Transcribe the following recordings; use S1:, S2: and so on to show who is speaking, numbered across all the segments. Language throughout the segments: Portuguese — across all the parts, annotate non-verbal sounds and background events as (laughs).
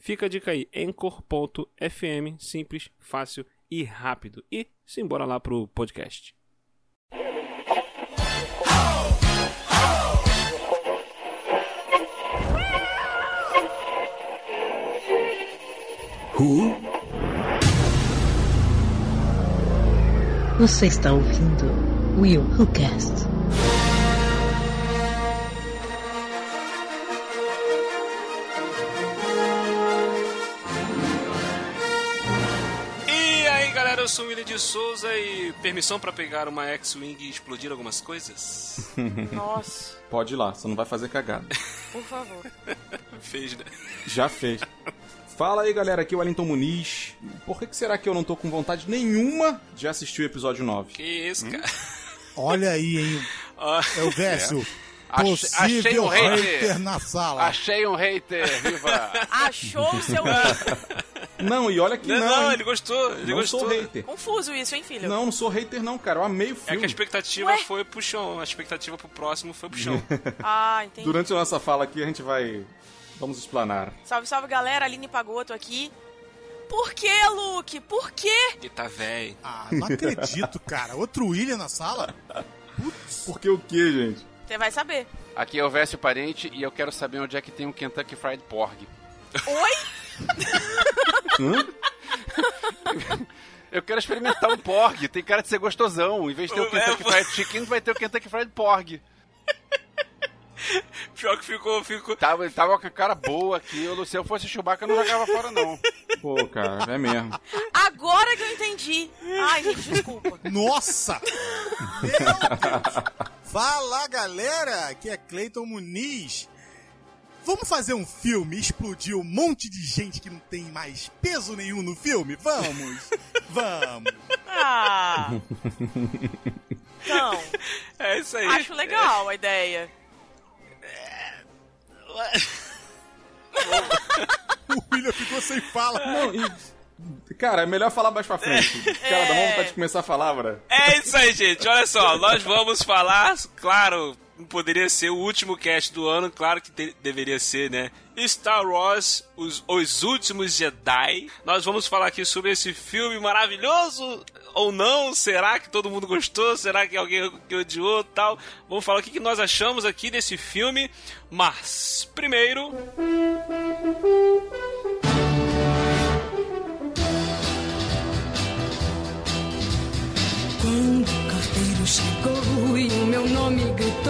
S1: Fica a dica aí, Anchor.fm, simples, fácil e rápido. E simbora lá pro podcast.
S2: Who?
S3: Você está ouvindo Will Who Cast.
S1: Souza e permissão para pegar uma X-Wing e explodir algumas coisas? (laughs)
S4: Nossa,
S5: Pode ir lá, você não vai fazer cagada.
S4: por favor. (laughs)
S1: Fez, né?
S5: Já fez. Fala aí, galera, aqui é o Wellington Muniz. Por que, que será que eu não tô com vontade nenhuma de assistir o episódio 9?
S1: Que isso, cara?
S6: Olha aí, hein? (laughs) É o verso.
S7: Achei- achei
S6: Possível
S7: um hater.
S6: hater na sala.
S7: Achei um hater, viva!
S4: Achou o seu
S5: Não, e olha que
S1: Não,
S5: não.
S1: ele gostou, ele
S5: não
S1: gostou.
S5: sou hater.
S4: Confuso isso, hein, filho?
S5: Não, não sou hater não, cara. Eu amei o
S1: É que
S5: filme.
S1: a expectativa
S4: Ué?
S1: foi pro chão, a expectativa pro próximo foi pro chão. (laughs)
S4: Ah, entendi.
S5: Durante a nossa fala aqui, a gente vai... Vamos explanar.
S4: Salve, salve, galera. Aline Pagoto aqui. Por que, Luke? Por quê?
S1: Ele tá velho.
S6: Ah, não acredito, cara. Outro William na sala?
S5: Porque o que, gente?
S4: Você vai saber.
S7: Aqui é o Vécio Parente e eu quero saber onde é que tem um Kentucky Fried Pork.
S4: Oi? (laughs)
S7: Eu quero experimentar um porg, tem cara de ser gostosão. Em vez de ter o
S1: É,
S7: Kentucky Fried Chicken, vai ter o Kentucky Fried Pork.
S1: Pior que ficou, ficou.
S7: Tava, ele tava com a cara boa aqui. Eu, se eu fosse Chewbacca, eu não jogava fora, não.
S5: Pô, cara, é mesmo.
S4: Agora que eu entendi. Ai, gente, desculpa.
S6: Nossa! Meu Deus! (laughs) Fala, galera! Aqui é Cleiton Muniz. Vamos fazer um filme e explodir um monte de gente que não tem mais peso nenhum no filme? Vamos! (laughs) Vamos!
S4: Ah. Então,
S1: É isso aí.
S4: acho legal a ideia. (laughs)
S6: O William ficou sem fala.
S5: Não, e... Cara, é melhor falar mais pra frente. (laughs) Cara, dá uma vontade de começar a falar, bra.
S1: É isso aí, gente. Olha só, nós vamos falar, claro, não poderia ser o último cast do ano, claro que te- deveria ser, né? Star Wars, os, os Últimos Jedi. Nós vamos falar aqui sobre esse filme maravilhoso ou não? Será que todo mundo gostou? Será que alguém que odiou tal? Vamos falar o que que nós achamos aqui desse filme. Mas, primeiro,
S8: Quando o carteiro chegou e o meu nome gritou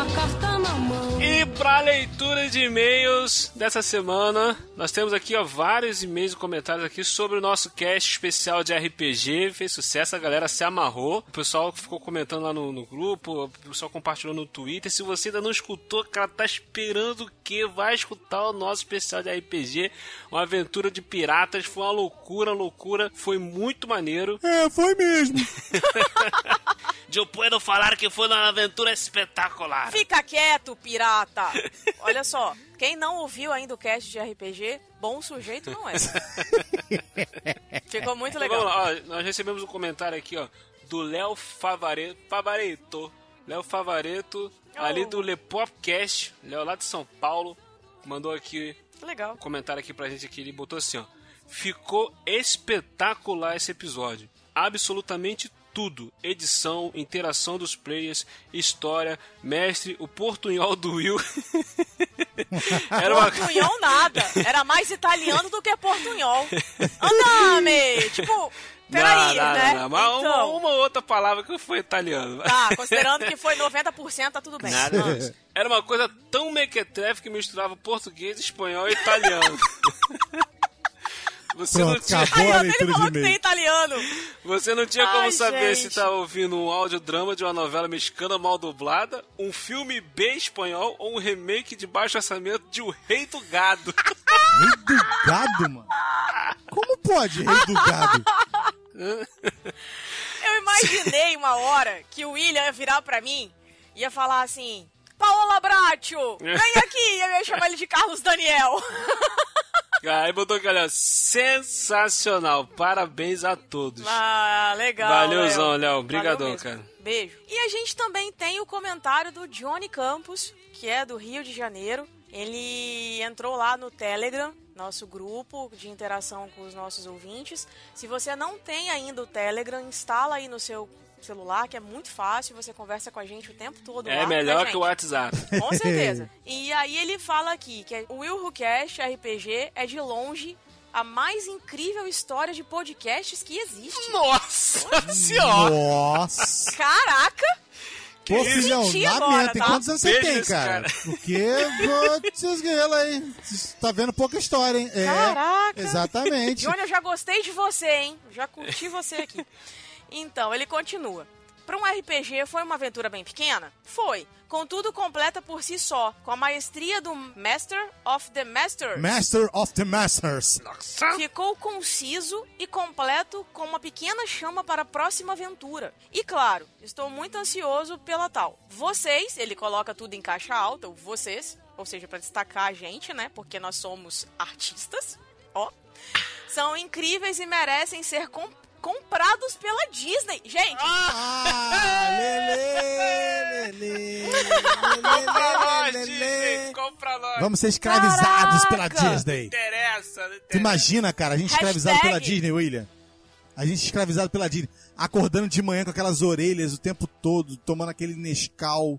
S8: uma carta na mão.
S1: E para leitura de e-mails dessa semana, nós temos aqui ó, vários e-mails e comentários aqui sobre o nosso cast especial de RPG. Fez sucesso, a galera se amarrou. O pessoal ficou comentando lá no, no grupo, o pessoal compartilhou no Twitter. Se você ainda não escutou, cara, tá esperando o que? Vai escutar o nosso especial de RPG. Uma aventura de piratas. Foi uma loucura, loucura. Foi muito maneiro.
S6: É, foi mesmo. (laughs)
S1: Eu puedo falar que foi uma aventura espetacular.
S4: Fica quieto, pirata. Olha só, quem não ouviu ainda o cast de RPG, bom sujeito não é. (laughs) Ficou muito
S1: Então, vamos
S4: legal.
S1: lá, ó, nós recebemos um comentário aqui, ó, do Léo Favareto, Favareto, Léo Favareto,
S4: Oh.
S1: ali do Lepopcast, Léo lá de São Paulo, mandou aqui
S4: Legal.
S1: um comentário aqui pra gente aqui, ele botou assim, ó, ficou espetacular esse episódio, absolutamente tudo, edição, interação dos players, história, mestre, o portunhol do Will, (laughs) era uma
S4: Portunhol nada. Era mais italiano do que portunhol. Andame! (laughs) Tipo, peraí,
S1: não, não,
S4: né?
S1: não, mas uma,
S4: então,
S1: uma outra palavra que foi italiano.
S4: tá, considerando que foi 90%, tá tudo bem.
S1: Nada. Era uma coisa tão mequetrefe que misturava português, espanhol e italiano. (laughs) Você
S6: Pronto,
S1: não tinha.
S6: acabou
S4: Aí
S6: a leitura de
S4: falou que tem
S6: e-mail.
S4: italiano.
S1: Você não tinha como
S4: Ai,
S1: saber
S4: gente.
S1: se tá ouvindo um audiodrama de uma novela mexicana mal dublada, um filme B espanhol ou um remake de baixo orçamento de O Rei do Gado. (laughs)
S6: Rei do gado, mano. Como pode, rei do gado?
S4: Eu imaginei uma hora que o William ia virar pra mim e ia falar assim: Paola Bracho, vem aqui! Eu ia chamar ele de Carlos Daniel. (laughs)
S1: Aí botou aqui, olha, sensacional. Parabéns a todos.
S4: Ah, legal.
S1: Valeuzão,
S4: Léo. Mesmo.
S1: cara.
S4: Beijo. E a gente também tem o comentário do Johnny Campos, que é do Rio de Janeiro. Ele entrou lá no Telegram, nosso grupo de interação com os nossos ouvintes. Se você não tem ainda o Telegram, instala aí no seu celular, que é muito fácil. Você conversa com a gente o tempo todo
S1: É
S4: lá,
S1: melhor
S4: né,
S1: que o? WhatsApp.
S4: Com (laughs) certeza. e aí ele fala aqui que o Will Who Cast RPG é de longe a mais incrível história de podcasts que existe.
S1: Nossa senhora!
S6: Nossa.
S4: Caraca!
S6: Pô,
S4: Eu
S6: filhão, lamento. E
S4: tá?
S6: quantos anos você tem, cara?
S1: cara.
S6: Porque vocês ganham aí. Você Tá vendo pouca história, hein? É,
S4: Caraca!
S6: Exatamente.
S4: Johnny, eu já gostei de você, hein? Já curti você aqui. Então, ele continua. Para um RPG foi uma aventura bem pequena? Foi. Contudo, completa por si só, com a maestria do Master of the Masters.
S6: Master of the Masters.
S4: Ficou conciso e completo com uma pequena chama para a próxima aventura. E claro, estou muito ansioso pela tal. Vocês, ele coloca tudo em caixa alta, o vocês, ou seja, para destacar a gente, né? Porque nós somos artistas, ó. São incríveis e merecem ser com- comprados pela Disney. Gente,
S6: Ah, lele, lele,
S1: Compra nós. Compra!
S6: Vamos ser escravizados pela
S4: Caraca!
S6: Disney.
S1: Interessa, não
S6: Tu
S1: interessa.
S6: imagina, cara, a gente escravizado
S4: Hashtag.
S6: pela Disney, William? A gente escravizado pela Disney. Acordando de manhã com aquelas orelhas o tempo todo, tomando aquele Nescau,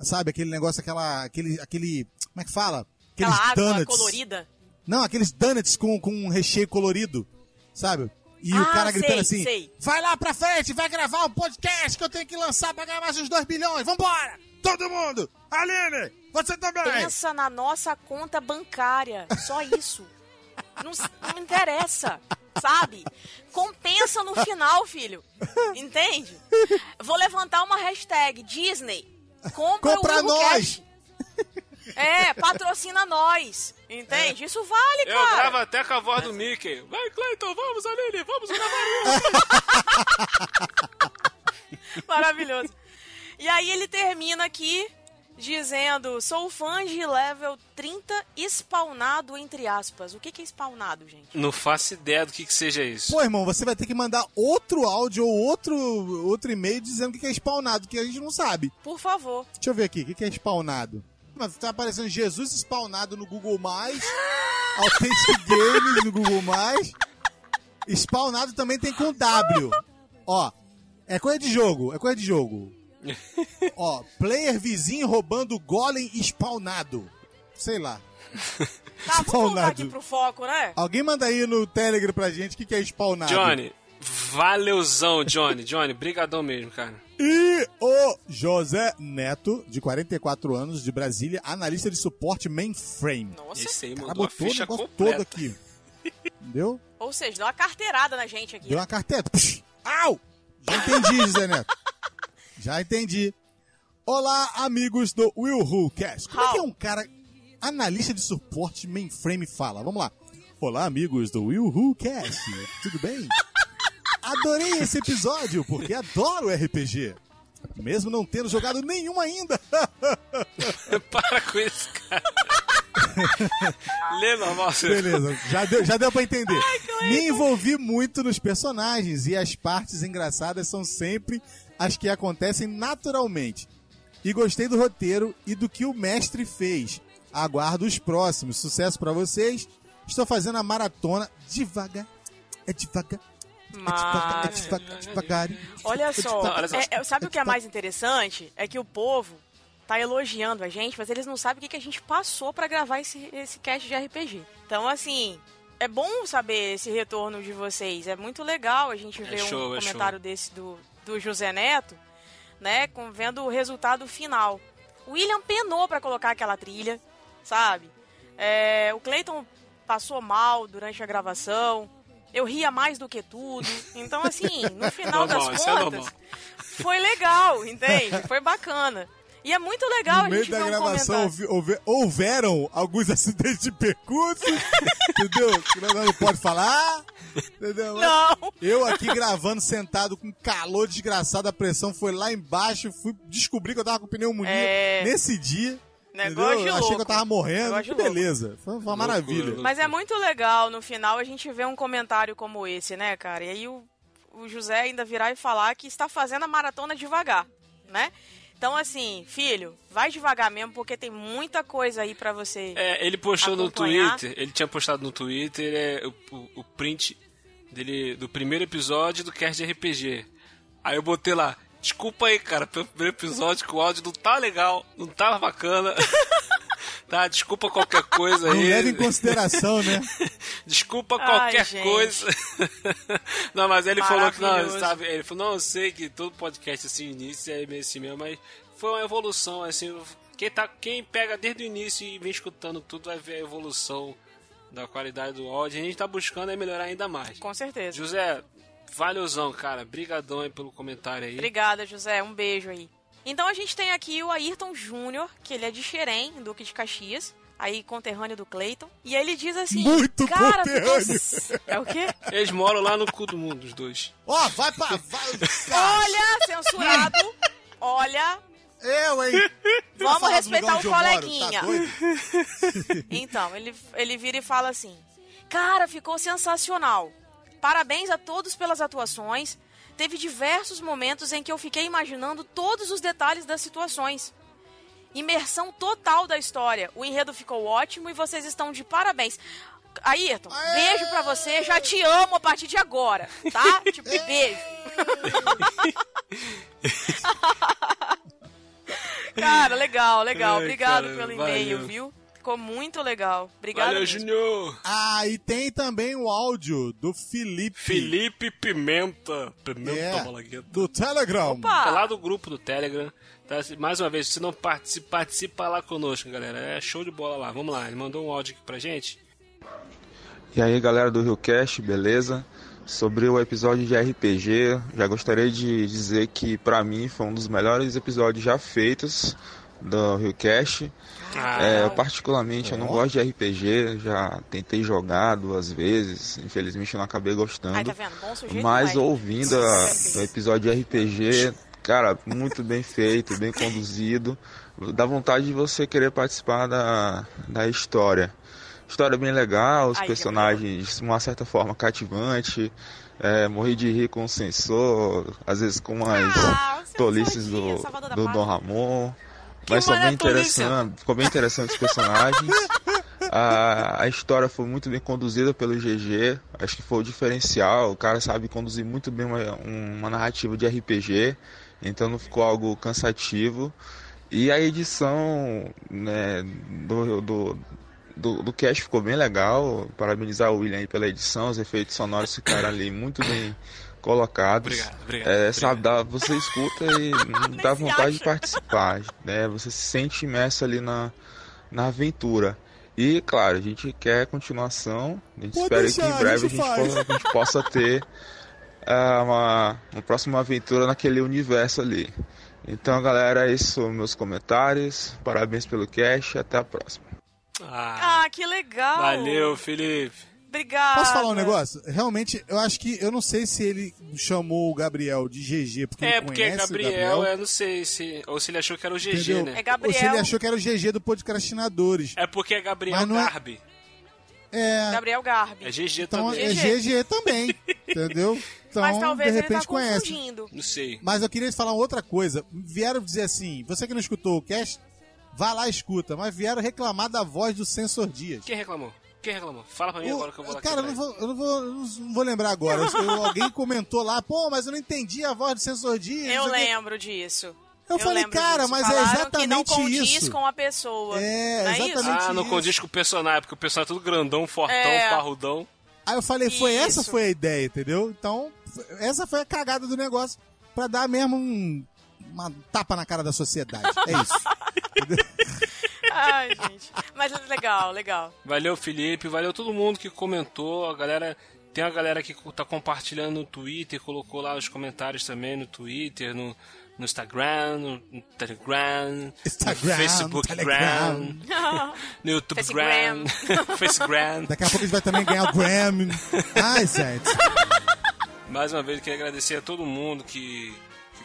S6: sabe? Aquele negócio, aquela, aquele, aquele, como é que fala? Aqueles
S4: aquela água
S6: donuts.
S4: colorida.
S6: Não, aqueles donuts com, com um recheio colorido, sabe? E o
S4: Ah,
S6: cara gritando
S4: sei,
S6: assim,
S4: sei.
S6: vai lá pra frente, vai gravar um podcast que eu tenho que lançar pra ganhar mais uns 2 bilhões, vambora! Todo mundo! Aline, você também!
S4: Pensa na nossa conta bancária. Só isso. (laughs) Não, não interessa, sabe? Compensa no final, filho. Entende? Vou levantar uma hashtag Disney. Compra,
S6: Compra
S4: o
S6: nós. (laughs)
S4: É, patrocina nós. Entende? Isso vale,
S1: Eu
S4: cara.
S1: gravo até com a voz do Mickey. Vai, Cleiton, vamos, Aline, vamos gravar isso. (laughs)
S4: Maravilhoso. E aí ele termina aqui dizendo: Sou fã de level 30 spawnado, entre aspas. O que, que é spawnado, gente?
S1: Não faço ideia do que, que seja isso.
S6: Pô, irmão, você vai ter que mandar outro áudio ou outro, outro e-mail dizendo o que é spawnado, que a gente não sabe.
S4: Por favor.
S6: Deixa eu ver aqui, o que é spawnado? Mas tá aparecendo Jesus spawnado no Google+, Authentic (laughs) Games no Google+, spawnado também tem com W. Ó, é coisa de jogo, é coisa de jogo. Ó, player vizinho roubando golem spawnado. Sei lá.
S4: Tá, vamos voltar aqui pro foco, né?
S6: Alguém manda aí no Telegram pra gente o que que é spawnado.
S1: Johnny, valeuzão, Johnny. Johnny, brigadão mesmo, cara.
S6: E o José Neto, de 44 anos, de Brasília, analista de suporte mainframe.
S4: Nossa.
S1: Esse aí mandou a ficha
S6: negócio
S1: completa.
S6: todo aqui. Entendeu?
S4: Ou seja, deu uma carteirada na gente aqui.
S6: Deu uma carteta. Psh, Au! Já entendi, José Neto. Já entendi. Olá, amigos do Will Who Cast. Como é que é um cara analista de suporte mainframe fala? Vamos lá. Olá, amigos do Will Who Cast. Tudo bem? Adorei esse episódio porque adoro RPG. Mesmo não tendo jogado nenhum ainda. (laughs)
S1: Para com isso, cara. (laughs) Lê normal.
S6: Beleza, já deu, já deu pra entender. Me envolvi muito nos personagens e as partes engraçadas são sempre as que acontecem naturalmente. E gostei do roteiro e do que o mestre fez. Aguardo os próximos. Sucesso pra vocês. Estou fazendo a maratona devagar. É devagar. É é
S4: Mas, olha
S6: É
S4: só, é- é- sabe o que é mais interessante? É que o povo tá elogiando a gente, mas eles não sabem o que, que a gente passou pra gravar esse, esse cast de RPG. Então, assim, é bom saber esse retorno de vocês. É muito legal a gente ver
S1: show,
S4: um
S1: é
S4: comentário desse do, do José Neto, né? Com, vendo o resultado final. O William penou pra colocar aquela trilha, sabe? É, o Clayton passou mal durante a gravação. Eu ria mais do que tudo. Então, assim, no (laughs) final
S1: Normal,
S4: das
S1: é
S4: contas,
S1: normal.
S4: foi legal, entende? Foi bacana. E é muito legal
S6: No
S4: a
S6: meio
S4: gente
S6: da
S4: ver um
S6: gravação
S4: comentário.
S6: houve- houveram alguns (laughs) acidentes de percurso, entendeu? Que nós não pode falar, entendeu? (laughs)
S4: Não!
S6: Eu aqui gravando, sentado com calor desgraçado, a pressão foi lá embaixo, fui descobrir que eu tava com pneumonia
S4: É.
S6: nesse dia.
S4: Negócio
S6: entendeu?
S4: de
S6: Eu Achei que eu
S4: louco.
S6: tava morrendo, que
S4: louco.
S6: beleza. Foi uma maravilha.
S4: Mas é muito legal no final a gente ver um comentário como esse, né, cara? E aí o, o José ainda virar e falar que está fazendo a maratona devagar, né? Então, assim, filho, vai devagar mesmo, porque tem muita coisa aí pra você.
S1: É, ele postou no. Twitter, ele tinha postado no Twitter é, o, o- o print dele do primeiro episódio do cast de RPG. Aí eu botei lá, desculpa aí, cara, pelo primeiro episódio que o áudio não tá legal, não tava bacana. (laughs) tá, desculpa qualquer coisa
S6: Não
S1: aí.
S6: leva em consideração, né? (laughs)
S1: Desculpa
S4: Ai,
S1: qualquer
S4: gente.
S1: coisa. (laughs) não, mas ele falou que não, sabe? Ele falou, não, eu sei que todo podcast assim, início é meio assim mesmo, mas foi uma evolução, assim. Quem, tá, quem pega desde o início e vem escutando tudo vai ver a evolução da qualidade do áudio. A gente tá buscando é melhorar ainda mais.
S4: Com certeza.
S1: José, valeuzão, cara. Brigadão aí pelo comentário aí.
S4: Obrigada, José. Um beijo aí. Então a gente tem aqui o Ayrton Júnior, que ele é de Xerém, Duque de Caxias. Aí, conterrâneo do Cleiton. E aí ele diz assim...
S6: Muito
S4: cara,
S6: conterrâneo."
S4: ficou- É o quê?
S1: Eles moram lá no cu do mundo, os dois.
S6: Ó, vai pra. Vai, (laughs)
S4: Olha, censurado. Olha,
S6: eu, hein?
S4: Vamos respeitar o
S6: eu moro,
S4: coleguinha.
S6: tá? (laughs)
S4: Então, ele, ele vira e fala assim: Cara, ficou sensacional. Parabéns a todos pelas atuações. Teve diversos momentos em que eu fiquei imaginando todos os detalhes das situações. Imersão total da história. O enredo ficou ótimo e vocês estão de parabéns. Ayrton, beijo pra você. Já te amo a partir de agora, tá? (laughs) Tipo, beijo. (laughs) Cara, legal, legal.
S1: Ai,
S4: Obrigado
S1: cara,
S4: pelo e-mail,
S1: valeu.
S4: viu? Ficou muito legal. Obrigada.
S1: Valeu,
S4: mesmo.
S1: Junior.
S6: Ah, e tem também o áudio do Felipe.
S1: Felipe Pimenta. Pimenta
S6: É,
S1: Malagueta.
S6: do Telegram.
S4: Opa!
S1: É lá do grupo do Telegram. Tá? Mais uma vez, se não participa, participa lá conosco, galera. É show de bola lá. Vamos lá, ele mandou um áudio aqui pra gente.
S2: E aí galera do RioCast, beleza? Sobre o episódio de RPG, já gostaria de dizer que pra mim foi um dos melhores episódios já feitos do RioCast.
S1: Ah,
S2: É, eu particularmente eu não gosto de RPG, já tentei jogar duas vezes, infelizmente eu não acabei gostando.
S4: Ai, tá vendo? Bom sujeito.
S2: Mas
S4: vai.
S2: ouvindo a- o episódio de RPG, cara, muito bem feito, bem conduzido. Dá vontade de você querer participar da, da história. História bem legal, os
S4: Ai,
S2: personagens de uma certa forma cativante. É, morri de rir com o sensor, às vezes com umas
S4: Ah, Sensor
S2: tolices do, do. Dom Ramon. Mas foi bem interessante, ficou bem interessante os personagens. (laughs) A, a história foi muito bem conduzida pelo GG, acho que foi o diferencial. O cara sabe conduzir muito bem uma, uma narrativa de RPG, então não ficou algo cansativo. E a edição né, do, do, do, do cast ficou bem legal. Parabenizar o William aí pela edição, os efeitos sonoros ficaram ali muito bem colocados.
S1: Obrigado, obrigado,
S2: É,
S1: obrigado.
S2: sabe, dá, você escuta e (laughs) dá vontade de participar, né? Você se sente imerso ali na, na aventura. E, claro, a gente quer continuação. A gente
S6: Pode
S2: espera
S6: deixar,
S2: que em
S6: a
S2: breve a
S6: gente
S2: gente,
S6: faz.
S2: possa, a gente possa ter ah, uma, uma próxima aventura naquele universo ali. Então, galera, esses são meus comentários. Parabéns pelo cast. Até a próxima.
S1: Ah,
S4: Ah, que legal.
S1: valeu, Felipe.
S4: Obrigada.
S6: Posso falar um negócio? Realmente, eu acho que. Eu não sei se ele chamou o Gabriel de GG porque
S1: É,
S6: ele
S1: porque
S6: conhece
S1: Gabriel,
S6: o Gabriel.
S1: eu não sei se. Ou se ele achou que era o GG,
S6: Entendeu?
S1: né?
S4: É Gabriel.
S6: Ou se ele achou que era o GG do Podcastinadores.
S1: É porque é Gabriel
S6: Mas não é-
S1: Garbi.
S6: É.
S4: Gabriel Garbi.
S1: É GG
S6: Então
S1: também.
S6: é GG também. (laughs) entendeu? Então,
S4: Mas talvez
S6: de
S4: ele
S6: repente
S4: tá
S6: conhece.
S4: confundindo.
S1: Não sei.
S6: Mas eu queria te falar outra coisa. Vieram dizer assim: você que não escutou o cast, vá lá e escuta. Mas vieram reclamar da voz do Censor Dias.
S1: Quem reclamou? Quem reclamou? Fala pra mim
S6: O-
S1: agora que eu vou lá
S6: cara, eu não, vou, eu, não vou, eu não vou lembrar agora. Eu- (laughs) alguém comentou lá, pô, mas eu não entendi a voz do Censor Dias.
S4: Eu
S6: não
S4: lembro disso.
S6: Eu falei,
S4: lembro
S6: cara,
S4: disso.
S6: mas é
S4: Falaram que não
S6: exatamente
S4: condiz
S6: isso.
S4: com a pessoa.
S6: É,
S4: não é
S6: exatamente.
S4: isso?
S1: Ah, não
S6: isso.
S1: condiz com o personagem, porque o personagem é tudo grandão, fortão,
S4: É.
S1: parrudão.
S6: Aí eu falei, foi essa
S4: Isso.
S6: foi a ideia, entendeu? Então, essa foi a cagada do negócio. Pra dar mesmo um, uma tapa na cara da sociedade. É isso. (laughs)
S4: Ai, gente. Mas legal, legal.
S1: Valeu, Felipe. Valeu todo mundo que comentou. A galera Tem a galera que tá compartilhando no Twitter, colocou lá os comentários também no Twitter, no, no Instagram, no Telegram,
S6: Instagram,
S1: no Facebook
S6: Telegram.
S1: no (laughs) YouTube
S4: Facegram.
S1: Gram, Facegram. (laughs)
S6: Daqui a pouco a gente vai também ganhar o Grammy. (laughs) Ai, gente.
S1: Mais uma vez, eu queria agradecer a todo mundo que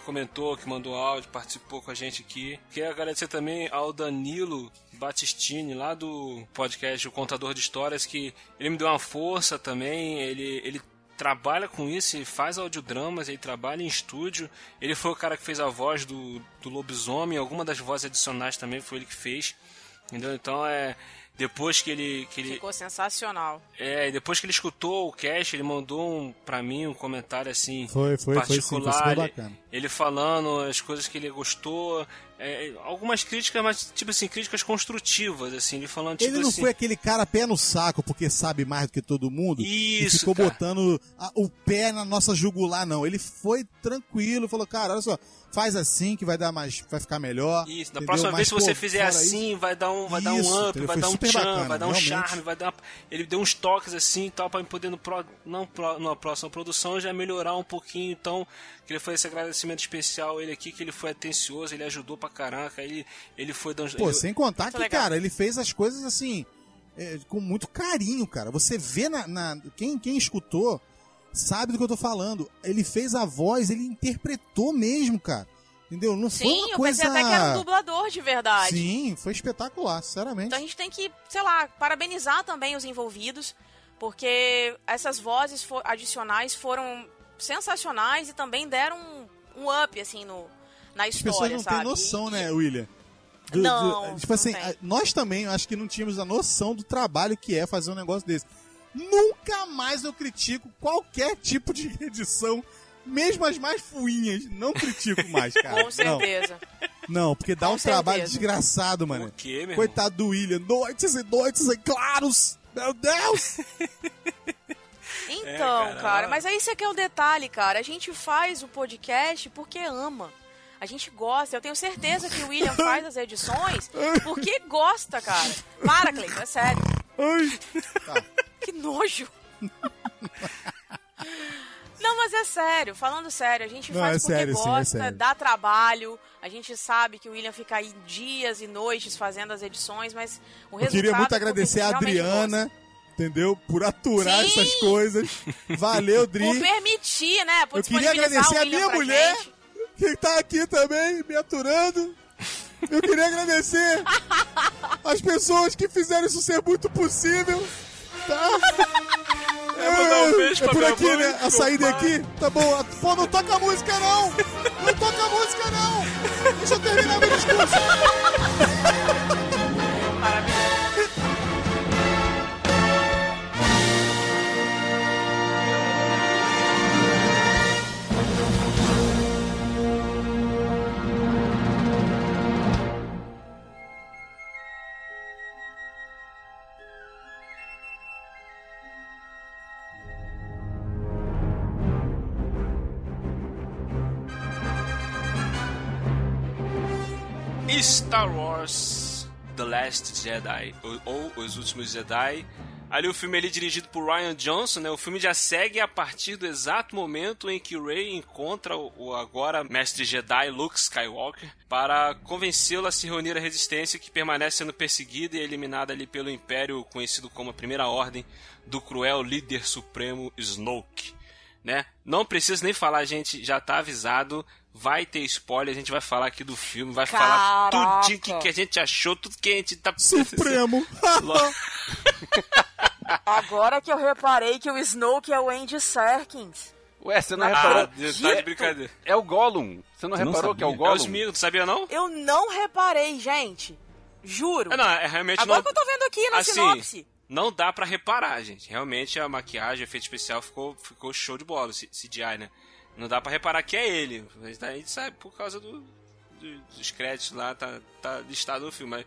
S1: comentou, que mandou áudio, participou com a gente aqui. Queria agradecer também ao Danilo Battistini, lá do podcast O Contador de Histórias, que ele me deu uma força também. Ele, ele trabalha com isso, ele faz audiodramas, ele trabalha em estúdio. Ele foi o cara que fez a voz do, do lobisomem, alguma das vozes adicionais também foi ele que fez. Entendeu? Então é. Depois que ele, que ele
S4: Ficou sensacional.
S1: é, e depois que ele escutou o cast, ele mandou um, pra mim um comentário assim,
S6: Foi, foi, foi sim, foi
S1: particular. ele-
S6: bacana.
S1: ele falando as coisas que ele gostou, é, algumas críticas, mas tipo assim, críticas construtivas, assim, ele falando tipo
S6: Ele não
S1: assim.
S6: foi aquele cara pé no saco porque sabe mais do que todo mundo e
S1: Isso,
S6: ficou
S1: cara.
S6: botando a- o pé na nossa jugular, não. Ele foi tranquilo, falou, cara, olha só, faz assim que vai dar mais, vai ficar melhor.
S1: Isso, da próxima
S6: Mas,
S1: vez se você
S6: pô,
S1: fizer assim, vai dar um, vai dar
S6: Isso,
S1: um up, vai dar um tchan,
S6: bacana,
S1: vai dar um
S6: realmente.
S1: charme, vai dar. Ele deu uns toques assim e tal, pra me poder no pro, não pro, numa próxima produção já melhorar um pouquinho. Então, queria fazer esse agradecimento especial a ele aqui, que ele foi atencioso, ele ajudou pra caraca, ele, ele foi dando.
S6: Pô,
S1: ele-
S6: sem contar que,
S4: legal.
S6: cara, ele fez as coisas assim, é, com muito carinho, cara. Você vê na. na- quem, quem escutou sabe do que eu tô falando. Ele fez a voz, ele interpretou mesmo, cara. Entendeu? Não foi
S4: Sim,
S6: uma
S4: eu
S6: coisa.
S4: pensei até que era um dublador de verdade.
S6: Sim, foi espetacular, sinceramente.
S4: Então a gente tem que, sei lá, parabenizar também os envolvidos, porque essas vozes adicionais foram sensacionais e também deram um, um up, assim, no, na
S6: As
S4: história,
S6: pessoas não
S4: sabe?
S6: têm noção,
S4: E-
S6: né, William? Do-
S4: Não,
S6: do- tipo assim,
S4: não tem.
S6: a- nós também, acho que não tínhamos a noção do trabalho que é fazer um negócio desse. Nunca mais eu critico qualquer tipo de (laughs) edição, mesmo as mais fuinhas. Não critico mais, (laughs) cara.
S4: Com
S6: Não,
S4: certeza.
S6: não, porque dá
S4: Com
S6: um trabalho
S4: certeza.
S6: desgraçado, mano.
S1: O quê, meu irmão?
S6: Coitado do William. Noites e noites em claros. Meu Deus! (laughs)
S4: Então,
S1: cara,
S4: cara, mas aí esse aqui é o detalhe, cara. A gente faz o podcast porque ama. A gente gosta. Eu tenho certeza que o William faz as edições porque gosta, cara. Para, Cleiton, é sério.
S6: Ai.
S4: Que nojo. Não, mas é sério, falando sério, a gente
S6: Não,
S4: faz
S6: é
S4: porque
S6: sério, sim, é
S4: gosta, dá trabalho, a gente sabe que o William fica aí dias e noites fazendo as edições, mas o
S6: Eu
S4: resultado
S6: queria muito
S4: é
S6: agradecer a Adriana, entendeu? Por aturar
S4: Sim.
S6: essas coisas. Valeu, Dri.
S4: gosta. Por permitir, né? Por
S6: Eu queria agradecer a minha mulher,
S4: gente.
S6: que tá aqui também, me aturando. Eu queria agradecer (laughs) as pessoas que fizeram isso ser muito possível. Tá? (laughs)
S1: É, mandar um beijo
S6: é por aqui,
S1: mãe,
S6: né? A saída
S1: pai.
S6: aqui. Tá bom. Pô, não toca a música, não! Não toca a música, não! Deixa eu terminar meu discurso.
S1: Last Jedi, ou, ou Os Últimos Jedi. Ali o filme ali dirigido por Ryan Johnson, né? O filme já segue a partir do exato momento em que Rey encontra o, o agora mestre Jedi Luke Skywalker para convencê-lo a se reunir à resistência que permanece sendo perseguida e eliminada ali pelo Império conhecido como a Primeira Ordem do cruel líder supremo Snoke né? Não precisa nem falar, gente, já tá avisado. Vai ter spoiler, a gente vai falar aqui do filme, vai falar
S4: Caraca.
S1: tudo que, que a gente achou, tudo que a gente tá
S6: Supremo. (laughs)
S4: Agora que eu reparei que o Snoke é o Andy Serkins.
S7: Ué, você não
S1: Ah,
S7: reparou?
S1: tá de brincadeira.
S7: É o Gollum. Você não
S5: Você não
S7: reparou que é o
S5: sabia?
S1: É o
S7: Gollum?
S1: Smeagol, tu sabia não?
S4: Eu não reparei, gente. Juro.
S1: É, não, é realmente
S4: Agora
S1: não...
S4: que eu tô vendo aqui na
S1: assim,
S4: sinopse.
S1: Não dá pra reparar, gente. Realmente a maquiagem, o efeito especial ficou, ficou show de bola, CGI, né? Não dá pra reparar que é ele. Mas daí a gente sabe por causa do, do- dos créditos lá, tá, tá listado no filme. Mas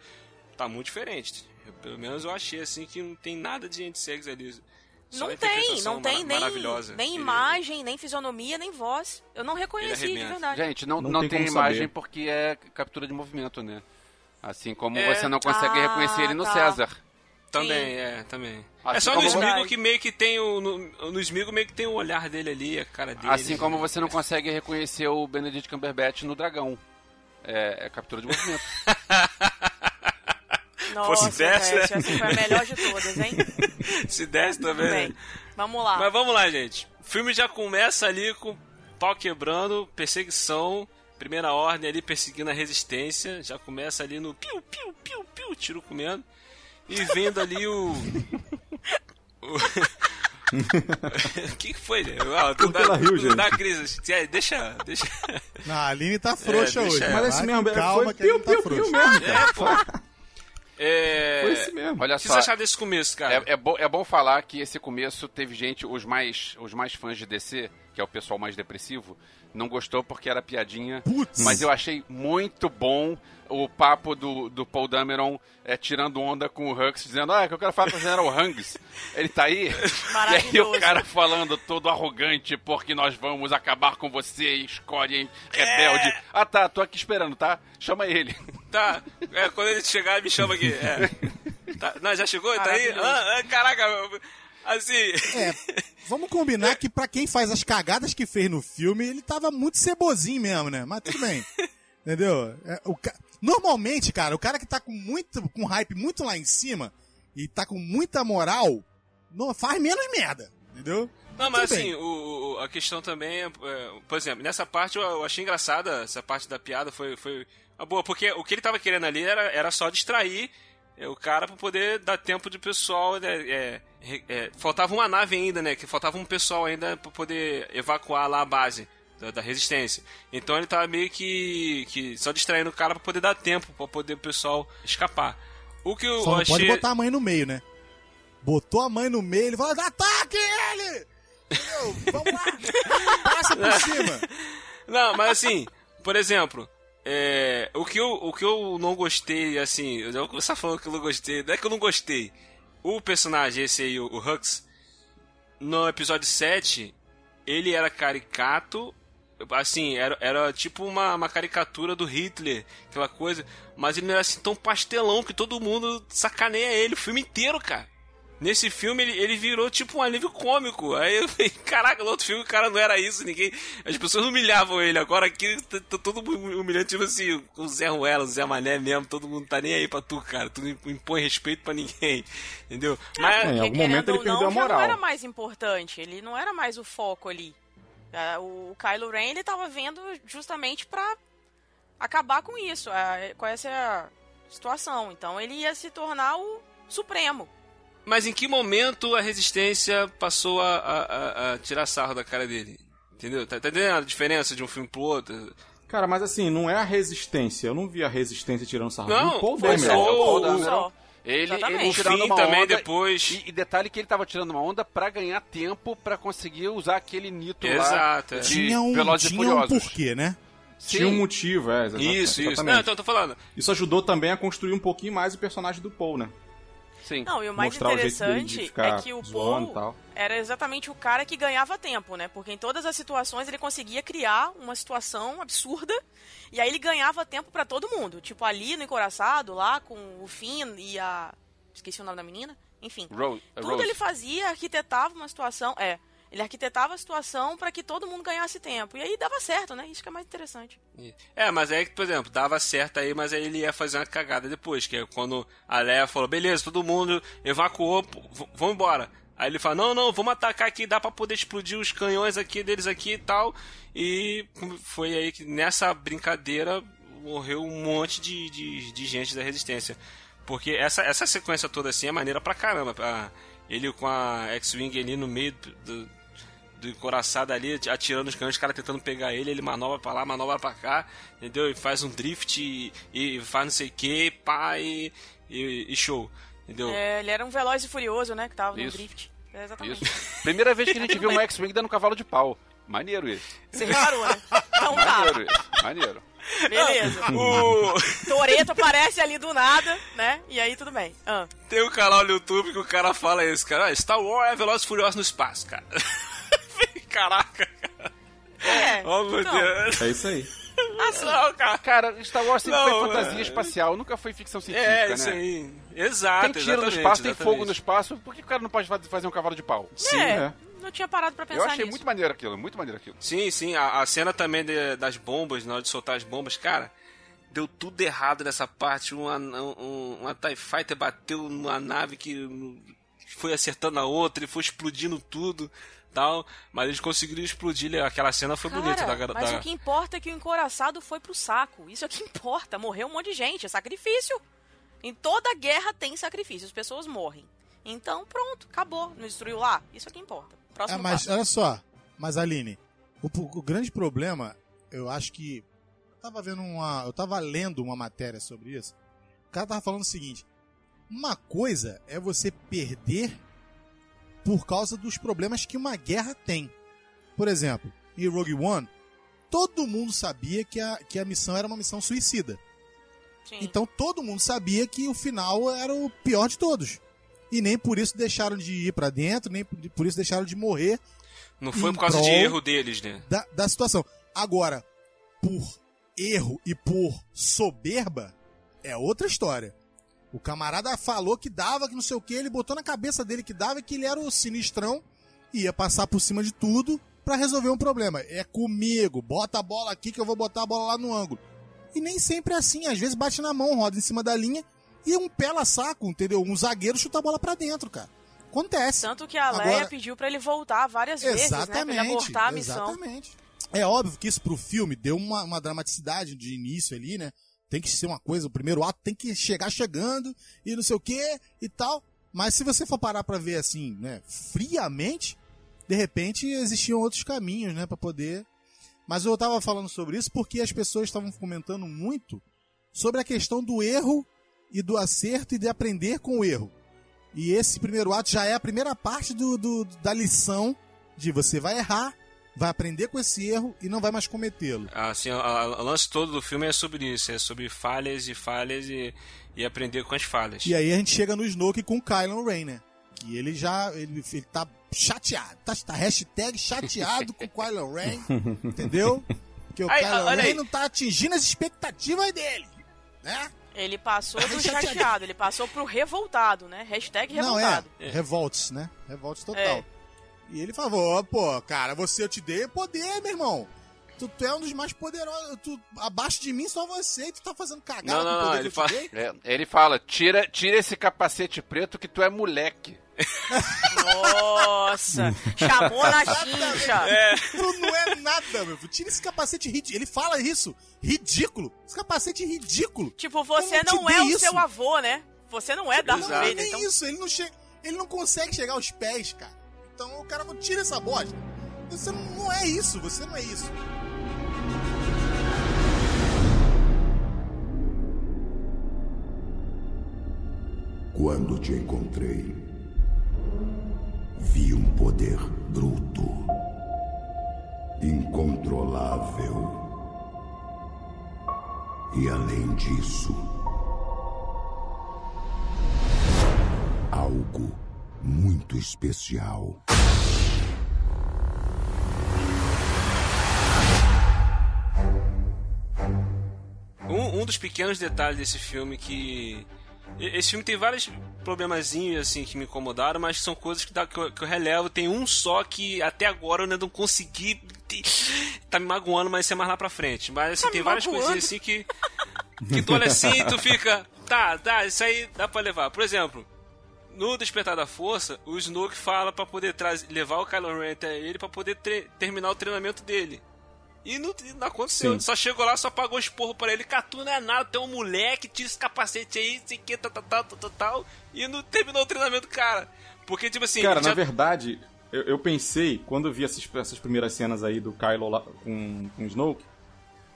S1: tá muito diferente. Eu, pelo menos eu achei assim que não tem nada de Serkis ali. Só
S4: Não tem, não tem nem, nem imagem, nem fisionomia, nem voz. Eu não reconheci de verdade.
S7: Gente, não,
S5: Não
S7: não,
S5: tem
S7: tem, imagem
S5: saber.
S7: porque é captura de movimento, né? Assim como
S1: É.
S7: você não consegue
S4: Ah,
S7: reconhecer ele no
S4: tá.
S7: César.
S1: Também, é, também.
S7: Assim
S1: é só no Smigo que meio que tem o. No, no Smigo meio que tem o olhar dele ali, a cara dele.
S7: Assim como você não consegue reconhecer o Benedict Cumberbatch no dragão. É, é captura de movimento. (laughs)
S4: Nossa,
S1: Fosse dessa, né?
S4: essa foi a melhor de todas, hein? (laughs)
S1: Se desse também.
S4: bem.
S1: né?
S4: Vamos lá.
S1: Mas vamos lá, gente. O filme já começa ali com pau quebrando, perseguição, primeira ordem ali perseguindo a resistência. Já começa ali no piu, piu, piu, piu, tiro comendo. E vendo ali o. o... (laughs) O que que foi, gente? Ah,
S5: riu, gente?
S1: Dá crise. É, Deixa, deixa.
S6: Não, a Aline tá frouxa
S1: É,
S6: hoje.
S5: Mas esse mesmo, é,
S6: calma
S5: foi
S6: que a Aline
S5: piu,
S6: tá
S5: piu, mesmo, cara.
S1: É, pô. É...
S5: Foi esse mesmo.
S7: Olha
S1: O que
S7: só.
S1: vocês acharam desse começo, cara?
S7: É, é, bo- é bom falar que esse começo teve gente, os mais, os mais fãs de DC, que é o pessoal mais depressivo, não gostou porque era piadinha.
S6: Putz.
S7: Mas eu achei muito bom o papo do, do Paul Dameron é, tirando onda com o Hux, dizendo, ah, que eu quero falar com o General Hux. Ele tá aí. (laughs) E aí o cara falando todo arrogante, porque nós vamos acabar com você, escolhe rebelde. Ah tá, tô aqui esperando, tá? Chama ele.
S1: Tá. É, quando ele chegar, me chama aqui. É. (laughs) Tá, não, já chegou? Tá aí? Ah, ah, caraca, assim.
S6: É, vamos combinar que pra quem faz as cagadas que fez no filme, ele tava muito cebozinho mesmo, né? Mas tudo bem. (laughs) Entendeu? É, o ca- Normalmente, cara, o cara que tá com muito com hype muito lá em cima e tá com muita moral, não faz menos merda, entendeu?
S1: Não, mas
S6: Tudo
S1: assim, o, o- a questão também é, é, Por exemplo, nessa parte eu, eu achei engraçada, essa parte da piada foi, foi a boa, porque o que ele tava querendo ali era, era só distrair é, o cara pra poder dar tempo de pessoal. né, é, é, faltava uma nave ainda, né? Que faltava um pessoal ainda pra poder evacuar lá a base. Da, da resistência. Então ele tava meio que, que só distraindo o cara pra poder dar tempo, pra poder o pessoal escapar. O que eu
S6: Só
S1: achei.
S6: pode botar a mãe no meio, né? Botou a mãe no meio, ele falou: ataque ele! Entendeu? Vamos lá! (laughs) Passa por cima!
S1: Não, mas assim, por exemplo, é, o, que eu, o que eu não gostei, assim, eu vou começar falando que eu não gostei, não é que eu não gostei. O personagem, esse aí, o, o Hux, no episódio 7, ele era caricato, assim, era, era tipo uma, uma caricatura do Hitler, aquela coisa, mas ele não era assim tão pastelão que todo mundo sacaneia ele o filme inteiro, cara. Nesse filme ele, ele virou tipo um alívio cômico. Aí eu falei, (laughs) caraca, no outro filme o cara não era isso, ninguém. As pessoas humilhavam ele. Agora aqui tá, todo mundo humilhando, tipo assim, o Zé Ruela, o Zé Mané mesmo, todo mundo tá nem aí pra tu, cara. Tu não impõe respeito pra ninguém. (laughs) Entendeu? Mas.
S5: É, em algum momento ele perdeu
S4: não,
S5: a
S4: já
S5: moral.
S4: não era mais importante, ele não era mais o foco ali. Ah, O Kylo Ren, ele tava vendo justamente pra acabar com isso, com essa situação. Então ele ia se tornar o Supremo.
S1: Mas em que momento a resistência passou a, a- a- a tirar sarro da cara dele? Entendeu? Tá, tá entendendo a diferença de um filme pro outro?
S5: Cara, mas assim, não é a resistência. Eu não vi a resistência tirando sarro.
S1: Não,
S5: Paul
S1: foi
S5: Dameron.
S1: só
S7: É, o Paul
S1: o-
S4: só.
S7: Ele,
S4: Exatamente.
S7: ele tirando
S1: fim
S7: uma
S1: também
S7: onda,
S1: depois.
S7: E, e detalhe que ele tava tirando uma onda pra ganhar tempo pra conseguir usar aquele nito
S1: Exato, é.
S7: lá de
S6: Tinha um,
S7: Velozes e
S6: tinha um porquê, né?
S5: Tinha um
S7: Sim.
S5: motivo, é. exa-
S1: Isso, isso.
S5: exatamente.
S1: Não, então eu tô falando.
S5: Isso ajudou também a construir um pouquinho mais o personagem do Paul, né?
S7: Sim.
S4: Não, e o mais
S5: Mostrar o
S4: interessante
S5: ficar
S4: é que o Paul era exatamente o cara que ganhava tempo, né? Porque em todas as situações ele conseguia criar uma situação absurda e aí ele ganhava tempo pra todo mundo. Tipo ali no Encoraçado, lá com o Finn e a. Esqueci o nome da menina. Enfim.
S7: Rose,
S4: Tudo
S7: Rose.
S4: ele fazia, arquitetava uma situação. É. Ele arquitetava a situação pra que todo mundo ganhasse tempo. E aí dava certo, né? Isso que é mais interessante.
S1: É, mas aí, por exemplo, dava certo aí, mas aí ele ia fazer uma cagada depois, que é quando a Leia falou, beleza, todo mundo evacuou, vamos embora. Aí ele fala, não, não, vamos atacar aqui, dá pra poder explodir os canhões aqui deles aqui e tal. E foi aí que nessa brincadeira morreu um monte de, de, de gente da resistência. Porque essa, essa sequência toda assim é maneira pra caramba. A- ele com a X-Wing ali no meio do, do encoraçado ali, atirando os canhões, os caras tentando pegar ele, ele manobra pra lá, manobra pra cá, entendeu? E faz um drift e, e faz não sei o que, pá, e, e, e show, entendeu?
S4: É, ele era um veloz e furioso, né? Que tava no
S7: Isso.
S4: drift. É, exatamente.
S7: Isso. Primeira vez que a gente viu um (laughs) X-Wing dando cavalo de pau. Maneiro isso.
S4: Você reparou, né? Então tá.
S7: Maneiro isso. Maneiro.
S4: Beleza.
S1: O... (laughs)
S4: Toreto aparece ali do nada, né? E aí tudo bem. Ah.
S1: Tem um canal no YouTube que o cara fala isso, cara. Ah, Star Wars é Velozes e Furiosos no espaço, cara. Caraca, cara.
S4: É.
S1: Oh, meu
S4: então,
S1: Deus.
S5: É isso aí.
S1: Ah, não, cara.
S7: Cara, Star Wars sempre
S1: Não,
S7: foi fantasia
S1: é-
S7: espacial, nunca foi ficção científica,
S1: É,
S7: né?
S1: isso aí. Exato,
S7: Tem tiro no
S1: exatamente,
S7: espaço, tem
S1: exatamente.
S7: fogo no espaço, por que o cara não pode fa- fazer um cavalo de pau?
S1: Sim,
S4: é,
S5: é.
S4: não tinha parado pra pensar
S7: Eu achei
S4: nisso.
S7: muito maneiro aquilo, muito maneiro aquilo.
S1: Sim, sim. A, a cena também de- das bombas, na hora de soltar as bombas, cara, deu tudo errado nessa parte. Uma, um, uma TIE Fighter bateu numa nave que foi acertando a outra e foi explodindo tudo. Tal, mas eles conseguiram explodir. Aquela cena foi
S4: Cara,
S1: bonita da
S4: mas
S1: da-
S4: o que importa é que o encoraçado foi pro saco. Isso é que importa. Morreu um monte de gente. É sacrifício. Em toda guerra tem sacrifício. As pessoas morrem. Então, pronto. Acabou. Não destruiu lá? Isso é que importa.
S6: É,
S4: Próximo
S6: mas
S4: passo.
S6: olha só, mas Aline, o, o grande problema, eu acho que. Eu tava vendo uma. Eu tava lendo uma matéria sobre isso. O cara tava falando o seguinte: uma coisa é você perder por causa dos problemas que uma guerra tem. Por exemplo, em Rogue One, todo mundo sabia que a, que a missão era uma missão suicida.
S4: Sim.
S6: Então todo mundo sabia que o final era o pior de todos. E nem por isso deixaram de ir pra dentro, nem por isso deixaram de morrer
S1: Não foi por causa de erro deles, né?
S6: da, da situação. Agora, por erro e por soberba, é outra história. O camarada falou que dava, que não sei o que, ele botou na cabeça dele que dava, que ele era o sinistrão, e ia passar por cima de tudo pra resolver um problema. É comigo, bota a bola aqui que eu vou botar a bola lá no ângulo. E nem sempre é assim, às vezes bate na mão, roda em cima da linha, e um pela saco, entendeu? Um zagueiro chuta a bola pra dentro, cara. Acontece.
S4: Tanto que a Leia
S6: Agora-
S4: pediu pra ele voltar várias vezes, né? Pra ele abortar a missão.
S6: Exatamente. É óbvio que isso pro filme deu uma, uma dramaticidade de início ali, né? Tem que ser uma coisa, o primeiro ato tem que chegar chegando e não sei o que e tal. Mas se você for parar pra ver assim, né, friamente, de repente existiam outros caminhos, né, Pra poder. Mas eu tava falando sobre isso porque as pessoas estavam comentando muito sobre a questão do erro e do acerto e de aprender com o erro. E esse primeiro ato já é a primeira parte do, do- da lição de você vai errar, vai aprender com esse erro e não vai mais cometê-lo.
S1: Assim, o lance todo do filme é sobre isso, é sobre falhas e falhas e, e aprender com as falhas.
S6: E aí a gente chega no Snoke com o Kylo Ren, né? Que ele já ele, ele tá chateado, tá, tá hashtag chateado com o Kylo Ren, (laughs) entendeu? Porque o
S1: Aí,
S6: Kylo Ren
S1: aí.
S6: não tá atingindo as expectativas dele, né?
S4: Ele passou do
S6: Chateado.
S4: ele passou pro revoltado, né? Hashtag
S6: Não, é,
S4: revoltado.
S6: revolts, né? Revolts total.
S4: É.
S6: E ele falou, pô, cara, você eu te dei poder, meu irmão. Tu, tu é um dos mais poderosos. Tu, abaixo de mim só você e tu tá fazendo cagada
S1: Não,
S6: com o
S1: não,
S6: poder
S1: não,
S6: que
S1: ele
S6: eu te
S1: fala-
S6: dei?
S7: É, ele fala, tira, tira esse capacete preto que tu é moleque.
S4: Nossa! (laughs) chamou na chincha!
S6: Tu não é nada, meu. filho. Tira esse capacete ridículo. Ele fala isso. Ridículo. Esse capacete ridículo.
S4: Tipo, você
S6: te
S4: não é o
S6: isso?
S4: seu avô, né? Você não é Darth
S6: não
S1: Exato.
S6: é
S4: Vader, então...
S6: isso. Ele não, chega, ele não consegue chegar aos pés, cara. Então o cara não tira essa bosta. Você não, é isso. Você não é isso.
S9: Quando te encontrei, vi um poder bruto, incontrolável. E além disso, algo muito especial.
S1: Um, um dos pequenos detalhes desse filme que. Esse filme tem vários problemazinhos assim que me incomodaram, mas são coisas que, dá- que, eu, que eu relevo. Tem um só que até agora eu ainda não consegui. (laughs) Tá me magoando, mas isso é mais lá pra frente. Mas assim,
S4: Tá
S1: tem várias
S4: magoando.
S1: coisinhas assim que. Que tu olha assim e tu fica. Tá, tá, isso aí dá pra levar. Por exemplo, no Despertar da Força, o Snoke fala pra poder trazer, levar o Kylo Ren até ele pra poder terminar o treinamento dele. E não, não aconteceu.
S5: Sim.
S1: Só chegou lá, só pagou esporro pra ele. Catu não é nada, tem um moleque, tira esse capacete aí, sei que, tal, tal, tal, tal, tal. E não terminou o treinamento cara. Porque, tipo assim.
S5: Cara,
S1: ele
S5: na
S1: já-
S5: verdade, eu, eu pensei, quando eu vi essas, essas primeiras cenas aí do Kylo lá com, com o Snoke,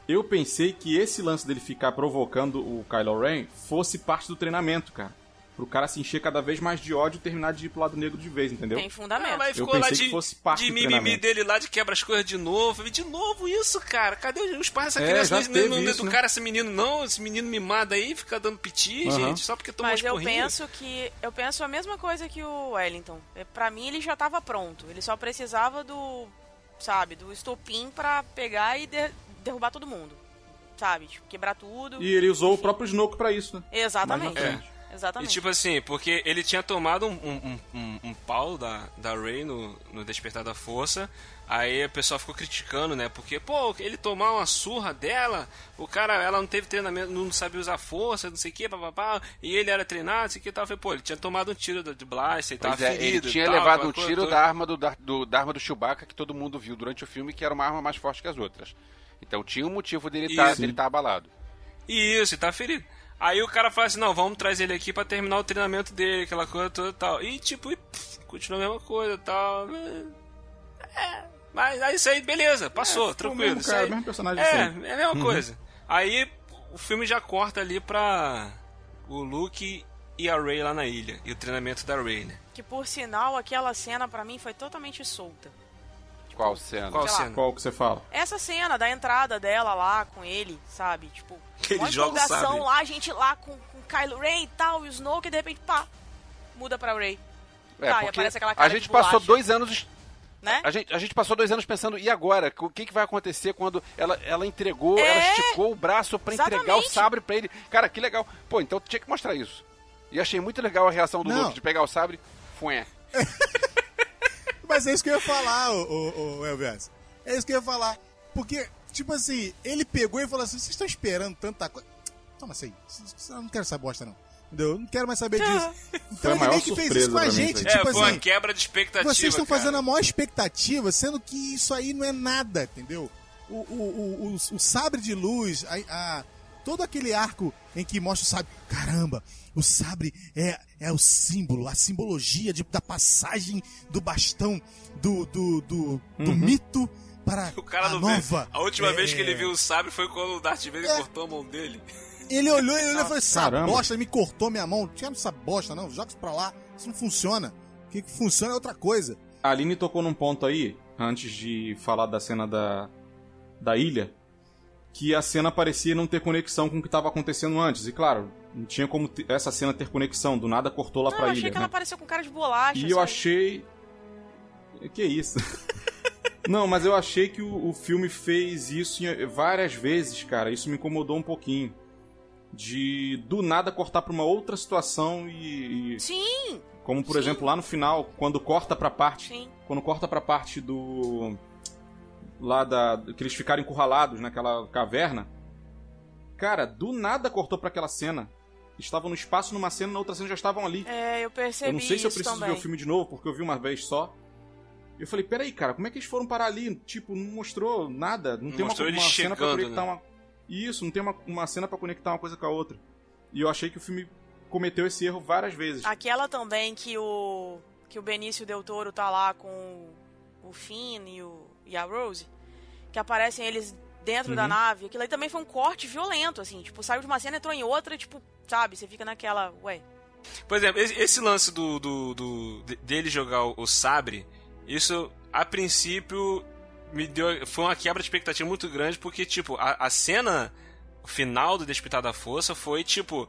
S5: eu pensei que esse lance dele ficar provocando o Kylo Ren fosse parte do treinamento, cara. Pro cara se encher cada vez mais de ódio e terminar de ir pro lado negro de vez, entendeu?
S4: Tem fundamento.
S1: Ah, mas
S5: Eu
S1: ficou lá
S5: pensei
S1: de,
S5: que fosse parte
S1: de mimimi dele lá de quebra as coisas de novo. E de novo isso, cara. Cadê os pais dessa
S5: É,
S1: criança?
S5: já
S1: Não, não, não
S5: isso, né?
S1: educaram esse menino, não. Esse menino mimado aí fica dando piti,
S5: Aham.
S1: gente, só porque tomou
S4: Mas eu penso que. Eu penso a mesma coisa que o Wellington. É, Pra mim ele já tava pronto. Ele só precisava do. Sabe, do estopim pra pegar e de- derrubar todo mundo. sabe, tipo, quebrar tudo.
S5: E ele usou o próprio Snoke pra isso, né?
S4: Exatamente.
S5: Mais na frente.
S1: E
S4: Exatamente.
S1: tipo assim, porque ele tinha tomado um, um, um, um pau da, da Rey no, no Despertar da Força, aí a pessoa ficou criticando, né? Porque, pô, ele tomar uma surra dela, o cara, ela não teve treinamento, não sabe usar força, não sei o que, papapá, e ele era treinado, não sei o que, tal. Falei, pô, ele tinha tomado um tiro de blaster e tava
S7: Pois é, ele tinha
S1: tal,
S7: levado um tiro
S1: toda.
S7: da arma do, da, do- da arma do Chewbacca que todo mundo viu durante o filme, que era uma arma mais forte que as outras. Então tinha um motivo dele estar
S1: Isso.
S7: dele tá abalado.
S1: Isso, e tá ferido. Aí o cara fala assim, não, vamos trazer ele aqui pra terminar o treinamento dele, aquela coisa toda e tal. E tipo, e, pff, continua a mesma coisa e tal. É, mas aí isso aí, beleza, passou,
S5: o
S1: tranquilo.
S5: mesmo cara,
S1: aí-
S5: mesmo personagem
S1: É, é a mesma
S5: Uhum.
S1: coisa. Aí o filme já corta ali pra o Luke e a Rey lá na ilha. E o treinamento da Rey, né?
S4: Que por sinal, aquela cena pra mim foi totalmente solta.
S7: Qual cena?
S1: Qual cena?
S5: Qual que você fala?
S4: Essa cena da entrada dela lá com ele, sabe? Tipo,
S1: Que ele
S4: uma
S1: joga o
S4: empolgação
S1: sabre.
S4: lá, a gente lá com, com Kylo Ren e tal, e o Snoke, e de repente, pá, muda pra Rey.
S7: É,
S4: tá, e
S7: porque
S4: aparece aquela cara
S7: a gente passou dois anos.
S4: Né?
S7: A gente, a gente passou dois anos pensando, e agora? O que, que vai acontecer quando ela, ela entregou,
S4: É.
S7: ela esticou o braço pra entregar o sabre pra ele? Cara, que legal. Pô, então tinha que mostrar isso. E achei muito legal a reação do
S6: Não.
S7: Luke de pegar o sabre. Fué. (laughs)
S6: Mas é isso que eu ia falar, o, o, o Elvis. É isso que eu ia falar. Porque, tipo assim, ele pegou e falou assim: vocês estão esperando tanta coisa. Toma assim, eu não quero essa bosta, não. Entendeu? Eu não quero mais saber disso. (laughs)
S5: Foi
S6: Então
S5: a
S6: ele
S5: maior
S6: meio que fez isso com a gente.
S5: isso
S1: É,
S6: Tipo
S1: foi uma
S6: assim,
S1: quebra de expectativa.
S6: vocês estão
S1: cara.
S6: fazendo a maior expectativa, sendo que isso aí não é nada, entendeu? O, o, o, o, o sabre de luz, a, a- todo aquele arco em que mostra o sabre. Caramba, o sabre é, é o símbolo, a simbologia de- da passagem do bastão do, do, do, do
S5: Uhum.
S6: mito para (laughs)
S1: O cara
S6: a
S1: não
S6: nova.
S1: vê. A última
S6: é,
S1: vez que ele viu o sabre foi quando o Darth Vader
S6: É.
S1: cortou a mão dele.
S6: Ele olhou e olhou e falou: essa bosta me cortou minha mão. Não tinha essa bosta, não. Joga isso pra lá. Isso não funciona. O que, que funciona é outra coisa.
S5: A Aline tocou num ponto aí, antes de falar da cena da, da ilha, que a cena parecia não ter conexão com o que estava acontecendo antes. E claro, não tinha como essa cena ter conexão, do nada cortou lá
S4: Não,
S5: pra
S4: eu achei
S5: ilha.
S4: que
S5: né?
S4: ela apareceu com cara de bolacha.
S5: E eu
S4: sabe?
S5: achei. Que isso? (laughs) Não, mas eu achei que o, o filme fez isso várias vezes, cara. Isso me incomodou um pouquinho. De do nada cortar pra uma outra situação e. e-
S4: Sim,
S5: como por
S4: Sim.
S5: exemplo lá no final, quando corta pra parte.
S4: sim.
S5: Quando corta pra parte do. Lá da. Que eles ficaram encurralados naquela caverna. Cara, do nada cortou pra aquela cena. Estavam no espaço numa cena, na outra cena já estavam ali.
S4: É, eu percebi
S5: Eu não sei se eu preciso
S4: também.
S5: ver o filme de novo, porque eu vi uma vez só. Eu falei, peraí, cara, como é que eles foram parar ali? Tipo, não mostrou nada. Não,
S1: Não
S5: tem uma,
S1: mostrou
S5: uma cena pra conectar
S1: né?
S5: uma. Isso, não tem uma, uma cena pra conectar uma coisa com a outra. E eu achei que o filme cometeu esse erro várias vezes.
S4: Aquela também que o que o Benício Del Toro tá lá com o Finn e, o, e a Rose, que aparecem eles dentro da
S5: Uhum.
S4: nave. Aquilo aí também foi um corte violento, assim. Tipo, saiu de uma cena, entrou em outra, tipo, sabe? Você fica naquela, ué.
S1: Por exemplo, esse, esse lance do, do, do- de- dele jogar o, o sabre, isso a princípio me deu. Foi uma quebra de expectativa muito grande, porque, tipo, a, a cena final do Despertar da Força foi tipo.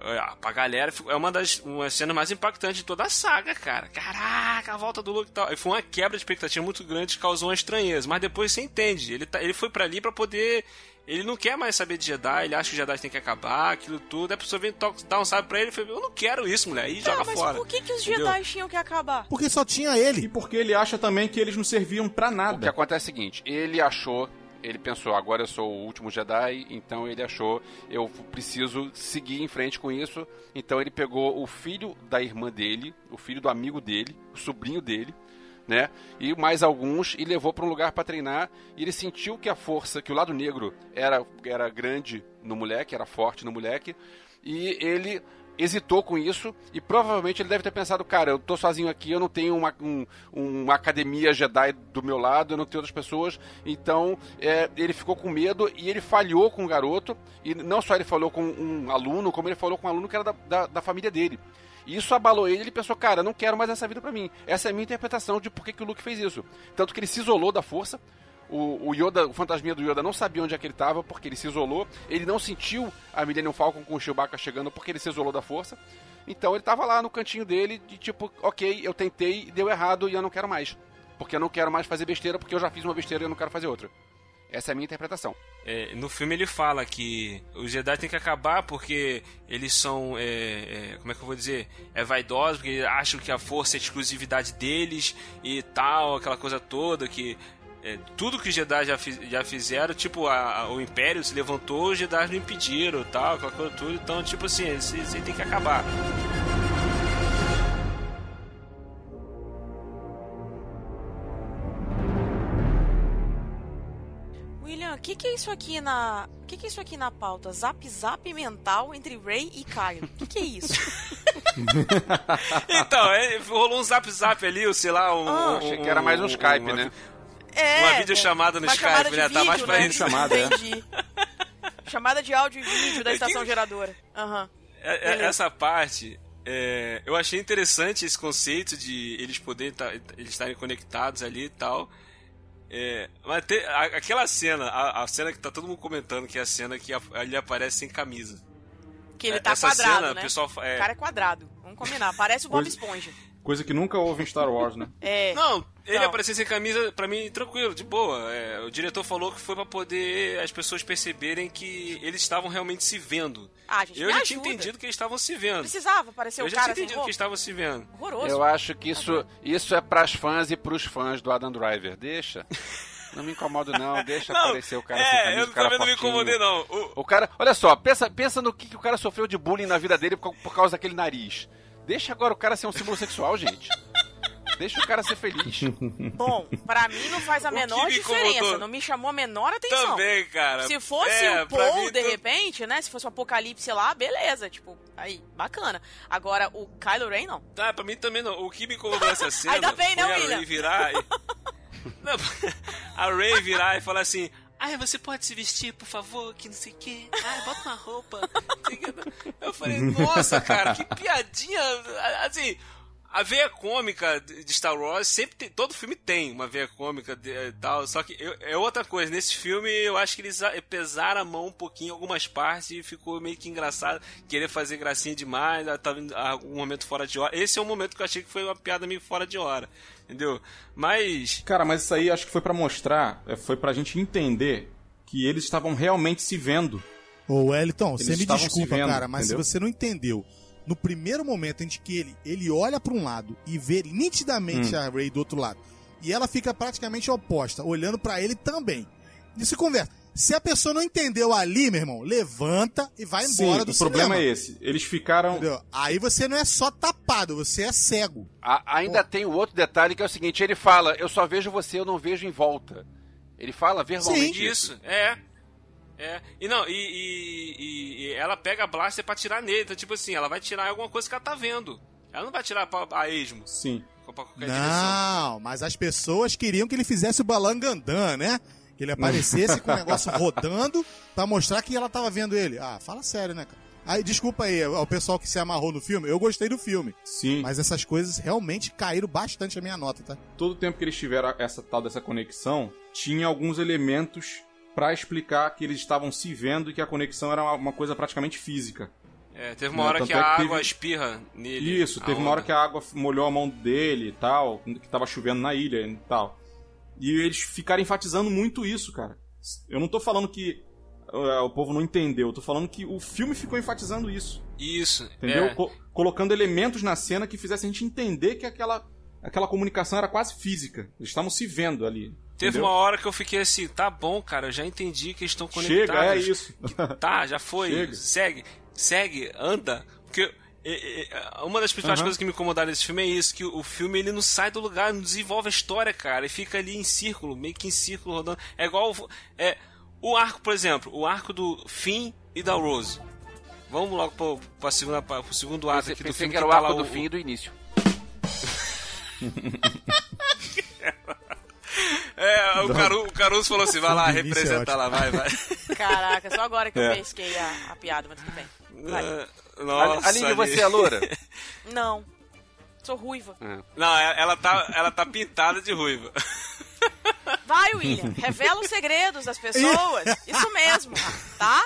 S1: é, Pra galera, é uma das uma cenas mais impactantes de toda a saga, cara. Caraca, a volta do Luke e tal. E foi uma quebra de expectativa muito grande que causou uma estranheza. Mas depois você entende. Ele, tá, ele foi pra ali pra poder. Ele não quer mais saber de Jedi, ele acha que o Jedi tem que acabar, aquilo tudo. Aí a pessoa vem dar um sabre pra ele e fala: Eu não quero isso, mulher. E
S4: Tá,
S1: joga
S4: mas
S1: fora.
S4: por que, que os
S1: Entendeu?
S4: Jedi tinham que acabar?
S6: Porque só tinha
S5: E
S6: ele.
S5: porque ele acha também que eles não serviam pra
S7: O que
S5: nada.
S7: acontece é o seguinte, ele achou, ele pensou, agora eu sou o último Jedi, então ele achou, eu preciso seguir em frente com isso. Então ele pegou o filho da irmã dele, o filho do amigo dele, o sobrinho dele, né? E mais alguns e levou para um lugar para treinar. E ele sentiu que a força, que o lado negro era era grande no moleque, era forte no moleque, e ele hesitou com isso e provavelmente ele deve ter pensado, cara, eu tô sozinho aqui, eu não tenho uma, um- uma academia Jedi do meu lado, eu não tenho outras pessoas, então é, ele ficou com medo e ele falhou com o garoto, e não só ele falou com um aluno, como ele falou com um aluno que era da, da, da família dele. E isso abalou ele, ele pensou, cara, não quero mais essa vida pra mim. Essa é a minha interpretação de por que, que o Luke fez isso. Tanto que ele se isolou da força, o, o Yoda, o fantasminha do Yoda não sabia onde é que ele estava porque ele se isolou. Ele não sentiu a Millennium Falcon com o Chewbacca chegando porque ele se isolou da força. Então ele tava lá no cantinho dele de tipo, ok, eu tentei, deu errado e eu não quero mais. Porque eu não quero mais fazer besteira porque eu já fiz uma besteira e eu não quero fazer outra. Essa é a minha interpretação.
S1: É, no filme ele fala que os Jedi têm que acabar porque eles são, é, é, como é que eu vou dizer, é vaidosos, porque acham que a força é exclusividade deles e tal, aquela coisa toda que é, tudo que os Jedi já, fiz- já fizeram, tipo, a- a- o Império se levantou, os Jedi não impediram, tal, aquela coisa tudo, então, tipo assim, eles têm que acabar.
S4: Isso aqui na. O que, que é isso aqui na pauta? Zap zap mental entre Ray e Kylo. O que, que é isso? (laughs)
S1: Então, é, rolou um zap zap ali, ou sei lá, um.
S4: Ah,
S7: Achei que era mais um Skype,
S1: uma-
S7: né?
S4: É.
S1: Uma videochamada no
S4: uma
S1: Skype, né? Tá mais
S4: vídeo,
S1: pra
S4: né?
S1: isso.
S5: Chamada, é.
S4: Entendi. (laughs) chamada de áudio e vídeo da estação geradora. Aham.
S1: É- é-
S4: Beleza.
S1: essa parte, é, eu achei interessante esse conceito de eles poderem tá- eles estarem conectados ali e tal. É, mas te- a- aquela cena, a, a cena que tá todo mundo comentando, que é a cena que a- ele aparece sem camisa.
S4: Que ele
S1: É,
S4: tá
S1: essa
S4: quadrado,
S1: cena,
S4: né?
S1: o pessoal é.
S4: O cara é quadrado. Vamos combinar. Parece o Bob Esponja.
S5: Coisa que nunca houve em Star Wars, né? (laughs)
S4: É.
S1: Não, ele
S4: Não.
S1: aparecer sem camisa, pra mim, tranquilo, de boa. É, o diretor falou que foi pra poder as pessoas perceberem que eles estavam realmente se vendo.
S4: Ah, gente,
S1: Eu já tinha
S4: ajuda.
S1: entendido que eles estavam se vendo.
S4: Precisava aparecer
S1: Eu
S4: o
S1: já
S4: cara
S1: tinha
S4: sem
S1: entendido que
S4: roupa?
S1: eles estavam se vendo.
S4: Horroroso.
S7: Eu acho que isso, isso é pras fãs e pros fãs do Adam Driver. Deixa. Não me incomodo, não. Deixa (laughs)
S1: Não,
S7: aparecer o cara sem
S1: é,
S7: camisa,
S1: eu
S7: o cara
S1: também não me incomodei, não. O-
S7: O cara, olha só, pensa, pensa no que, que o cara sofreu de bullying na vida dele por, por causa daquele nariz. Deixa agora o cara ser um símbolo sexual, gente. Deixa o cara ser feliz.
S4: Bom, pra mim não faz a
S1: O
S4: menor
S1: me
S4: diferença.
S1: incomodou-
S4: Não me chamou a menor atenção.
S1: Também, cara.
S4: Se fosse
S1: É,
S4: o Paul,
S1: mim,
S4: de repente, né? Se fosse um apocalipse lá, beleza. Tipo, aí, bacana. Agora, o Kylo Ren, não.
S1: Tá, pra mim também não. O que me incomodou nessa (laughs) cena
S4: Ainda bem, né,
S1: foi a
S4: William?
S1: Ray virar e... (laughs) Não, (laughs) a Ray virar e falar assim... Ai, você pode se vestir, por favor, que não sei o quê. Ai, bota uma roupa. (laughs) Eu falei, nossa, cara, que piadinha. Assim, a veia cômica de Star Wars sempre tem. Todo filme tem uma veia cômica e tal. Só que eu- é outra coisa. Nesse filme, eu acho que eles pesaram a mão um pouquinho em algumas partes e ficou meio que engraçado. Querer fazer gracinha demais, ah, tava em algum momento fora de hora. Esse é um momento que eu achei que foi uma piada meio fora de hora. Entendeu? Mas.
S5: Cara, mas isso aí acho que foi pra mostrar, é, foi pra gente entender que eles estavam realmente se vendo.
S6: Ô, Wellington,
S5: Eles
S6: você me desculpa,
S5: vendo,
S6: cara, mas
S5: entendeu?
S6: se você não entendeu, no primeiro momento em que ele, ele olha pra um lado e vê nitidamente
S5: Hum.
S6: a Ray do outro lado, e ela fica praticamente oposta, olhando pra ele também. E se conversa. Se a pessoa não entendeu ali, meu irmão, levanta e vai
S5: Sim,
S6: embora do
S5: o problema
S6: cinema.
S5: é esse. Eles ficaram.
S6: Entendeu? Aí você não é só tapado, você é cego.
S7: A- ainda tem o outro detalhe que é o seguinte: ele fala, eu só vejo você, eu não vejo em volta. Ele fala verbalmente isso.
S1: Isso, é. É. E não, e, e- e- e ela pega a blaster pra tirar nele. Então, tipo assim, ela vai tirar alguma coisa que ela tá vendo. Ela não vai tirar pra, a esmo.
S5: Sim.
S1: Pra qualquer direção.
S6: Não, mas as pessoas queriam que ele fizesse o balangandã, né? Que ele aparecesse com o negócio (laughs) rodando pra mostrar que ela tava vendo ele. Ah, fala sério, né, cara? Aí, desculpa aí, ao pessoal que se amarrou no filme. Eu gostei do filme.
S5: Sim.
S6: Mas essas coisas realmente caíram bastante a minha nota, tá?
S5: todo o tempo que eles tiveram essa tal dessa conexão, tinha alguns elementos pra explicar que eles estavam se vendo e que a conexão era uma, uma coisa praticamente física.
S1: É, teve uma
S5: Não,
S1: hora
S5: tanto
S1: que
S5: é
S1: a
S5: que
S1: água
S5: teve-
S1: espirra nele.
S5: Isso, teve uma hora que a água molhou a mão dele e tal, que tava chovendo na ilha e tal. E eles ficaram enfatizando muito isso, cara. Eu não tô falando que eh, o povo não entendeu, eu tô falando que o filme ficou enfatizando isso.
S1: Isso,
S5: Entendeu?
S1: é.
S5: Co- colocando elementos na cena que fizessem a gente entender que aquela, aquela comunicação era quase física. Eles estavam se vendo ali.
S1: Teve
S5: entendeu?
S1: uma hora que eu fiquei assim, tá bom, cara, eu já entendi que eles estão conectados.
S5: Chega, é isso.
S1: Tá, já foi. (laughs)
S5: Chega.
S1: Segue, segue, anda. Porque uma das principais
S5: Aham.
S1: coisas que me incomodaram nesse filme é isso, que o filme ele não sai do lugar, não desenvolve a história, cara, e fica ali em círculo, meio que em círculo rodando. É igual é o arco, por exemplo, o arco do Finn e da Rose. Vamos logo pro, pra segunda, pra, pro segundo ato aqui do
S7: pensei
S1: filme
S7: que era o
S1: tá
S7: arco
S1: lá
S7: do fim e do início. (laughs)
S1: É, o, Caru, o Caruso falou assim, vai lá,
S6: é
S1: representa
S6: ótimo.
S1: lá, vai, vai.
S4: Caraca, só agora que eu
S5: É.
S4: pesquei a, a piada, mas tudo bem. Vai.
S1: É, Nossa,
S7: Aline,
S1: ali-
S7: você é loura? (laughs)
S4: Não. Sou ruiva.
S1: Não, é, ela tá, ela tá pintada de ruiva.
S4: Vai, William. Revela os segredos das pessoas. Isso mesmo, tá?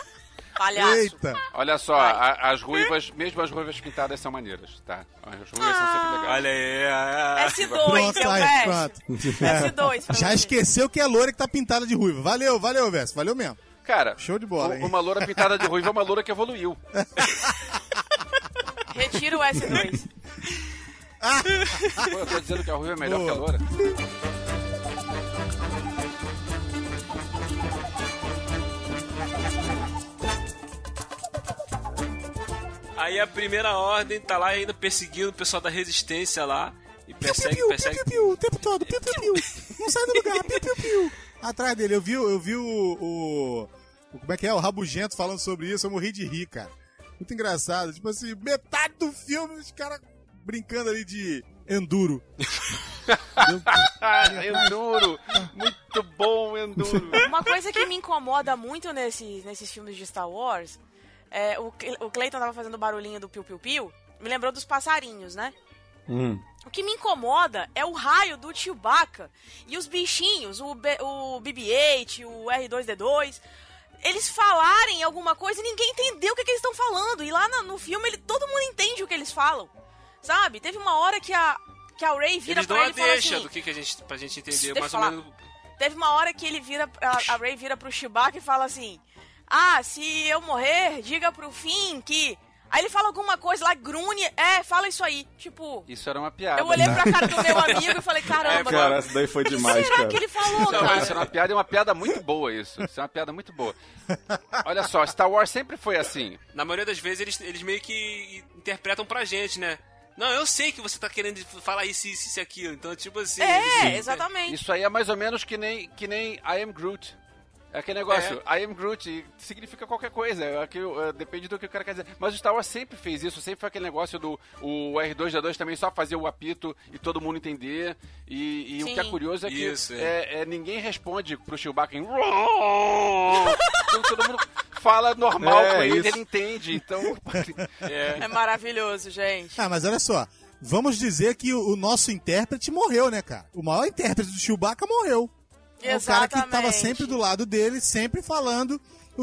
S4: Palhaço.
S6: Eita.
S7: Olha só, a- as ruivas, mesmo as ruivas pintadas são maneiras, tá? As ruivas são sempre legais.
S1: Olha aí.
S4: S2,
S6: Pronto,
S4: eu
S6: aí,
S4: peço.
S6: pronto.
S4: S2. pra
S6: Já esqueceu que é loira que tá pintada de ruiva. Valeu, valeu, Verso. Valeu mesmo.
S7: Cara,
S6: Show de bola, hein?
S7: uma loura pintada de ruiva é uma loura que evoluiu. (laughs)
S4: Retira o S2.
S7: Pô, eu tô dizendo que a ruiva é melhor
S6: Boa.
S7: que a loura.
S1: Aí a primeira ordem tá lá ainda perseguindo o pessoal da resistência lá. E persegue,
S6: piu, piu,
S1: persegue.
S6: piu, piu, o tempo todo. Piu, piu, piu. Não sai do lugar. Piu, piu, piu. Atrás dele, eu vi, eu vi o, o, o- Como é que é? O Rabugento falando sobre isso. Eu morri de rir, cara. Muito engraçado. Tipo assim, metade do filme, os caras brincando ali de enduro. (laughs)
S7: Enduro! Muito bom, Enduro!
S4: Uma coisa que me incomoda muito nesses, nesses filmes de Star Wars é o, o Clayton tava fazendo o barulhinho do piu-piu-piu. Me lembrou dos passarinhos, né?
S5: Hum.
S4: O que me incomoda é o raio do Chewbacca e os bichinhos, o, B- o BB-8, o R2-D2, eles falarem alguma coisa e ninguém entendeu o que, que eles estão falando. E lá na- no, filme ele, todo mundo entende o que eles falam. Sabe? Teve uma hora que a, que a Ray vira
S1: Eles
S4: pra ele e fala assim...
S1: do que, que a gente, pra gente entender mais ou menos.
S4: Teve uma hora que ele vira, a, a Ray vira pro Chewbacca e fala assim: Ah, se eu morrer, diga pro Finn que. Aí ele fala alguma coisa lá, grune, é, fala isso aí. Tipo,
S7: Isso era uma piada.
S4: eu olhei pra cara do meu (laughs) amigo e falei: Caramba,
S5: Cara, essa daí foi
S4: que
S5: demais,
S4: será
S5: cara.
S4: que ele falou,
S7: Não,
S4: cara?
S7: isso é uma piada e uma piada muito boa, isso. Isso é uma piada muito boa. Olha só, Star Wars sempre foi assim.
S1: Na maioria das vezes eles, eles meio que interpretam pra gente, né? Não, eu sei que você tá querendo falar isso, isso, isso e aquilo. Então, tipo assim.
S4: É,
S1: eles-
S4: exatamente.
S7: Isso aí é mais ou menos que nem, que nem I am Groot. É aquele negócio, I am Groot significa qualquer coisa, é aquilo, é, depende do que o cara quer dizer. Mas o Star Wars sempre fez isso, sempre foi aquele negócio do o R2D2 também só fazer o apito e todo mundo entender. E, e o que é curioso é que
S1: Isso, é.
S7: é, é, ninguém responde pro Chewbacca em (laughs) então, todo mundo fala normal
S5: É,
S7: com ele,
S5: isso.
S7: ele entende. Então, (laughs)
S4: É maravilhoso, gente.
S6: Ah, mas olha só. Vamos dizer que o, o nosso intérprete morreu, né, cara? O maior intérprete do Chewbacca morreu. É o cara que tava
S4: Exatamente.
S6: sempre do lado dele, sempre falando,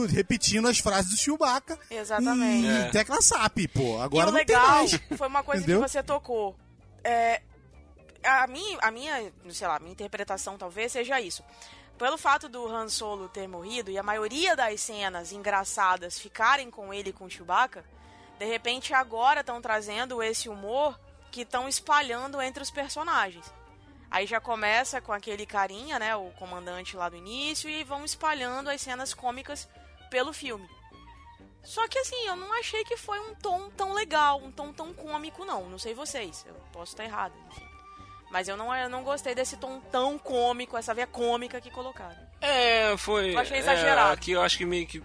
S6: repetindo as frases do Chewbacca.
S4: Exatamente.
S6: E
S1: É.
S6: tecla SAP, pô. Agora
S4: e o
S6: não tem
S4: legal
S6: mais. (laughs)
S4: foi uma coisa
S6: Entendeu?
S4: que você tocou. É, a, minha, a minha, sei lá, minha interpretação talvez seja isso. Pelo fato do Han Solo ter morrido e a maioria das cenas engraçadas ficarem com ele e com o Chewbacca, de repente agora estão trazendo esse humor que estão espalhando entre os personagens. Aí já começa com aquele carinha, né, o comandante lá do início, e vão espalhando as cenas cômicas pelo filme. Só que assim, eu não achei que foi um tom tão legal, um tom tão cômico, não. Não sei vocês, eu posso estar errado. enfim. Mas eu não, eu não gostei desse tom tão cômico, essa veia cômica que colocaram.
S1: É, foi.
S4: Eu achei
S1: é,
S4: exagerado.
S1: aqui eu acho que meio que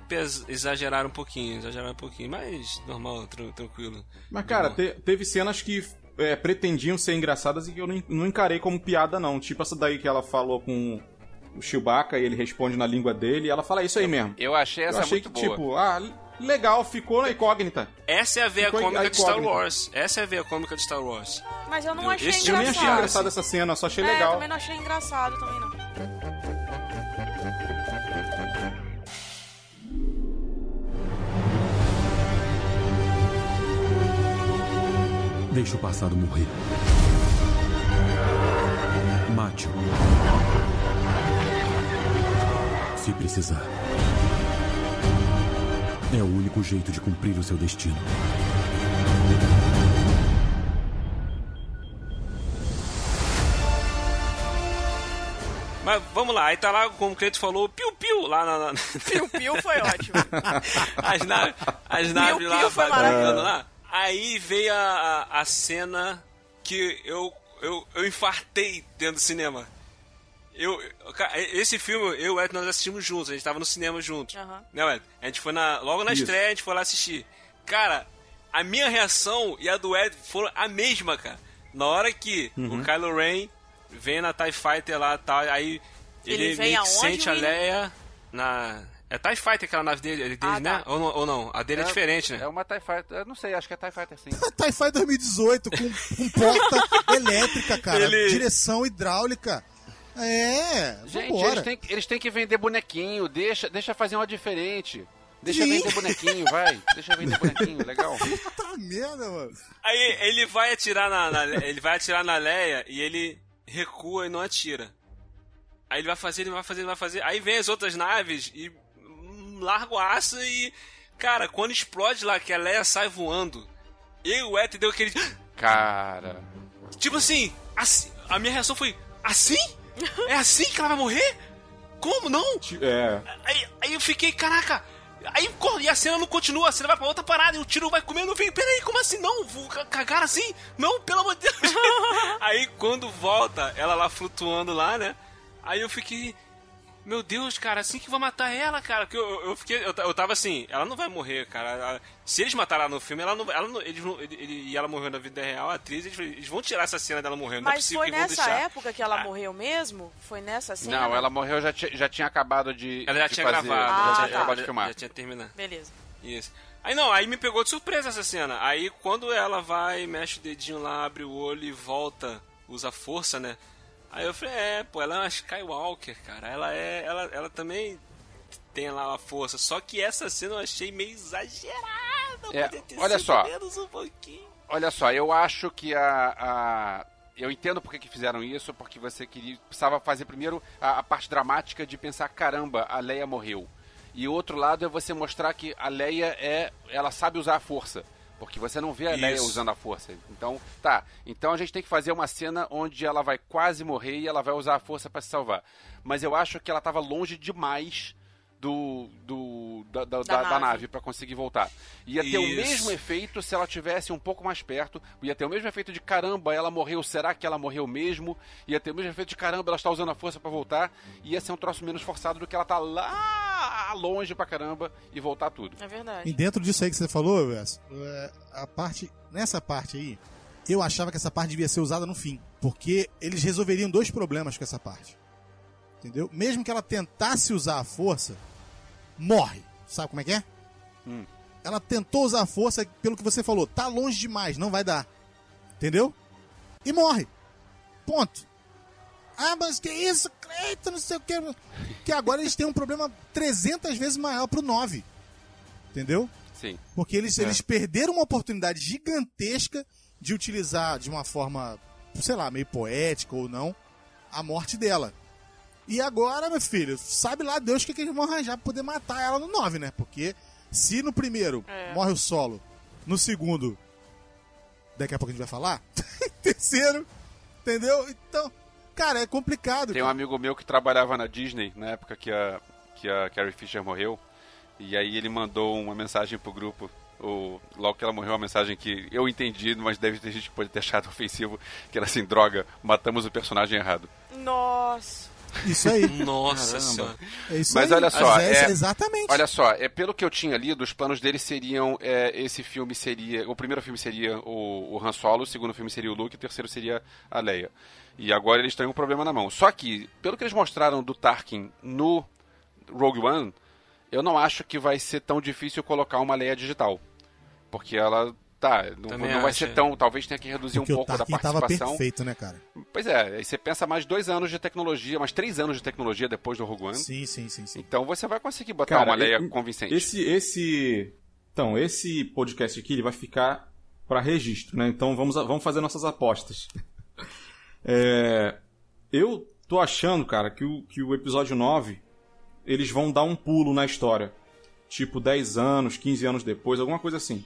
S1: exageraram um pouquinho, exageraram um pouquinho, mas normal, tran- tranquilo.
S5: Mas, cara, te- teve cenas que é, pretendiam ser engraçadas e que eu não, não encarei como piada, não. Tipo essa daí que ela falou com o Chewbacca e ele responde na língua dele e ela fala "É isso aí mesmo.
S7: eu achei essa
S5: eu achei
S7: muito
S5: que,
S7: boa.
S5: tipo, ah, legal, ficou na incógnita.
S1: Essa é a veia cômica
S5: a
S1: de Star. Wars. Essa é a veia cômica de Star Wars.
S4: Mas eu não
S1: Eu-
S4: achei
S1: esse
S5: Eu nem
S4: engraçado.
S5: achei engraçado essa cena, eu só achei
S4: É, eu
S5: legal.
S4: também não achei engraçado também não.
S10: Deixe o passado morrer. Mate-o. Se precisar. É o único jeito de cumprir o seu destino.
S1: Mas vamos lá, aí tá lá, como o Cleiton falou, piu-piu lá na. na-
S4: Piu-piu foi ótimo. (laughs)
S1: as naves, as naves lá
S4: Piu-piu foi
S1: lá. Aí veio a, a, a cena que eu, eu, eu infartei dentro do cinema. Eu, esse filme, eu e o Ed, nós assistimos juntos, a gente tava no cinema juntos.
S4: Aham.
S1: Né, Ed? A gente foi na, logo na
S5: Isso.
S1: estreia, a gente foi lá assistir. Cara, a minha reação e a do Ed foram a mesma, cara. Na hora que
S5: Uhum.
S1: o Kylo Ren vem na TIE Fighter lá tal, aí
S4: Ele
S1: ele,
S4: vem
S1: meio que
S4: aonde,
S1: sente a? Leia na. É TIE Fighter aquela nave dele, dele
S4: Ah,
S1: né?
S4: tá.
S1: Ou não, ou não? A dele é, diferente, né?
S7: É uma TIE Fighter. Eu não sei, acho que é TIE Fighter sim. (laughs)
S6: TIE Fighter 2018 com, com porta (laughs) elétrica, cara.
S1: Ele-
S6: Direção hidráulica. É,
S7: Gente,
S6: vambora.
S7: eles têm, eles têm que vender bonequinho, deixa, deixa fazer uma diferente. Deixa
S6: Sim.
S7: vender bonequinho, vai. Deixa vender bonequinho, (laughs) legal.
S6: Puta merda, mano.
S1: Aí ele vai atirar na, na- ele vai atirar na Leia e ele recua e não atira. Aí ele vai fazer, ele vai fazer, ele vai fazer. Aí vem as outras naves e larga o aço e cara, quando explode lá que a Leia sai voando, eu e o Ethan deu aquele (gasps)
S7: Cara.
S1: tipo assim, assim, a minha reação foi assim? (laughs) É assim que ela vai morrer? Como não?
S5: É.
S1: Aí, aí eu fiquei, caraca. Aí e a cena não continua, a cena vai pra outra parada e o tiro vai comendo. Eu fiquei, peraí, como assim? Não, vou ca- cagar assim? Não, pelo amor de Deus. (laughs) aí quando volta, ela lá flutuando lá, né? Aí eu fiquei, meu Deus, cara, assim que vai matar ela, cara. Porque eu, eu- fiquei, eu, eu tava assim, ela não vai morrer, cara. Ela- se eles mataram ela no filme, ela não, ela não, eles, ele, ele- e ela morreu na vida real, a atriz, eles, eles vão tirar essa cena dela morrendo. não é
S4: Mas
S1: possível
S4: foi nessa
S1: deixar.
S4: época que ela morreu mesmo? Foi nessa cena?
S7: Não, ela morreu, já, já tinha acabado de.
S1: Ela já
S7: de
S1: tinha
S7: fazer,
S1: gravado,
S4: Ah,
S7: já
S1: já,
S7: tinha
S4: tá.
S7: acabado de
S1: já-
S7: filmar.
S1: já tinha terminado.
S4: Beleza.
S1: Isso. Aí não, aí me pegou de surpresa essa cena. Aí quando ela vai, mexe o dedinho lá, abre o olho e volta, usa força, né? Aí eu falei, é, pô, ela é uma Skywalker, cara. Ela é. Ela, ela também tem lá a força. Só que essa cena eu achei meio exagerada.
S7: É, olha
S1: sido
S7: só.
S1: menos um pouquinho.
S7: Olha só, eu acho que a. a- Eu entendo por que que fizeram isso, porque você queria, precisava fazer primeiro a, a parte dramática de pensar, caramba, a Leia morreu. E o outro lado é você mostrar que a Leia é. ela sabe usar a força. Porque você não vê a Leia
S1: Isso.
S7: usando a força. Então, tá. Então a gente tem que fazer uma cena onde ela vai quase morrer e ela vai usar a força pra se salvar. Mas eu acho que ela tava longe demais do, do da, da, da- da
S4: nave.
S7: para conseguir voltar. Ia ter o
S1: Isso.
S7: mesmo efeito se ela tivesse um pouco mais perto. Ia ter o mesmo efeito de caramba, ela morreu, será que ela morreu mesmo? Ia ter o mesmo efeito de caramba, ela está usando a força para voltar. Ia ser um troço menos forçado do que ela tá lá longe pra caramba e voltar tudo.
S4: É verdade.
S6: E dentro disso aí que você falou, Wes, é, a parte. Nessa parte aí, eu achava que essa parte devia ser usada no fim. Porque eles resolveriam dois problemas com essa parte. Entendeu? Mesmo que ela tentasse usar a força, morre. Sabe como é que é?
S7: Hum.
S6: Ela tentou usar a força, pelo que você falou, tá longe demais, não vai dar. Entendeu? E morre. Ponto. Ah, mas que isso, Cleiton, não sei o que. Que agora eles têm um problema 300 vezes maior pro 9. Entendeu?
S7: Sim.
S6: Porque eles,
S5: É.
S6: eles perderam uma oportunidade gigantesca de utilizar de uma forma, sei lá, meio poética ou não, a morte dela. E agora, meu filho, sabe lá Deus o que, que eles vão arranjar pra poder matar ela no 9, né? Porque se no primeiro
S4: É.
S6: morre o solo, no segundo, daqui a pouco a gente vai falar, (laughs) terceiro, entendeu? Então, cara, é complicado.
S7: Tem um
S6: cara.
S7: amigo meu que trabalhava na Disney na época que a, que a Carrie Fisher morreu. E aí ele mandou uma mensagem pro grupo. O, logo que ela morreu, uma mensagem que eu entendi, mas deve ter gente que pode ter achado (laughs) ofensivo, que era assim, droga, matamos o personagem errado.
S4: Nossa.
S6: Isso aí. (laughs)
S1: Nossa
S7: Caramba.
S1: senhora.
S6: É isso
S7: Mas
S6: aí.
S7: olha só,
S6: é- exatamente.
S7: Olha só, é pelo que eu tinha lido, os planos dele seriam é, esse filme seria, o primeiro filme seria o, o Han Solo, o segundo filme seria o Luke, e o terceiro seria a Leia. E agora eles têm um problema na mão. Só que, pelo que eles mostraram do Tarkin no Rogue One, eu não acho que vai ser tão difícil colocar uma Leia digital, porque ela tá, não,
S1: Também
S7: não vai ser
S1: é.
S7: tão, talvez tenha que reduzir
S6: Porque
S7: um
S6: o
S7: pouco da
S6: Tarkin tava
S7: participação.
S6: perfeito, né, cara?
S7: Pois é, aí você pensa mais dois anos de tecnologia, mais três anos de tecnologia depois do Rogue One.
S6: Sim, sim, sim, sim.
S7: Então você vai conseguir botar
S5: Cara,
S7: uma Leia
S5: e-
S7: convincente.
S5: Esse, esse, então, esse podcast aqui ele vai ficar para registro, né? Então vamos, vamos fazer nossas apostas. (laughs) É, eu tô achando, cara, que o, que o episódio 9 eles vão dar um pulo na história. Tipo 10 anos, 15 anos depois, alguma coisa assim.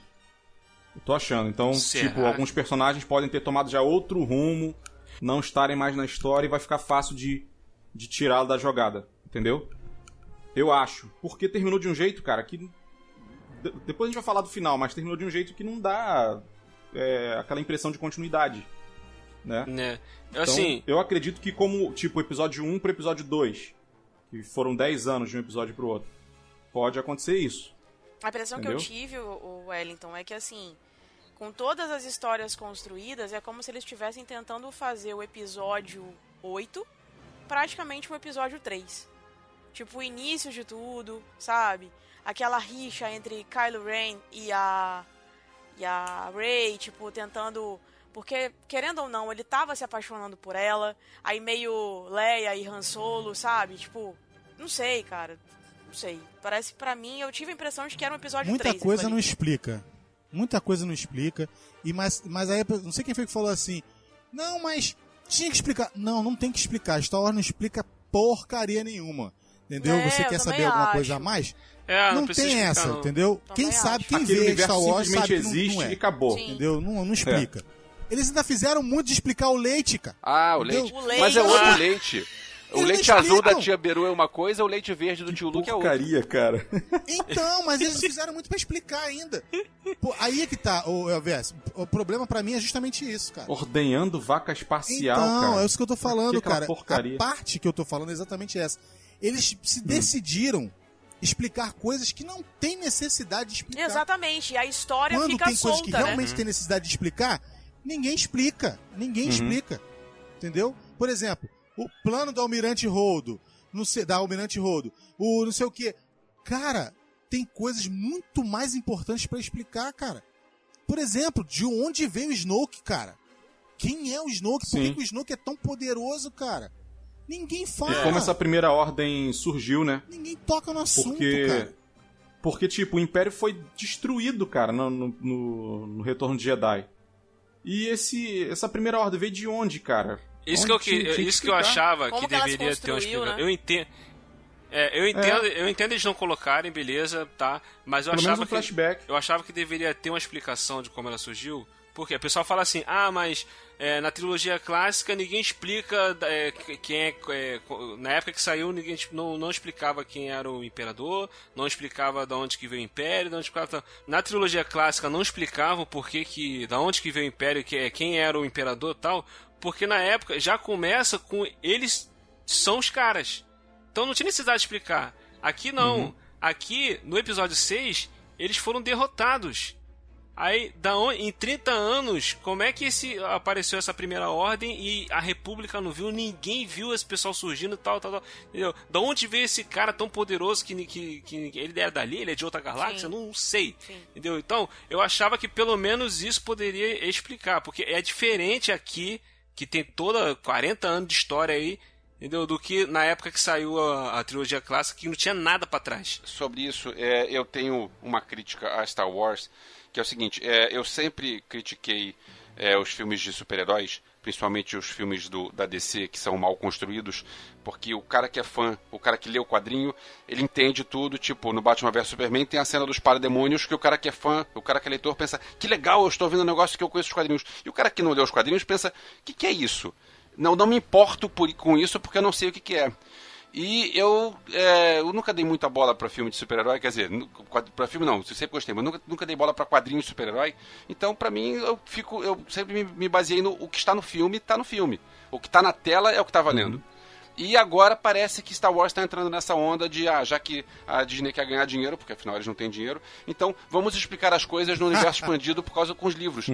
S5: Eu tô achando. Então,
S1: Será?
S5: tipo, alguns personagens podem ter tomado já outro rumo, não estarem mais na história e vai ficar fácil de, de tirá-lo da jogada. Entendeu? Eu acho. Porque terminou de um jeito, cara, que. de- Depois a gente vai falar do final, mas terminou de um jeito que não dá é, aquela impressão de continuidade. Né?
S1: Né?
S5: Então,
S1: Assim,
S5: eu acredito que como, tipo, episódio 1 pro episódio 2, que foram 10 anos de um episódio pro outro, pode acontecer isso.
S4: A impressão que eu
S5: Entendeu?
S4: tive, o Wellington, é que assim, com todas as histórias construídas, é como se eles estivessem tentando fazer o episódio 8 praticamente um episódio 3. Tipo, o início de tudo, sabe? Aquela rixa entre Kylo Ren e a e a Rey, tipo, tentando porque querendo ou não, ele tava se apaixonando por ela, aí meio Leia e Han Solo, sabe? Tipo, não sei, cara. Não sei. Parece que pra mim, eu tive a impressão de que era um episódio
S6: Muita
S4: 3.
S6: coisa
S4: aquilo
S6: não explica. Muita coisa não explica. E mas, mas aí, não sei quem foi que falou assim: Não, mas tinha que explicar. Não, não tem que explicar. Star Wars não explica porcaria nenhuma. Entendeu?
S4: É,
S6: Você quer saber alguma
S4: acho.
S6: coisa a mais?
S1: É,
S6: não
S1: precisa
S6: tem
S1: explicar,
S6: essa,
S1: não.
S6: entendeu?
S4: Também
S6: quem sabe,
S4: acho.
S6: quem
S5: Aquele
S6: vê Star Wars sabe que não,
S5: existe
S6: não é.
S5: e acabou.
S4: Sim.
S6: Entendeu? Não, não explica. Eles ainda fizeram muito de explicar o leite, cara.
S7: Ah, o
S6: Entendeu?
S7: leite.
S4: O leite.
S7: Mas é outro
S4: Ah.
S7: leite. O leite
S6: não
S7: azul da tia Beru é uma coisa, o leite verde do tio Luke é outra.
S5: Porcaria, cara.
S6: Então, mas eles fizeram muito pra explicar ainda. Pô, aí é que tá, o Elvis. O problema pra mim é justamente isso, cara.
S5: Ordenhando vaca espacial,
S6: então,
S5: cara.
S6: é isso que eu tô falando,
S5: Que aquela
S6: cara.
S5: porcaria.
S6: A parte que eu tô falando é exatamente essa. Eles se decidiram explicar coisas que não tem necessidade de explicar.
S4: Exatamente. E a história
S6: Quando
S4: fica
S6: tem coisas
S4: solta,
S6: que
S4: né?
S6: realmente tem necessidade de explicar, ninguém explica. Ninguém
S5: Uhum.
S6: explica. Entendeu? Por exemplo, o plano do Almirante Holdo, não sei, da Almirante Holdo, o não sei o que. Cara, tem coisas muito mais importantes pra explicar, cara. Por exemplo, de onde veio o Snoke, cara? Quem é o Snoke? Por que, que o Snoke é tão poderoso, cara? Ninguém fala.
S5: E como essa primeira ordem surgiu, né?
S6: Ninguém toca no assunto,
S5: Porque.
S6: cara.
S5: Porque, tipo, o Império foi destruído, cara, no, no, no- no Retorno de Jedi. E esse, essa primeira ordem veio de onde, cara?
S1: Isso
S5: Onde
S1: que eu,
S5: tinha-
S1: que,
S5: tinha
S1: isso que eu achava
S4: Como
S1: que deveria ter uma explicação.
S4: né?
S1: Eu entendo. É, eu entendo, eu entendo eles não colocarem, beleza, tá? Mas eu
S5: Pelo menos
S1: achava
S5: um
S1: que
S5: flashback.
S1: eu achava que deveria ter uma explicação de como ela surgiu. Porque o pessoal fala assim, ah, mas é, na trilogia clássica ninguém explica é, quem é, é, Na época que saiu, ninguém não, não explicava quem era o imperador, não explicava de onde que veio o império, não explicava. Na trilogia clássica não explicavam por que, que da onde que veio o império, que, é, quem era o imperador e tal. Porque na época já começa com eles são os caras. Então não tinha necessidade de explicar. Aqui não. Aqui, no episódio 6, eles foram derrotados. Aí, da onde, em 30 anos, como é que esse, apareceu essa primeira ordem e a República não viu? Ninguém viu esse pessoal surgindo e tal, tal, tal. Entendeu? Da onde veio esse cara tão poderoso que, que, que ele é dali? Ele é de outra galáxia?
S4: Sim.
S1: Não sei.
S4: Sim.
S1: Entendeu? Então, eu achava que pelo menos isso poderia explicar. Porque é diferente aqui, que tem toda 40 anos de história aí, entendeu? Do que na época que saiu a, a trilogia clássica, que não tinha nada pra trás.
S7: Sobre isso, é, eu tenho uma crítica a Star Wars, que é o seguinte: é, eu sempre critiquei é, os filmes de super-heróis, principalmente os filmes do, da DC, que são mal construídos, porque o cara que é fã, o cara que lê o quadrinho, ele entende tudo. Tipo, no Batman vs Superman tem a cena dos parademônios, que o cara que é fã, o cara que é leitor, pensa: que legal, eu estou vendo um negócio que eu conheço os quadrinhos. E o cara que não lê os quadrinhos pensa: que, que é isso? Não, não me importo por, com isso porque eu não sei o que, que é. E eu, é, eu nunca dei muita bola pra filme de super-herói, quer dizer, pra filme não, sempre gostei, mas nunca, nunca dei bola pra quadrinhos de super-herói. Então, pra mim, eu fico, eu sempre me, me baseei no o que está no filme, tá no filme. O que tá na tela é o que tá valendo. E agora parece que Star Wars está entrando nessa onda de, ah, já que a Disney quer ganhar dinheiro, porque afinal eles não têm dinheiro, então vamos explicar as coisas no universo (laughs) expandido por causa com os livros.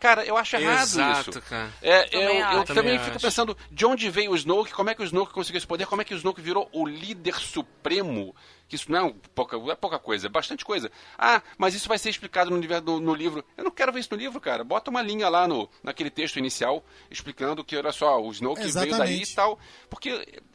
S7: Cara, eu acho errado
S1: Exato,
S7: isso.
S1: cara.
S7: É,
S4: Também
S7: eu, eu
S4: acho.
S7: também,
S1: Também
S7: fico
S1: acho.
S7: pensando de onde veio o Snoke, como é que o Snoke conseguiu esse poder, como é que o Snoke virou o líder supremo. Que isso não é pouca, é pouca coisa, é bastante coisa. Ah, mas isso vai ser explicado no, universo- no, no livro. Eu não quero ver isso no livro, cara. Bota uma linha lá no, naquele texto inicial explicando que, olha só, o Snoke veio daí e
S6: Exatamente.
S7: tal. Porque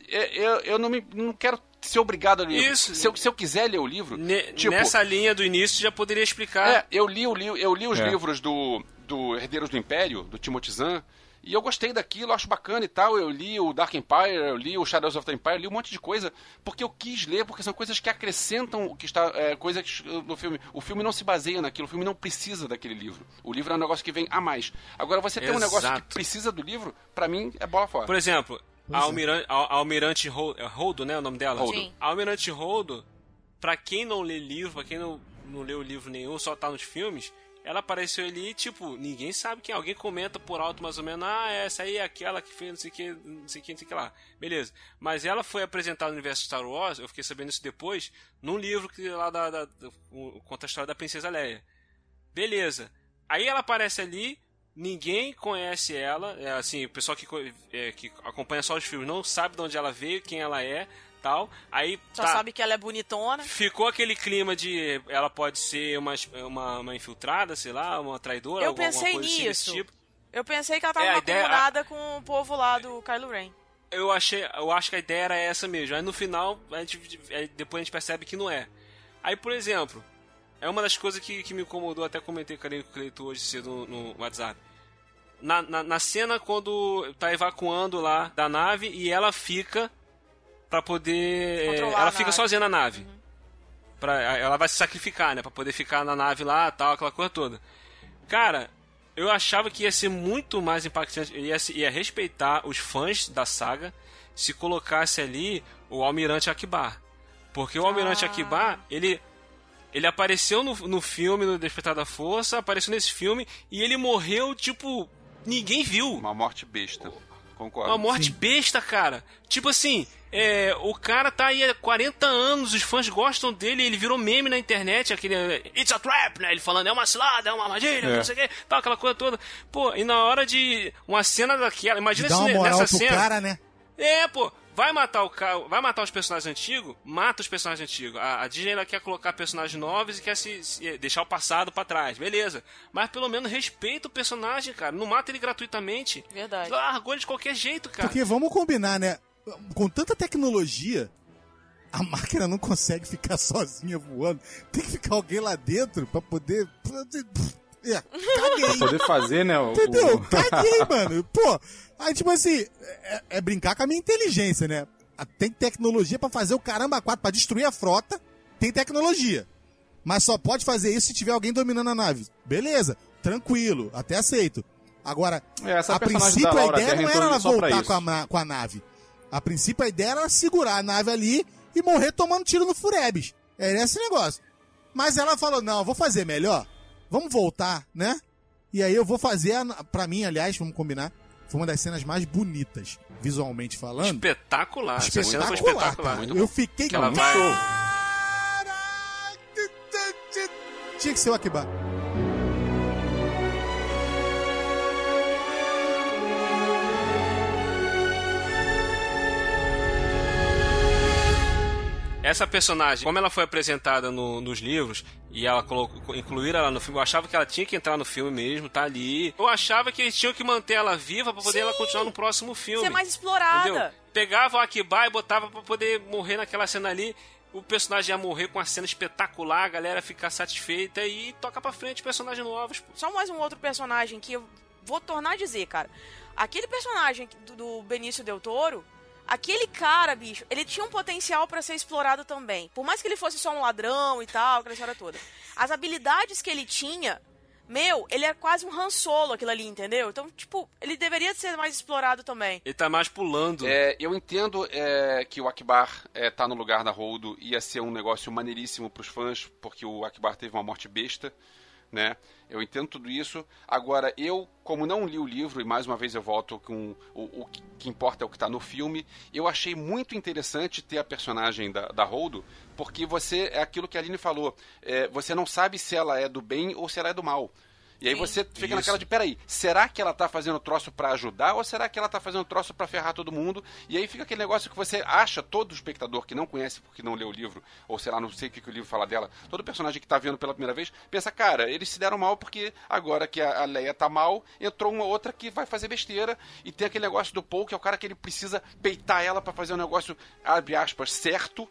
S7: é, eu, eu não, me, não quero ser obrigado a ler.
S1: Isso.
S7: Se eu, se eu quiser ler o livro,
S1: Ne-
S7: tipo,
S1: Nessa linha do início já poderia explicar.
S7: é, eu li, o li, eu li os
S5: É.
S7: livros do, do Herdeiros do Império, do Timothy Zahn, e eu gostei daquilo, acho bacana e tal. Eu li o Dark Empire, eu li o Shadows of the Empire, li um monte de coisa, porque eu quis ler, porque são coisas que acrescentam o que está. É, coisa que, no filme. O filme não se baseia naquilo, o filme não precisa daquele livro. O livro é um negócio que vem a mais. Agora, você tem um negócio que precisa do livro, pra mim, é bola fora.
S1: Por exemplo, a
S6: é.
S1: Almirante, a Almirante é Holdo, né? O nome dela?
S7: Holdo.
S4: Sim.
S1: A Almirante Holdo, pra quem não lê livro, pra quem não, não leu livro nenhum, só tá nos filmes, ela apareceu ali, tipo, ninguém sabe quem é. Alguém comenta por alto mais ou menos, ah, essa aí é aquela que fez não sei o que, não sei o que, não sei o que lá. Beleza. Mas ela foi apresentada no universo Star Wars, eu fiquei sabendo isso depois, num livro que lá da, da, da- conta a história da Princesa Leia. Beleza. Aí ela aparece ali, ninguém conhece ela, é, assim, o pessoal que, é, que acompanha só os filmes não sabe de onde ela veio, quem ela é, tal. Aí
S4: Só
S1: tá,
S4: sabe que ela é bonitona.
S1: ficou aquele clima de ela pode ser uma, uma, uma infiltrada, sei lá, uma traidora,
S4: Eu
S1: alguma
S4: pensei
S1: coisa assim
S4: nisso.
S1: tipo.
S4: Eu pensei que ela tava
S1: É, ideia-
S4: acomodada com o povo lá do Kylo Ren.
S1: eu achei, eu acho que a ideia era essa mesmo. Aí no final, a gente, aí depois a gente percebe que não é. Aí, por exemplo, é uma das coisas que, que me incomodou, até comentei com o Cleito hoje cedo no, no WhatsApp. Na, na, na cena quando tá evacuando lá da nave e ela fica pra poder.
S4: Controlar
S1: ela fica
S4: nave.
S1: sozinha na nave. Pra, ela vai se sacrificar, né? Pra poder ficar na nave lá tal, aquela coisa toda. Cara, eu achava que ia ser muito mais impactante, ia, se- ia respeitar os fãs da saga se colocasse ali o Almirante Akbar. Porque o Almirante
S4: Ah.
S1: Akbar, ele ele apareceu no, no filme, no Despertar da Força, apareceu nesse filme e ele morreu, tipo, ninguém viu.
S7: Uma morte besta. Concordo.
S1: Uma morte besta, cara. Tipo assim, é, o cara tá aí há 40 anos, os fãs gostam dele, ele virou meme na internet, aquele It's a trap, né? Ele falando, é uma cilada, é uma armadilha,
S6: É.
S1: não sei o que, tal, aquela coisa toda. Pô, e na hora de uma cena daquela, imagina se nessa cena.
S6: cara, né?
S1: É, pô, vai matar o cara, vai matar os personagens antigos, mata os personagens antigos. A, a Disney ela quer colocar personagens novos e quer se, se- deixar o passado pra trás, beleza. Mas pelo menos respeita o personagem, cara. Não mata ele gratuitamente.
S4: Verdade.
S1: Largou ele de qualquer jeito, cara.
S6: Porque vamos combinar, né? Com tanta tecnologia, a máquina não consegue ficar (laughs) sozinha voando. Tem que ficar alguém lá dentro pra poder. É,
S5: Pra
S6: caguei.
S5: poder fazer, né? o-
S6: Entendeu? Caguei, (laughs) mano. Pô, aí tipo assim, é, é brincar com a minha inteligência, né? Ah, Tem tecnologia pra fazer o caramba quatro, pra destruir a frota, tem tecnologia. Mas só pode fazer isso se tiver alguém dominando a nave. Beleza, tranquilo, até aceito. Agora,
S5: É,
S6: a princípio a ideia não era ela
S5: pra
S6: voltar com a, com a nave. A princípio a ideia era segurar a nave ali e morrer tomando tiro no Furebes. Era esse negócio. Mas ela falou: não, vou fazer melhor. Vamos voltar, né? E aí eu vou fazer, a, pra mim, aliás, vamos combinar, foi uma das cenas mais bonitas, visualmente falando.
S1: Espetacular.
S6: Espetacular,
S1: espetacular.
S6: Eu fiquei
S1: Que ela
S6: com
S1: vai-
S6: Tinha que ser o Akiba.
S1: Essa personagem, como ela foi apresentada no- nos livros e ela colocou, incluíram ela no filme, eu achava que ela tinha que entrar no filme mesmo, tá ali. Eu achava que eles tinham que manter ela viva pra poder ela continuar no próximo filme.
S4: Ser mais explorada.
S1: Entendeu? Pegava o Akiba e botava pra poder morrer naquela cena ali. O personagem ia morrer com uma cena espetacular, a galera ficar satisfeita e toca pra frente personagens novos. pô.
S4: Só mais um outro personagem que eu vou tornar a dizer, cara. Aquele personagem do Benício Del Toro, aquele cara, bicho, ele tinha um potencial pra ser explorado também. Por mais que ele fosse só um ladrão e tal, aquela história toda. As habilidades que ele tinha, meu, ele é quase um Han Solo aquilo ali, entendeu? Então, tipo, ele deveria ser mais explorado também.
S1: Ele tá mais pulando.
S7: É, eu entendo é, que o Akbar é, tá no lugar da Holdo ia ser um negócio maneiríssimo pros fãs, porque o Akbar teve uma morte besta, né? Eu entendo tudo isso. Agora, eu, como não li o livro, e mais uma vez eu volto com o, o que- importa é o que tá no filme, eu achei muito interessante ter a personagem da, da Holdo, porque você, é aquilo que a Aline falou, é, você não sabe se ela é do bem ou se ela é do mal. E aí
S4: Sim.
S7: você fica
S1: Isso.
S7: naquela de, peraí, será que ela tá fazendo troço pra ajudar ou será que ela tá fazendo troço pra ferrar todo mundo? E aí fica aquele negócio que você acha, todo espectador que não conhece porque não leu o livro, ou sei lá, não sei o que, que o livro fala dela, todo personagem que tá vendo pela primeira vez, pensa, cara, eles se deram mal porque agora que a, Leia tá mal, entrou uma outra que vai fazer besteira e tem aquele negócio do Paul, que é o cara que ele precisa peitar ela pra fazer um negócio, abre aspas, certo,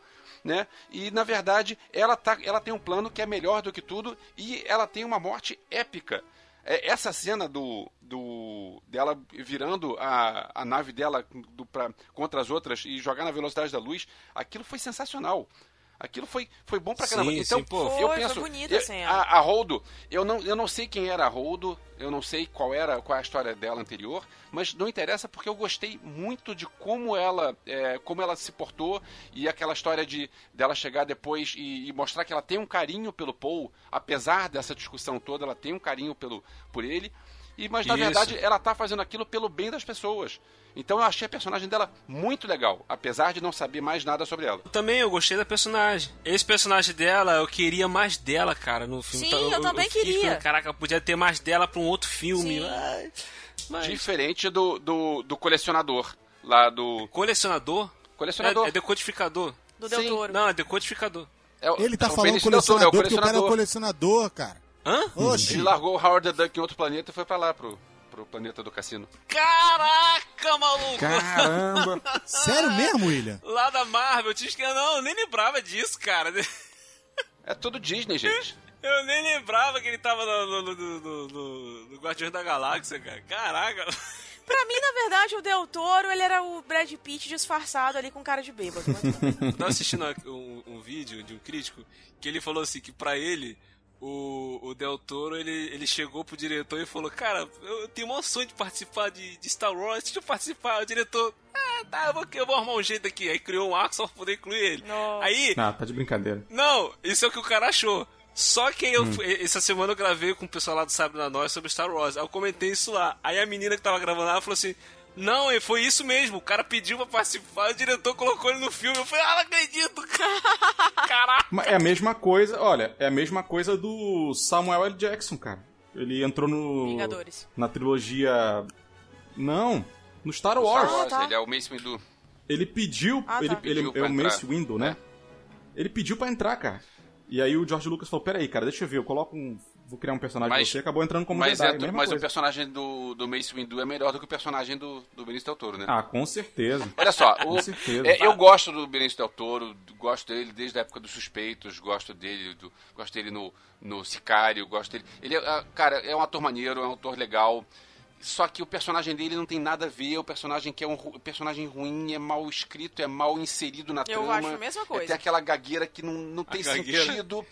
S7: né? E na verdade, ela, tá, ela tem um plano que é melhor do que tudo e ela tem uma morte épica. É, essa cena do, do dela virando a, a nave dela do, pra, contra as outras e jogar na velocidade da luz, aquilo foi sensacional. Aquilo foi, foi bom pra caramba.
S1: Sim,
S7: então,
S1: sim, pô.
S7: eu
S4: Foi,
S7: penso,
S4: foi bonita
S7: eu-
S4: a cena.
S7: a, a Holdo, eu não, eu não sei quem era a Holdo, eu não sei qual era qual é a história dela anterior, mas não interessa porque eu gostei muito de como ela é, como ela se portou e aquela história de dela chegar depois e, e mostrar que ela tem um carinho pelo Paul, apesar dessa discussão toda, ela tem um carinho pelo por ele. E, mas na
S1: Isso.
S7: verdade ela tá fazendo aquilo pelo bem das pessoas. Então eu achei a personagem dela muito legal, apesar de não saber mais nada sobre ela.
S1: Também eu gostei da personagem. Esse personagem dela, eu queria mais dela, cara, no filme.
S4: Sim,
S1: Então,
S4: eu também
S1: fiquei
S4: queria.
S1: pensando, Caraca, podia ter mais dela pra um outro filme. Mas...
S7: Diferente do, do, do colecionador lá do
S1: Colecionador?
S7: colecionador.
S1: É, é decodificador.
S4: Do Del. Toro.
S1: Não, é decodificador.
S7: É
S6: Ele tá falando
S7: Del Toro, é
S6: colecionador
S7: o
S6: porque o cara é o colecionador, cara.
S1: Hã?
S6: Oxi.
S7: Ele largou o Howard the Duck em outro planeta e foi pra lá pro, pro planeta do cassino.
S1: Caraca, maluco!
S5: Caramba! (laughs)
S6: Sério mesmo, William?
S1: Lá da Marvel, eu tinha esquecido. Não, eu nem lembrava disso, cara.
S7: É tudo Disney, gente. (laughs)
S1: Eu nem lembrava que ele tava no, no, no, no, no, no Guardiões da Galáxia, cara. Caraca. (laughs)
S4: Pra mim, na verdade, o Del Toro, ele era o Brad Pitt disfarçado ali com cara de bêbado. mas-
S1: Eu tava assistindo um, um vídeo de um crítico que ele falou assim que pra ele o, o Del Toro ele, ele chegou pro diretor e falou: Cara, eu tenho um sonho de participar de, de Star Wars, deixa eu participar. O diretor, ah, tá, eu vou, eu vou arrumar um jeito aqui. Aí criou um arco só pra poder incluir ele.
S4: Nossa.
S1: Aí,
S5: Ah, tá de brincadeira.
S1: não, isso é o que o cara achou. Só que eu,
S5: Hum.
S1: fui- essa semana eu gravei com o pessoal lá do Sabre na Nós sobre Star Wars. Aí eu comentei isso lá. Aí a menina que tava gravando lá falou assim: Não, e foi isso mesmo. O cara pediu pra participar, o diretor colocou ele no filme. Eu falei: Ah, não acredito, (laughs) Caraca.
S5: Mas é a mesma coisa, olha, é a mesma coisa do Samuel L. Jackson, cara. Ele entrou no.
S4: Vingadores.
S5: Na trilogia. Não, no Star Wars.
S7: Star Wars,
S4: tá.
S7: ele é o Mace Windu.
S5: Ele pediu.
S4: Ah,
S5: ele,
S4: tá.
S5: ele
S7: Pediu
S5: é
S7: pra
S5: o
S7: entrar.
S5: Mace Windu, né? Ele pediu pra entrar, cara. E aí o George Lucas falou: Peraí, cara, deixa eu ver, eu coloco um. Vou criar um personagem
S7: Mas-
S5: você. Acabou entrando como
S7: Mas,
S5: Jedi,
S7: é- mas o
S5: coisa.
S7: personagem do, do Mace Windu é melhor do que o personagem do, do Benício Del Toro, né?
S5: Ah, com certeza.
S7: Olha só, o-
S5: Com certeza.
S7: é, eu gosto do Benício Del Toro, gosto dele desde a época dos Suspeitos, gosto dele, do- gosto dele no, no Sicário, gosto dele. Ele, é, ah, cara, é um ator maneiro, é um ator legal. Só que o personagem dele não tem nada a ver, é um personagem que é um personagem ruim, é mal escrito, é mal inserido na
S4: Eu
S7: trama.
S4: acho a mesma
S7: É,
S4: coisa.
S7: tem aquela gagueira que não, não tem
S1: gagueira.
S7: sentido.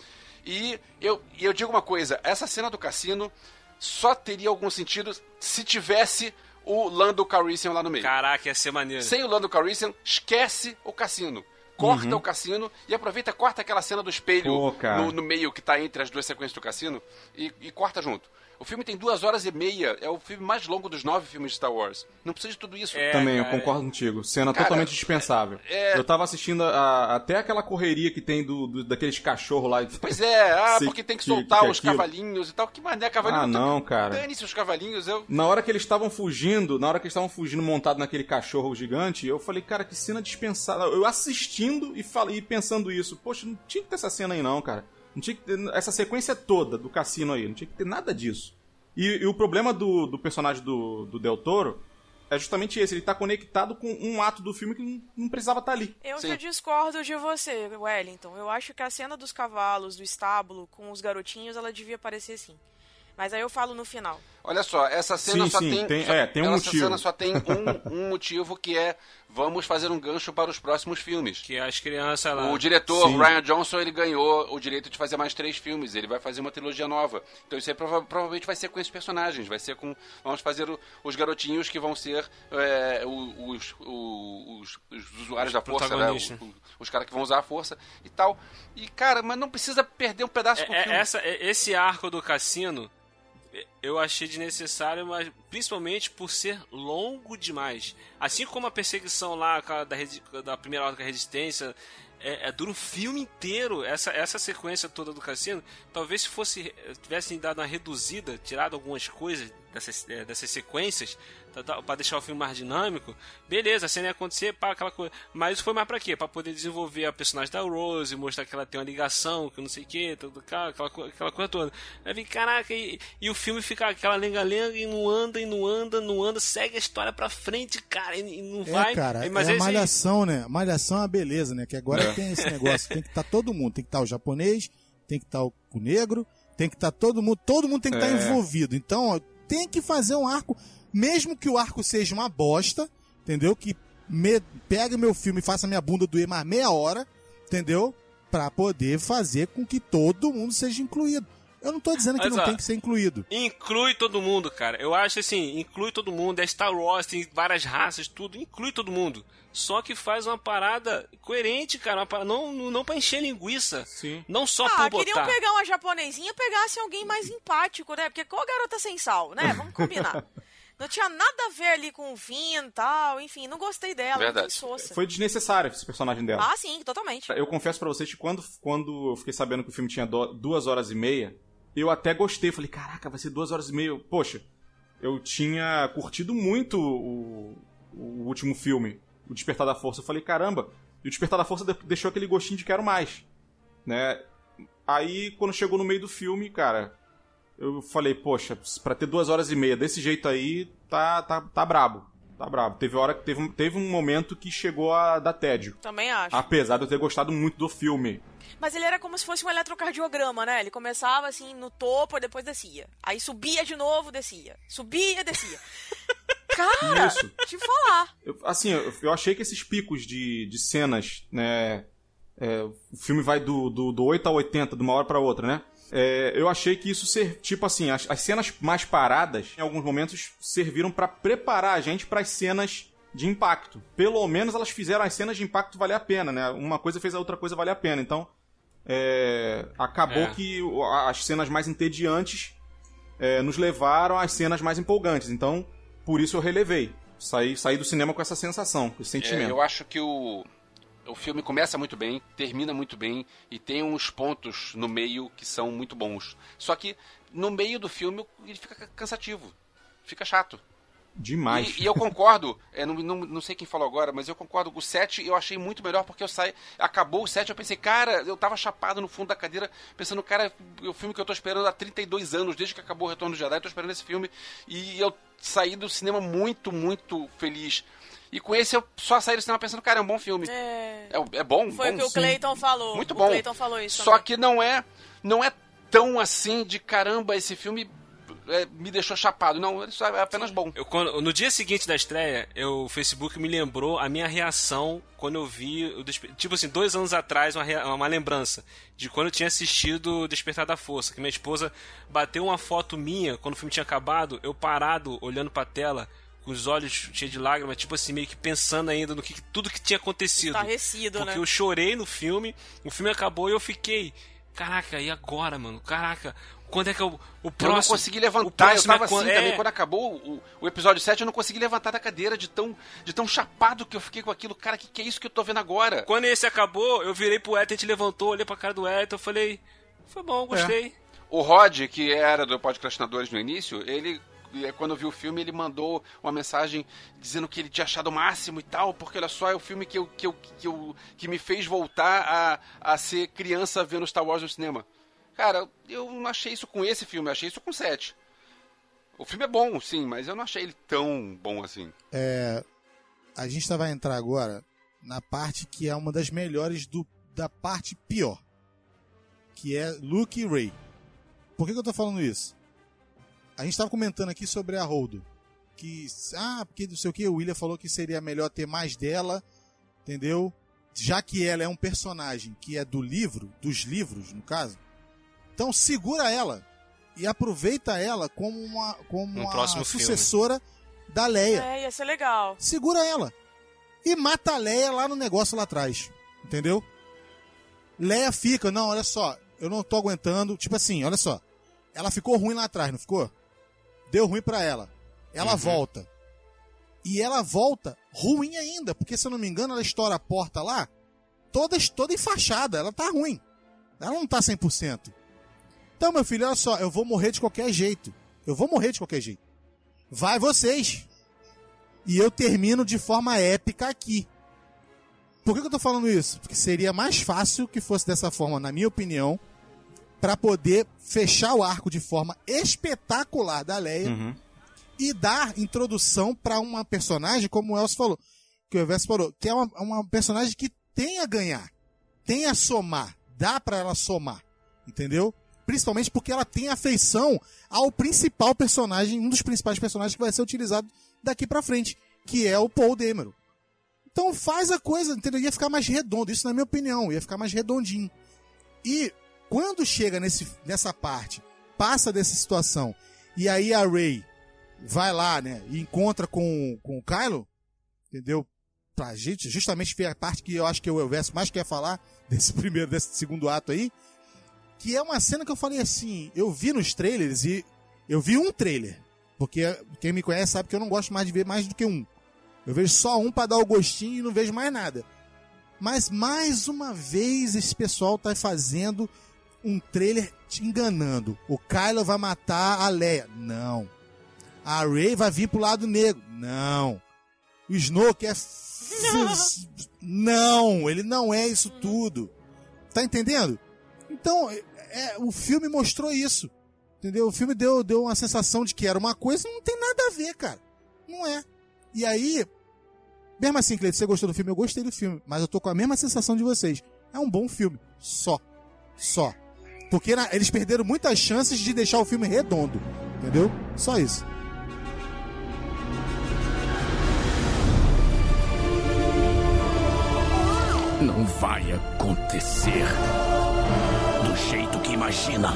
S7: E eu, e eu digo uma coisa, essa cena do cassino só teria algum sentido se tivesse o Lando Calrissian lá no meio.
S1: Caraca, ia ser maneiro.
S7: Sem o Lando Calrissian, esquece o cassino. Corta
S5: Uhum.
S7: o cassino e aproveita, corta aquela cena do espelho
S5: Pô,
S7: no, no meio que tá entre as duas sequências do cassino e, e corta junto. O filme tem duas horas e meia, é o filme mais longo dos nove filmes de Star Wars. Não precisa de tudo isso.
S1: É,
S5: Também, eu
S1: cara,
S5: concordo contigo. Cena
S7: Cara,
S5: totalmente dispensável.
S7: é-
S5: Eu tava assistindo a- até aquela correria que tem do, do- daqueles cachorros lá. (laughs)
S7: Pois é, ah, porque tem que
S5: que-
S7: soltar
S5: que é
S7: os
S5: aquilo.
S7: cavalinhos e tal. Que mané, cavalinho.
S5: Ah, não, cara.
S7: Dane-se os cavalinhos, eu...
S5: Na hora que eles estavam fugindo, na hora que eles estavam fugindo montado naquele cachorro gigante, eu falei, cara, que cena dispensável. Eu assistindo e, falei, e pensando isso, poxa, não tinha que ter essa cena aí não, cara. Não tinha que ter essa sequência toda do cassino aí, não tinha que ter nada disso. E, e o problema do, do personagem do, do Del Toro é justamente esse, ele tá conectado com um ato do filme que não, não precisava estar ali.
S4: Eu
S7: Sim.
S4: já discordo de você, Wellington. Eu acho que a cena dos cavalos, do estábulo, com os garotinhos, ela devia aparecer sim. Mas aí eu falo no final.
S7: Olha só, essa cena
S5: Sim,
S7: só
S5: sim,
S7: tem,
S5: tem-
S7: só-
S5: é, tem um
S7: essa
S5: motivo.
S7: cena só tem um, um motivo que é vamos fazer um gancho para os próximos filmes.
S1: Que as crianças lá.
S7: O diretor
S5: Sim.
S7: Ryan Johnson ele ganhou o direito de fazer mais três filmes. Ele vai fazer uma trilogia nova. Então isso aí prova- provavelmente vai ser com esses personagens. Vai ser com vamos fazer o- os garotinhos que vão ser é, os, os- os usuários da força, né?
S1: protagonistas.
S7: O- o- os caras que vão usar a força e tal. E cara, mas não precisa perder um pedaço com o
S1: É- é-
S7: filme.
S1: essa, é- esse arco do cassino eu achei desnecessário, mas principalmente por ser longo demais. Assim como a perseguição lá da, da primeira hora com a resistência. É, é, dura o filme inteiro essa, essa sequência toda do cassino. Talvez se fosse tivessem dado uma reduzida, tirado algumas coisas dessas, é, dessas sequências para deixar o filme mais dinâmico, beleza, a cena ia acontecer, pá, aquela coisa. Mas isso foi mais pra quê? Pra poder desenvolver a personagem da Rose, mostrar que ela tem uma ligação, que não sei o que, tudo, aquela, aquela, co- aquela coisa toda. Aí vem, caraca, e, e o filme fica aquela lenga-lenga e não anda, e não anda, não anda, segue a história pra frente, cara, e, não vai.
S6: É, cara,
S1: mas
S6: é a
S1: esse-
S6: malhação, né? Malhação é uma beleza, né? Que agora
S5: É.
S6: tem esse negócio. Tem que estar todo mundo. Tem que estar o japonês, tem que estar o o negro, tem que estar todo mundo. Todo mundo tem que estar
S5: É.
S6: envolvido. Então, ó, tem que fazer um arco, mesmo que o arco seja uma bosta, entendeu? Que me, pegue meu filme e faça minha bunda doer mais meia hora, entendeu? Pra poder fazer com que todo mundo seja incluído. Eu não tô dizendo que
S1: Mas,
S6: não
S1: ó,
S6: tem que ser incluído.
S1: Inclui todo mundo, cara. Eu acho assim, inclui todo mundo. É Star Wars, tem várias raças, tudo. Inclui todo mundo. Só que faz uma parada coerente, cara. Uma parada, não, não, não pra encher linguiça.
S5: Sim.
S1: Não só
S4: ah,
S1: por
S4: queriam
S1: botar.
S4: pegar uma japonesinha pegasse alguém mais empático, né? Porque qual garota sem sal, né? Vamos combinar. (laughs) Não tinha nada a ver ali com o Vin e tal, enfim, não gostei dela,
S7: Verdade.
S5: Foi desnecessário esse personagem dela.
S4: Ah, sim, totalmente.
S5: Eu confesso pra vocês que quando, quando eu fiquei sabendo que o filme tinha do- duas horas e meia, eu até gostei. Falei, caraca, vai ser duas horas e meia. Poxa, eu tinha curtido muito o, o último filme, O Despertar da Força. Eu falei, caramba, e o Despertar da Força de- deixou aquele gostinho de quero mais. Né? Aí, quando chegou no meio do filme, cara, eu falei, poxa, pra ter duas horas e meia desse jeito aí, tá, tá, tá brabo. Tá brabo. Teve hora que teve, um- teve um momento que chegou a dar tédio.
S4: Também acho.
S5: Apesar de eu ter gostado muito do filme.
S4: Mas ele era como se fosse um eletrocardiograma, né? Ele começava assim no topo e depois descia. Aí subia de novo, descia. Subia, descia. (laughs) Cara,
S5: Isso.
S4: te falar.
S5: Eu- assim, eu, eu achei que esses picos de, de cenas, né? é, o filme vai do, do, do 8 a 80, de uma hora pra outra, né? É, eu achei que isso ser, tipo assim, as, as cenas mais paradas, em alguns momentos, serviram pra preparar a gente pras cenas de impacto. Pelo menos elas fizeram as cenas de impacto valer a pena, né? Uma coisa fez a outra coisa valer a pena. Então, é, acabou
S1: É.
S5: que as cenas mais entediantes é, nos levaram às cenas mais empolgantes. Então, por isso eu relevei. Saí, saí do cinema com essa sensação, com esse
S7: É,
S5: sentimento.
S7: eu acho que o, o filme começa muito bem, termina muito bem e tem uns pontos no meio que são muito bons. Só que no meio do filme ele fica ca- cansativo, fica chato.
S5: Demais.
S7: E, e eu concordo, é, não, não, não sei quem falou agora, mas eu concordo. O 7 eu achei muito melhor porque eu saí. Acabou o 7, eu pensei, cara, eu tava chapado no fundo da cadeira, pensando, cara, é o filme que eu tô esperando há 32 anos, desde que acabou o Retorno do Jedi, eu tô esperando esse filme. E eu saí do cinema muito, muito feliz. E com esse eu só saí do cinema pensando, cara, é um bom filme.
S4: É.
S7: É, é bom,
S4: Foi
S7: bom,
S4: o que o. Clayton falou.
S7: Muito
S4: O
S7: bom.
S4: Clayton falou isso.
S7: Só
S4: também.
S7: que não é, não é tão assim de caramba, esse filme é, me deixou chapado. Não, ele só é apenas bom.
S1: Eu, quando- no dia seguinte da estreia, eu, o Facebook me lembrou a minha reação quando eu vi. O Despe- tipo assim, dois anos atrás, uma, rea- uma lembrança de quando eu tinha assistido o Despertar da Força. Que minha esposa bateu uma foto minha quando o filme tinha acabado, eu parado, olhando pra tela, com os olhos cheios de lágrimas, tipo assim, meio que pensando ainda no que tudo que tinha acontecido.
S4: Estarrecido,
S1: Porque
S4: né?
S1: eu chorei no filme, o filme acabou e eu fiquei. Caraca, e agora, mano? Caraca, quando é que eu. O
S7: Eu
S1: próximo.
S7: não consegui levantar, eu
S1: próximo é
S7: tava
S1: quando-
S7: assim também.
S1: é.
S7: Quando acabou o, o episódio 7, eu não consegui levantar da cadeira de tão, de tão chapado que eu fiquei com aquilo. Cara, que que é isso que eu tô vendo agora?
S1: Quando esse acabou, eu virei pro Ethan, a gente levantou, olhei pra cara do Ethan, eu falei, foi bom, gostei.
S7: O Rod, que era do Podcastinadores no início, ele, quando viu o filme, ele mandou uma mensagem dizendo que ele tinha achado o máximo e tal, porque olha só, é o filme que, eu, que, eu, que, eu, que me fez voltar a, a ser criança vendo Star Wars no cinema. Cara, eu não achei isso com esse filme, eu achei isso com 7. O filme é bom, sim, mas eu não achei ele tão bom assim.
S6: É, a gente vai entrar agora na parte que é uma das melhores do, da parte pior. Que é Luke e Ray. Por que, que eu tô falando isso? A gente tava comentando aqui sobre a Holdo. Que, ah, porque não sei o que, o William falou que seria melhor ter mais dela, entendeu? Já que ela é um personagem que é do livro, dos livros, no caso. Então segura ela e aproveita ela como uma, como
S1: Um
S6: uma
S1: próximo filme.
S6: sucessora da Leia
S4: É, ia ser legal.
S6: segura ela. E mata a Leia lá no negócio lá atrás. Entendeu? Leia fica, não, olha só, eu não tô aguentando. Tipo assim, olha só. Ela ficou ruim lá atrás, não ficou? Deu ruim pra ela. Ela
S1: Uhum.
S6: volta. E ela volta ruim ainda, porque se eu não me engano, ela estoura a porta lá, toda, toda enfaixada. Ela tá ruim. Ela não tá 100%. Então, meu filho, olha só, eu vou morrer de qualquer jeito. Eu vou morrer de qualquer jeito. Vai vocês. E eu termino de forma épica aqui. Por que, que eu tô falando isso? Porque seria mais fácil que fosse dessa forma, na minha opinião, para poder fechar o arco de forma espetacular da Leia
S5: Uhum.
S6: e dar introdução para uma personagem, como o Elcio falou, que o Elcio falou, que é uma, uma personagem que tem a ganhar, tem a somar, dá para ela somar, entendeu? Principalmente porque ela tem afeição ao principal personagem, um dos principais personagens que vai ser utilizado daqui pra frente, que é o Paul Dameron. Então faz a coisa, entendeu? Ia ficar mais redondo, isso na minha opinião, ia ficar mais redondinho. E quando chega nesse, nessa parte, passa dessa situação, e aí a Ray vai lá, né, e encontra com, com o Kylo, entendeu? Pra gente, justamente ver a parte que eu acho que o Elvésio mais quer falar (laughs) desse primeiro, desse segundo ato aí, que é uma cena que eu falei assim, eu vi nos trailers e eu vi um trailer, porque quem me conhece sabe que eu não gosto mais de ver mais do que um. Eu vejo só um pra dar o gostinho e não vejo mais nada. Mas mais uma vez esse pessoal tá fazendo um trailer te enganando. O Kylo vai matar a Leia. Não. A Rey vai vir pro lado negro. Não. O Snoke é. (laughs) Não, ele não é isso tudo. Tá entendendo? Então, é, o filme mostrou isso. Entendeu? O filme deu, deu uma sensação de que era uma coisa não tem nada a ver, cara. Não é. E aí, mesmo assim, Cleiton, você gostou do filme? Eu gostei do filme, mas eu tô com a mesma sensação de vocês. É um bom filme. Só. Só. Porque na- eles perderam muitas chances de deixar o filme redondo. Entendeu? Só isso.
S11: Não vai acontecer do jeito que imagina.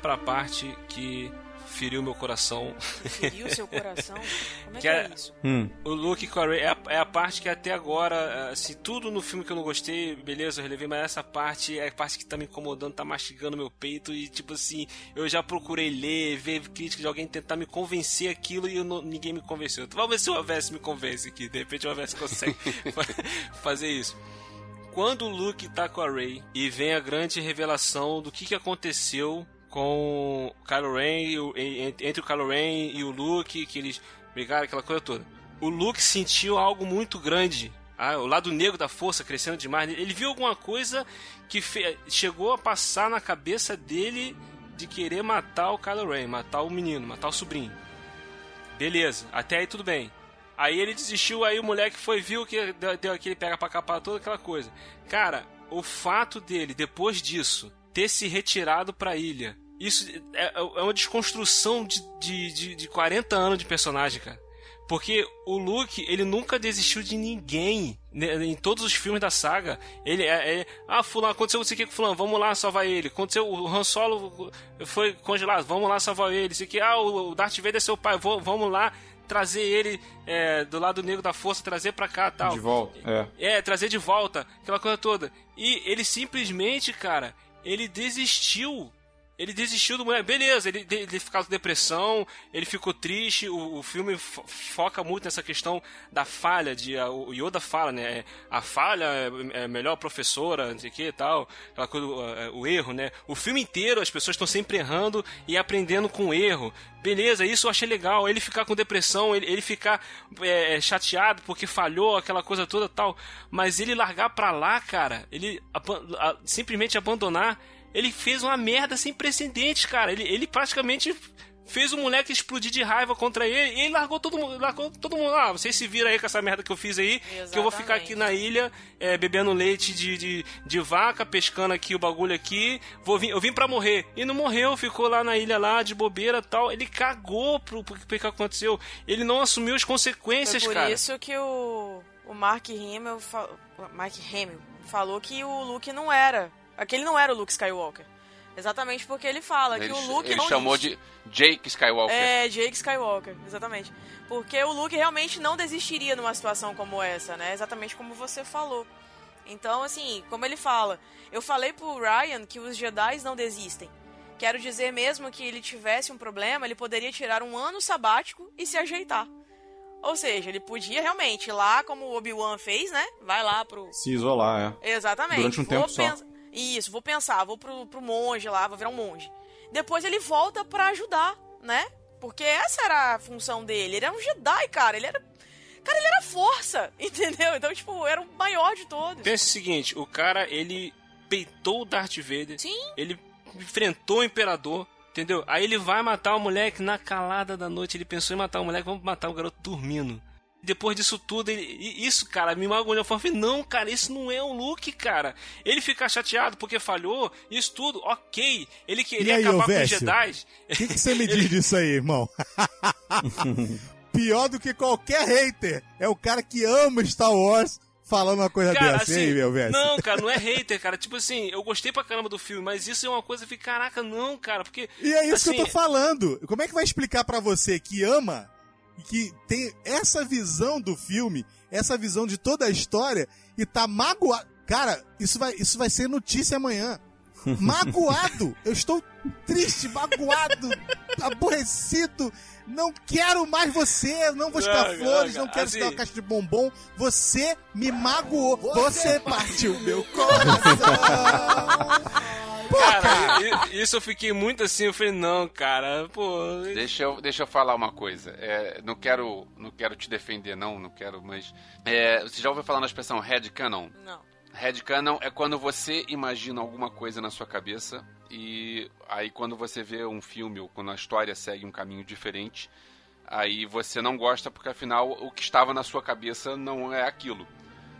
S1: Vamos pra parte que feriu meu coração.
S4: Feriu seu coração? Como é que,
S1: Que
S4: é
S1: é-
S4: isso?
S1: O Luke com a Rey é a, é a parte que até agora, assim, tudo no filme que eu não gostei, beleza, eu relevei, mas essa parte é a parte que tá me incomodando, tá mastigando meu peito e, tipo assim, eu já procurei ler, ver crítica de alguém tentar me convencer aquilo e eu não- ninguém me convenceu. Então, vamos ver se o Avess me convence aqui, de repente o Avess consegue (laughs) fa- fazer isso. Quando o Luke tá com a Rey e vem a grande revelação do que, que aconteceu com o Kylo Ren, o- en- entre o Kylo Ren e o Luke, que eles brigaram, aquela coisa toda. O Luke sentiu algo muito grande. Ah, o lado negro da força crescendo demais. Ele viu alguma coisa que chegou a passar na cabeça dele de querer matar o Kylo Ren, matar o menino, matar o sobrinho. Beleza, até aí tudo bem. Aí ele desistiu, aí o moleque foi, viu que deu, deu aquele pega pra capar, toda aquela coisa. Cara, o fato dele, depois disso, ter se retirado pra ilha, isso é, é uma desconstrução de, de, de, de 40 anos de personagem, cara. Porque o Luke, ele nunca desistiu de ninguém. né, Em todos os filmes da saga. Ele é. é ah, fulano, aconteceu isso aqui com fulano, vamos lá salvar ele. Aconteceu, o Han Solo foi congelado, vamos lá salvar ele. Isso aqui, ah, o Darth Vader é seu pai, vou- vamos lá trazer ele é, do lado negro da força, trazer pra cá tal.
S5: De volta, é.
S1: É, trazer de volta, aquela coisa toda. E ele simplesmente, cara, ele desistiu. Ele desistiu do moleque. Beleza, ele, ele ficou com depressão, ele ficou triste. O, o filme fo- foca muito nessa questão da falha. de a- O Yoda fala, né? A falha é, é melhor professora, não sei o que e tal. Aquela coisa, o, é, o erro, né? O filme inteiro as pessoas estão sempre errando e aprendendo com o erro. Beleza, isso eu achei legal. Ele ficar com depressão, ele, ele ficar é, é, chateado porque falhou, aquela coisa toda tal. Mas ele largar pra lá, cara, ele aban- a- simplesmente abandonar, ele fez uma merda sem precedentes, cara. Ele, ele praticamente fez o moleque explodir de raiva contra ele e ele largou todo mundo. Largou todo mundo. Ah, vocês se viram aí com essa merda que eu fiz aí, que eu vou ficar aqui na ilha é, bebendo leite de, de, de vaca, pescando aqui o bagulho aqui. Vou vir, eu vim pra morrer. E não morreu, ficou lá na ilha lá de bobeira tal. Ele cagou pro, pro, pro que aconteceu. Ele não assumiu as consequências,
S4: Foi por
S1: cara.
S4: isso que o, o Mark Hamill, Mark Hamill falou que o Luke não era. Aquele não era o Luke Skywalker. Exatamente porque ele fala
S7: Ele,
S4: que o Luke
S7: ele
S4: não
S7: chamou de Jake Skywalker.
S4: É, Jake Skywalker, exatamente. Porque o Luke realmente não desistiria numa situação como essa, né? Exatamente como você falou. Então, assim, como ele fala, eu falei pro Ryan que os Jedi não desistem. Quero dizer mesmo que ele tivesse um problema, ele poderia tirar um ano sabático e se ajeitar. Ou seja, ele podia realmente ir lá, como o Obi-Wan fez, né? Vai lá pro.
S5: Se isolar, é.
S4: Exatamente.
S5: Durante um
S4: Vou
S5: tempo só.
S4: Isso, vou pensar, vou pro, pro monge lá, vou virar um monge. Depois ele volta pra ajudar, né? Porque essa era a função dele. Ele era um Jedi, cara. Ele era. Cara, ele era força, (laughs) entendeu? Então, tipo, era o maior de todos.
S1: Pensa o seguinte, o cara, ele peitou o Darth Vader.
S4: Sim.
S1: Ele enfrentou o Imperador, entendeu? Aí ele vai matar o moleque na calada da noite. Ele pensou em matar o moleque, vamos matar o garoto dormindo. Depois disso tudo, ele, isso, cara, me magoou. Eu falei, não, cara, isso não é o Luke, cara. Ele ficar chateado porque falhou, isso tudo, ok. Ele queria
S6: aí,
S1: acabar com os? Jedi.
S6: O que, que você me diz (laughs) disso aí, irmão? (laughs) Pior do que qualquer hater. É o cara que ama Star Wars falando uma coisa
S1: Cara,
S6: dessa.
S1: assim,
S6: aí, meu velho?
S1: não, cara, não é (laughs) hater, cara. Tipo assim, eu gostei pra caramba do filme, mas isso é uma coisa que, caraca, não, cara, porque.
S6: E é isso que eu
S1: assim,
S6: tô falando. Como é que vai explicar pra você que ama que tem essa visão do filme, essa visão de toda a história e tá magoado. Cara, isso vai, isso vai ser notícia amanhã. (laughs) Magoado! Eu estou triste, magoado, aborrecido. Não quero mais você, não vou te dar
S1: Não,
S6: flores,
S1: não,
S6: quero
S1: assim-
S6: te dar uma caixa de bombom. Você me magoou. Você partiu meu coração.
S1: Cara, i- isso eu fiquei muito assim, eu falei, não, cara, pô.
S7: Deixa eu, deixa eu falar uma coisa. É, não quero não quero te defender, não, não quero, mas. é, você já ouviu falar na expressão headcanon?
S4: Não.
S7: Headcanon é quando você imagina alguma coisa na sua cabeça e aí quando você vê um filme ou quando a história segue um caminho diferente, aí você não gosta porque afinal o que estava na sua cabeça não é aquilo.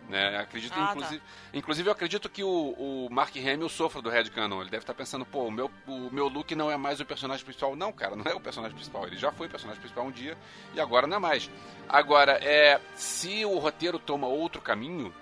S7: Né? Acredito,
S4: Ah, tá.
S7: inclusive, inclusive, eu acredito que o, o Mark Hamill sofra do headcanon. Ele deve estar pensando, pô, o meu, o meu Luke não é mais o personagem principal. Não, cara, não é o personagem principal. Ele já foi o personagem principal um dia e agora não é mais. Agora, é, se o roteiro toma outro caminho,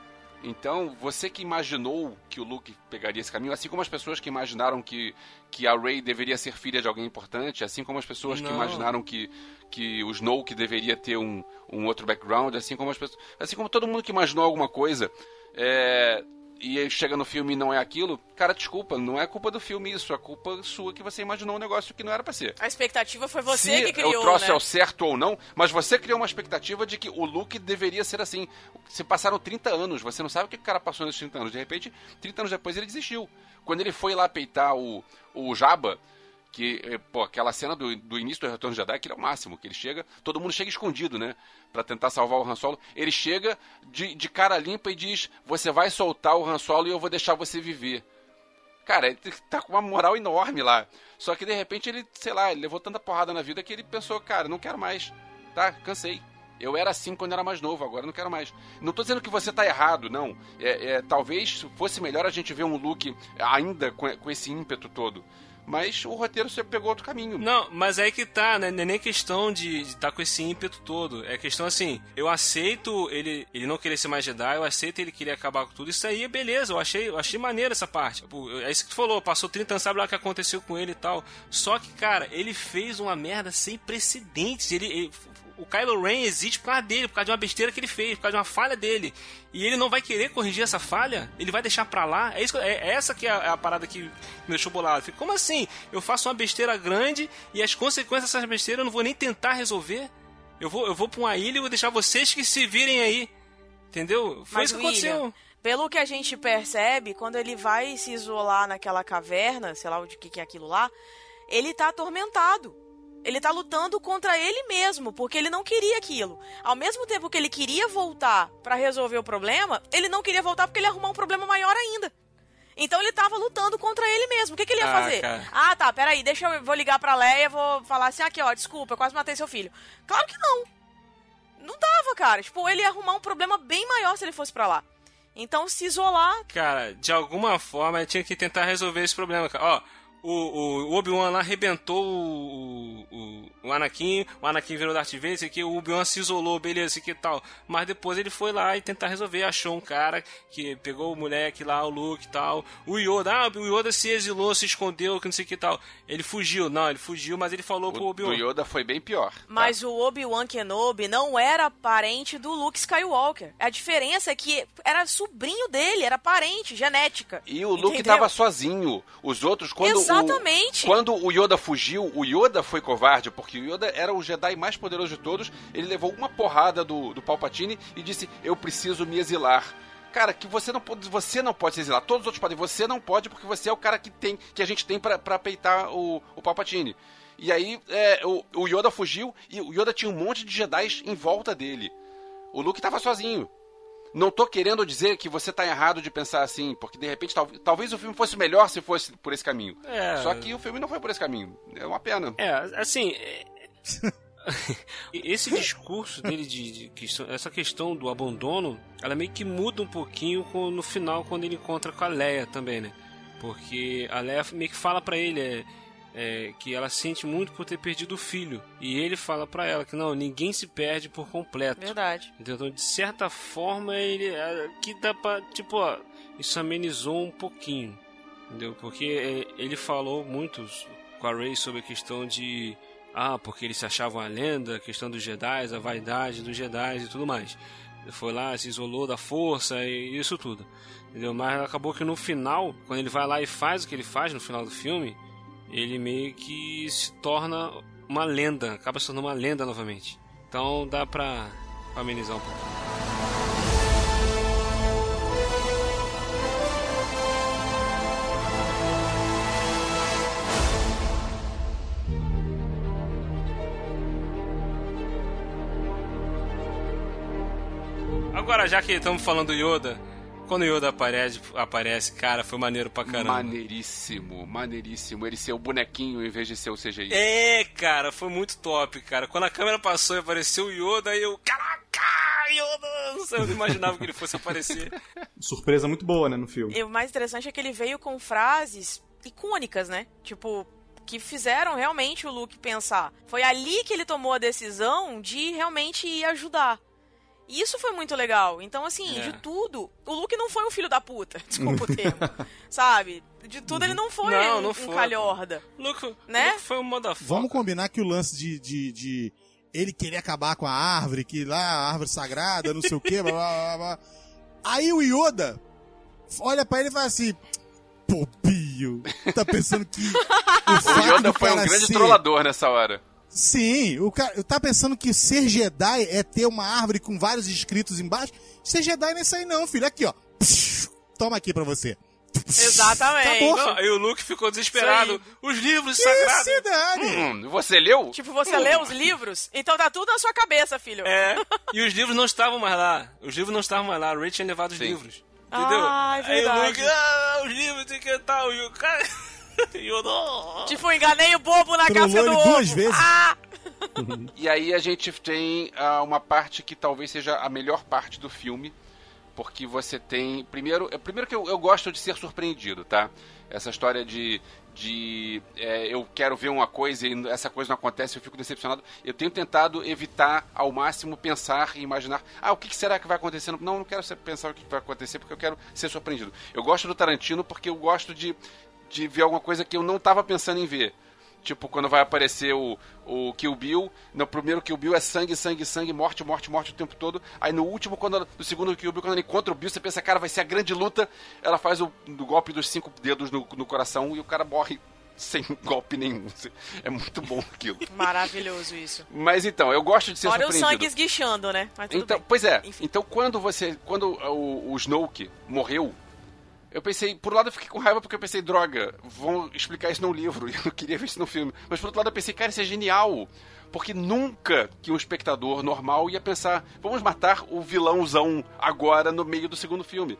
S7: então você que imaginou que o Luke pegaria esse caminho, assim como as pessoas que imaginaram que, que a Rey deveria ser filha de alguém importante, assim como as pessoas que
S1: Não.
S7: imaginaram que, que o Snoke deveria ter um, um outro background, assim como as pessoas, assim como todo mundo que imaginou alguma coisa, é, e chega no filme e não é aquilo, cara, desculpa, não é culpa do filme isso, é culpa sua que você imaginou um negócio que não era pra ser.
S4: A expectativa foi você
S7: Se
S4: que criou,
S7: o troço
S4: né?
S7: é o certo ou não, mas você criou uma expectativa de que o Luke deveria ser assim. Se passaram 30 anos, você não sabe o que o cara passou nesses 30 anos. De repente, 30 anos depois ele desistiu. Quando ele foi lá peitar o, o Jabba, que, eh, pô, aquela cena do, do início do Retorno de Jedi, que é o máximo, que ele chega, todo mundo chega escondido, né? Pra tentar salvar o Han Solo. Ele chega de, de cara limpa e diz: Você vai soltar o Han Solo e eu vou deixar você viver. Cara, ele tá com uma moral enorme lá. Só que de repente ele, sei lá, ele levou tanta porrada na vida que ele pensou, cara, não quero mais. Tá, cansei. Eu era assim quando era mais novo, agora não quero mais. Não tô dizendo que você tá errado, não. É, é, talvez fosse melhor a gente ver um look ainda com, com esse ímpeto todo. Mas o roteiro você pegou outro caminho.
S1: Não, mas aí que tá, né? Não é nem questão de estar tá com esse ímpeto todo. É questão assim, eu aceito ele, ele não querer ser mais Jedi, eu aceito ele querer acabar com tudo. Isso aí é beleza, eu achei, eu achei maneiro essa parte. Tipo, É isso que tu falou, passou 30 anos, sabe lá o que aconteceu com ele e tal. Só que, cara, ele fez uma merda sem precedentes. Ele, ele- o Kylo Ren existe por causa dele, por causa de uma besteira que ele fez, por causa de uma falha dele. E ele não vai querer corrigir essa falha? Ele vai deixar pra lá? É, isso, é, é essa que é a, é a parada que me deixou bolado. Fico, Como assim? Eu faço uma besteira grande e as consequências dessa besteira eu não vou nem tentar resolver? Eu vou, eu vou pra uma ilha e vou deixar vocês que se virem aí. Entendeu? Foi
S4: Mas,
S1: isso que aconteceu.
S4: William, pelo que a gente percebe, quando ele vai se isolar naquela caverna, sei lá o de que que é aquilo lá, ele tá atormentado. Ele tá lutando contra ele mesmo, porque ele não queria aquilo. Ao mesmo tempo que ele queria voltar pra resolver o problema, ele não queria voltar porque ele ia arrumar um problema maior ainda. Então ele tava lutando contra ele mesmo. O que, que ele ia
S1: Ah,
S4: fazer?
S1: cara.
S4: Ah, tá, peraí, deixa eu vou ligar pra Leia, vou falar assim, aqui, ó, desculpa, eu quase matei seu filho. Claro que não. Não dava, cara. Tipo, ele ia arrumar um problema bem maior se ele fosse pra lá. Então, se isolar.
S1: Cara, de alguma forma ele tinha que tentar resolver esse problema, cara. Ó, o, o Obi-Wan lá arrebentou o, o, o Anakin, o Anakin virou Darth Vader, isso aqui, o Obi-Wan se isolou, beleza, isso aqui e tal. Mas depois ele foi lá e tentar resolver, achou um cara que pegou o moleque lá, o Luke e tal. O Yoda, ah, o Yoda se exilou, se escondeu, que não sei o que e tal. Ele fugiu, não, ele fugiu, mas ele falou pro
S7: O do
S1: Obi-Wan.
S7: Yoda foi bem pior. tá?
S4: Mas o Obi-Wan Kenobi não era parente do Luke Skywalker. A diferença é que era sobrinho dele, era parente, genética.
S7: E o Luke
S4: Entendeu?
S7: tava sozinho. Os outros, quando
S4: Exatamente.
S7: Quando o Yoda fugiu, o Yoda foi covarde, porque o Yoda era o Jedi mais poderoso de todos. Ele levou uma porrada do, do Palpatine e disse: Eu preciso me exilar. Cara, que você não pode, você não pode se exilar. Todos os outros podem, você não pode porque você é o cara que tem, que a gente tem pra peitar o, o Palpatine. E aí é, o, o Yoda fugiu e o Yoda tinha um monte de Jedi em volta dele. O Luke tava sozinho. Não tô querendo dizer que você tá errado de pensar assim, porque de repente tal- talvez o filme fosse melhor se fosse por esse caminho.
S1: É.
S7: Só que o filme não foi por esse caminho. É uma pena.
S1: É, assim. é- (laughs) Esse discurso dele de, de questão- essa questão do abandono, ela meio que muda um pouquinho no final quando ele encontra com a Leia também, né? Porque a Leia meio que fala pra ele é, é, que ela sente muito por ter perdido o filho e ele fala pra ela que não, ninguém se perde por completo.
S4: Verdade.
S1: Então, de certa forma, ele aqui dá pra, tipo, ó, isso amenizou um pouquinho, entendeu? Porque é, ele falou muito com a Ray sobre a questão de Ah, porque eles se achavam a lenda, a questão dos Jedi, a vaidade dos Jedi e tudo mais. Ele foi lá, se isolou da força e isso tudo. Entendeu? Mas acabou que no final, quando ele vai lá e faz o que ele faz no final do filme, ele meio que se torna uma lenda, acaba se tornando uma lenda novamente. Então dá pra, amenizar um pouco. Agora, já que estamos falando do Yoda, quando o Yoda aparece, aparece, cara, foi maneiro pra caramba.
S7: Maneiríssimo, maneiríssimo. Ele ser o bonequinho em vez de ser o CGI.
S1: É, cara, foi muito top, cara. Quando a câmera passou e apareceu o Yoda, aí eu. Caraca! Yoda! Não sei, eu não imaginava que ele fosse aparecer. (laughs)
S5: Surpresa muito boa, né, no filme.
S4: E o mais interessante é que ele veio com frases icônicas, né? Tipo, que fizeram realmente o Luke pensar. Foi ali que ele tomou a decisão de realmente ir ajudar. E isso foi muito legal. Então, assim,
S1: É.
S4: de tudo, o Luke não foi um filho da puta. (laughs) Desculpa o termo. (laughs) sabe? De tudo ele não foi
S1: Não,
S4: um,
S1: não
S4: um
S1: foi,
S4: calhorda.
S1: Luke,
S4: Né?
S1: Luke foi um motherfucker.
S6: Vamos combinar que o lance de, de, de ele querer acabar com a árvore, que lá a árvore sagrada, não sei o quê, blá, blá, blá, blá. Aí o Yoda olha pra ele e fala assim: Popinho, tá pensando que. (laughs) O,
S7: O Yoda foi um grande
S6: ser-
S7: trollador nessa hora.
S6: Sim, o cara tá pensando que ser Jedi é ter uma árvore com vários escritos embaixo. Ser Jedi não é isso aí, não, filho. Aqui, ó. Toma aqui pra você.
S4: Exatamente.
S1: Não, aí o Luke ficou desesperado. Os livros
S6: Que
S1: sagrados.
S6: cidade!
S7: Hum, você leu?
S4: Tipo, você lê os livros, então tá tudo na sua cabeça, filho.
S1: É, (laughs) e os livros não estavam mais lá. Os livros não estavam mais lá. O Ray tinha levado os
S7: Sim.
S1: livros. Entendeu?
S4: Ah, é
S1: Aí o
S4: verdade.
S1: Luke, ah, os livros tem que tal. E o cara. (laughs) Eu não.
S4: Tipo, enganei o bobo na
S6: Trollou
S4: casca do ovo.
S6: duas vezes.
S4: Ah!
S7: E aí a gente tem ah, uma parte que talvez seja a melhor parte do filme, porque você tem. Primeiro, é, primeiro que eu, eu gosto de ser surpreendido, tá? Essa história de. de é, eu quero ver uma coisa e essa coisa não acontece, eu fico decepcionado. Eu tenho tentado evitar ao máximo pensar e imaginar, ah, o que que será que vai acontecer? Não, não quero pensar o que que vai acontecer, porque eu quero ser surpreendido. Eu gosto do Tarantino porque eu gosto de, de ver alguma coisa que eu não estava pensando em ver. Tipo, quando vai aparecer o, o Kill Bill, no primeiro Kill Bill é sangue, sangue, sangue, morte, morte, morte o tempo todo. Aí no último, quando no segundo Kill Bill, quando ela encontra o Bill, você pensa, cara, vai ser a grande luta. Ela faz o, o golpe dos cinco dedos no, no coração e o cara morre (laughs) sem golpe nenhum. É muito bom aquilo.
S4: Maravilhoso isso.
S7: Mas então, eu gosto de ser
S4: Olha o
S7: surpreendido.
S4: sangue esguichando, né?
S7: Então,
S4: bem.
S7: pois é.
S4: Enfim.
S7: Então quando você, quando o, o Snoke morreu, eu pensei, por um lado eu fiquei com raiva porque eu pensei, droga, vão explicar isso no livro, (laughs) e eu não queria ver isso no filme. Mas por outro lado eu pensei, cara, isso é genial. Porque nunca que um espectador normal ia pensar, vamos matar o vilãozão agora no meio do segundo filme.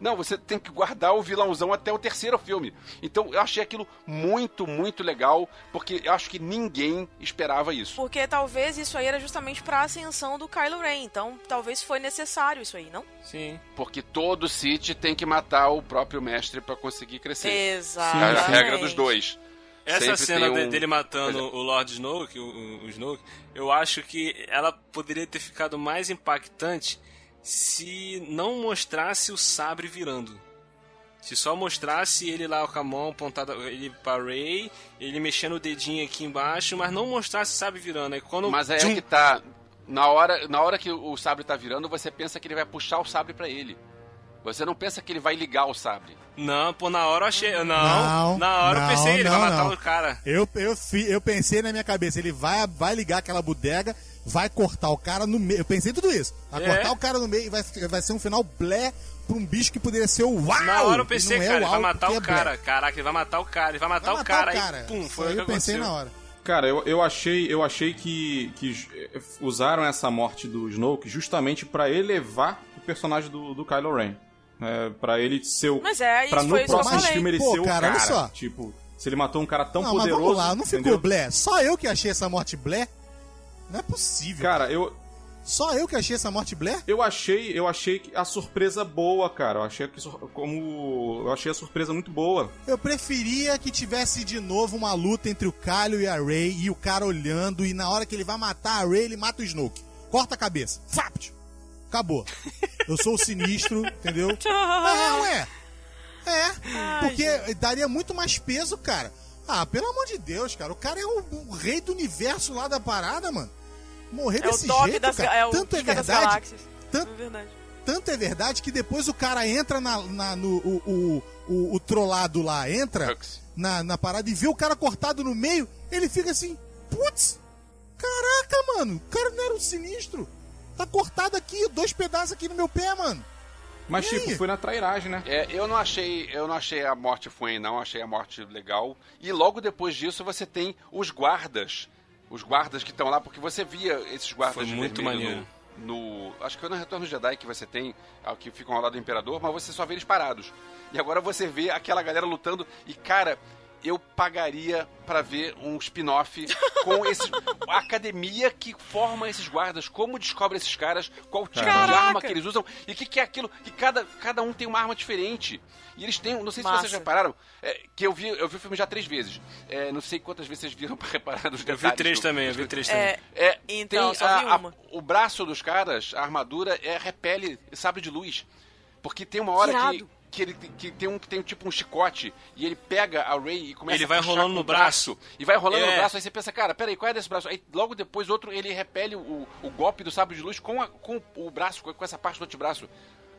S7: Não, você tem que guardar o vilãozão até o terceiro filme. Então eu achei aquilo muito, muito legal, porque eu acho que ninguém esperava isso.
S4: Porque talvez isso aí era justamente pra ascensão do Kylo Ren. Então, talvez foi necessário isso aí, não?
S1: Sim.
S7: Porque todo Sith tem que matar o próprio mestre pra conseguir crescer. É
S4: Exatamente.
S7: a regra dos dois.
S1: Essa
S7: Sempre
S1: cena
S7: um-
S1: dele matando
S7: Pois
S1: o Lord Snoke, o- o Snoke, eu acho que ela poderia ter ficado mais impactante se não mostrasse o sabre virando. Se só mostrasse ele lá com a mão apontada ele pra Ray, ele mexendo o dedinho aqui embaixo, mas não mostrasse o sabre virando. Aí quando
S7: Mas aí
S1: Tchum!
S7: é que tá. Na hora, na hora que o sabre tá virando, você pensa que ele vai puxar o sabre pra ele. Você não pensa que ele vai ligar o sabre.
S1: Não, pô, na hora eu achei. Não,
S6: Não,
S1: na hora eu
S6: não,
S1: pensei, ele
S6: não,
S1: vai matar
S6: não.
S1: o cara.
S6: Eu, eu, eu pensei na minha cabeça, ele vai, vai ligar aquela bodega, vai cortar o cara no meio. Eu pensei tudo isso. Vai
S1: É.
S6: cortar o cara no meio e vai, vai ser um final blé pra um bicho que poderia ser o uau!
S1: Na hora eu pensei,
S6: é
S1: cara, ele vai matar o
S6: é blé.
S1: cara. Caraca, ele vai matar o cara, ele vai matar,
S6: Vai
S1: o,
S6: matar
S1: cara,
S6: o cara.
S1: Aí, pum, foi
S6: aí
S1: o que
S6: eu pensei
S1: aconteceu.
S6: na hora.
S5: Cara, eu, eu achei, eu achei que, que eh, usaram essa morte do Snoke justamente pra elevar o personagem do, do Kylo Ren. É, pra ele ser o.
S4: Mas é, isso
S5: pra no
S4: foi isso que eu
S5: próximo
S4: falei.
S5: filme ele
S6: Pô,
S5: ser o
S6: cara,
S5: cara.
S6: olha só.
S5: Tipo, se ele matou um cara tão
S6: não,
S5: poderoso.
S6: mas vamos lá, não ficou
S5: entendeu?
S6: blé. Só eu que achei essa morte blé? Não é possível.
S5: Cara, eu,
S6: Só eu que achei essa morte blé?
S5: eu achei, eu achei que a surpresa boa, cara. Eu achei que como eu achei a surpresa muito boa.
S6: Eu preferia que tivesse de novo uma luta entre o Kylo e a Rey e o cara olhando e na hora que ele vai matar a Rey, ele mata o Snoke. Corta a cabeça. Fapt. Acabou. Eu sou o sinistro, (laughs) entendeu? Não, é. É, porque daria muito mais peso, cara. Ah, pelo amor de Deus, cara. O cara é o, o rei do universo lá da parada, mano. Morrer
S4: É
S6: desse jeito,
S4: das,
S6: cara.
S4: é o
S6: Tanto é verdade.
S4: galáxias.
S6: Tanto,
S4: É verdade.
S6: tanto é verdade que depois o cara entra na, na- no o, o, o, o trollado lá, entra na, na parada e vê o cara cortado no meio, ele fica assim, putz, caraca, mano, o cara não era um sinistro. Tá cortado aqui, dois pedaços aqui no meu pé, mano.
S5: Mas,
S6: E
S5: tipo,
S6: aí?
S5: foi na trairagem, né?
S7: É, eu não achei, eu não achei a morte ruim, não, achei a morte legal. E logo depois disso você tem os guardas. Os guardas que estão lá, porque você via esses guardas
S1: Foi muito maneiro.
S7: no, no- Acho que foi no Retorno Jedi que você tem, ah, que ficam ao lado do Imperador, mas você só vê eles parados. E agora você vê aquela galera lutando e, cara. Eu pagaria pra ver um spin-off com (laughs) esses. A academia que forma esses guardas, como descobre esses caras, qual tipo de
S4: Caraca.
S7: arma que eles usam e o que, que é aquilo. Que cada, cada um tem uma arma diferente. E eles têm. Não sei se
S4: Massa.
S7: vocês repararam, é, que eu vi, eu vi o filme já três vezes. É, não sei quantas vezes vocês viram (laughs) pra reparar nos
S1: Eu
S7: detalhes.
S1: vi três
S7: do-
S1: também, eu vi três também.
S4: É,
S7: É,
S4: Então,
S7: tem
S4: só vi
S7: a- a-
S4: uma.
S7: o braço dos caras, a armadura, é repele sabre de luz. Porque tem uma hora que. Que ele que tem um que tem tipo um chicote e ele pega a Ray e começa
S1: Ele
S7: a
S1: vai
S7: puxar
S1: rolando no
S7: o
S1: braço.
S7: E vai rolando
S1: É.
S7: no braço, aí você pensa, cara, peraí, qual é desse braço? Aí logo depois outro ele repele o, o golpe do sabre de luz com, a- com o braço, com, essa parte do antebraço.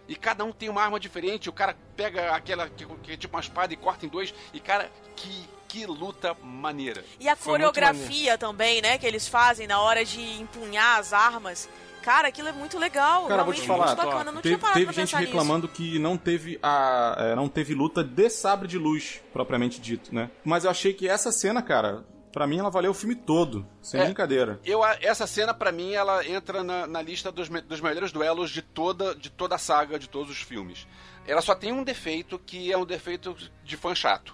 S7: E cada um tem uma arma diferente. O cara pega aquela que, que é tipo uma espada e corta em dois. E cara, que, que luta maneira.
S4: E a
S1: Foi
S4: coreografia também, né, que eles fazem na hora de empunhar as armas. Cara, aquilo é muito legal.
S5: Cara, vou te falar,
S4: muito bacana. Não
S5: teve, teve gente
S4: pensar nisso.
S5: reclamando que não teve a é, não teve luta de sabre de luz propriamente dito, né? Mas eu achei que essa cena, cara, pra mim ela valeu o filme todo, sem
S7: É.
S5: brincadeira.
S7: Eu, essa cena, pra mim, ela entra na, na lista dos, me- dos melhores duelos de toda, de toda a saga, de todos os filmes. Ela só tem um defeito, que é um defeito de fã chato.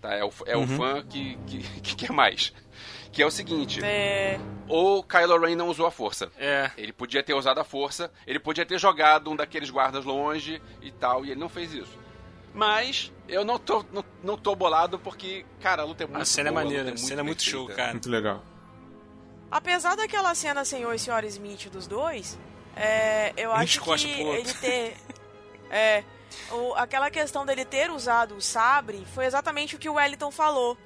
S7: Tá? É o, é o fã que, que, (laughs) que quer mais. Que é o seguinte:
S4: É,
S7: o Kylo Ren não usou a força.
S1: É.
S7: Ele podia ter usado a força, ele podia ter jogado um daqueles guardas longe e tal, e ele não fez isso. Mas eu não tô, não, não tô bolado porque, cara, a luta é muito
S1: A cena é
S7: boa, a
S1: maneira, a cena é muito show, cara.
S5: Muito legal.
S4: apesar daquela cena senhor e senhora Smith dos dois, é, eu acho que ele ter... É, o- aquela questão dele ter usado o sabre foi exatamente o que o Wellington falou.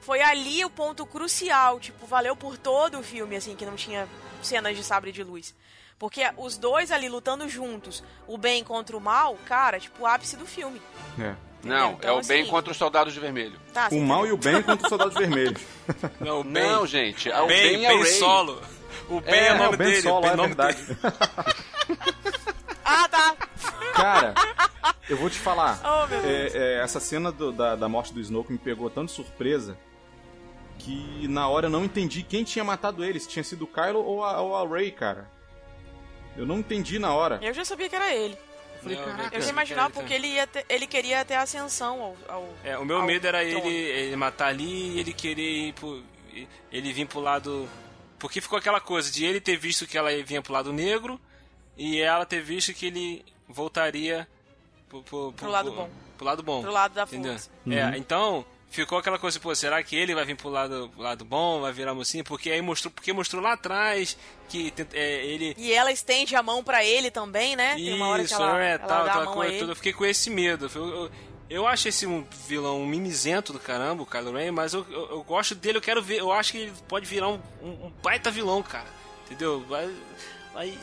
S4: Foi ali o ponto crucial, tipo, valeu por todo o filme, assim, que não tinha cenas de sabre de luz. Porque os dois ali lutando juntos, o bem contra o mal, cara, tipo, o ápice do filme.
S5: É.
S7: Não,
S4: Então,
S7: é o bem
S4: assim-
S7: contra os soldados de vermelho.
S4: Tá,
S5: O mal e o bem contra os soldados vermelhos. (laughs)
S1: Não, o Ben,
S7: Não, gente, é o
S1: ben,
S7: bem, é o
S1: solo. O Ben é,
S7: É,
S1: o nome
S5: o Ben
S1: dele.
S5: Solo,
S1: o Ben
S5: é
S1: nome
S5: verdade.
S1: dele. (laughs)
S4: Ah, tá!
S5: Cara, eu vou te falar.
S4: Oh, meu Deus.
S5: é, é, essa cena do- da, da morte do Snoke me pegou tanto de surpresa que na hora eu não entendi quem tinha matado ele, se tinha sido o Kylo ou a, ou a Rey, cara. Eu não entendi na hora.
S4: Eu já sabia que era ele.
S5: falei,
S1: Não,
S5: caraca.
S4: Eu já imaginava porque ele, ia ter- ele queria ter ascensão ao. ao-
S1: É, o meu
S4: ao
S1: medo era ele, ele matar ali e ele querer ir pro, ele vir pro lado. Porque ficou aquela coisa de ele ter visto que ela vinha pro lado negro e ela ter visto que ele voltaria pro, pro,
S4: Pro lado bom.
S1: Pro lado bom.
S4: Pro lado da
S1: entendeu?
S4: força.
S1: É, então ficou aquela coisa, pô, será que ele vai vir pro lado, pro lado bom, vai virar mocinho? Porque aí mostrou, porque mostrou lá atrás que é, ele
S4: E ela estende a mão pra ele também, né? Tem uma hora que
S1: isso,
S4: ela,
S1: é,
S4: ela
S1: tal,
S4: dá
S1: aquela coisa toda. Eu fiquei com esse medo. Eu, eu, eu acho esse um vilão mimizento do caramba, o Kylo Ren, mas eu, eu, eu gosto dele, eu quero ver. Eu acho que ele pode virar um, um, um baita vilão, cara. Entendeu? Vai, vai.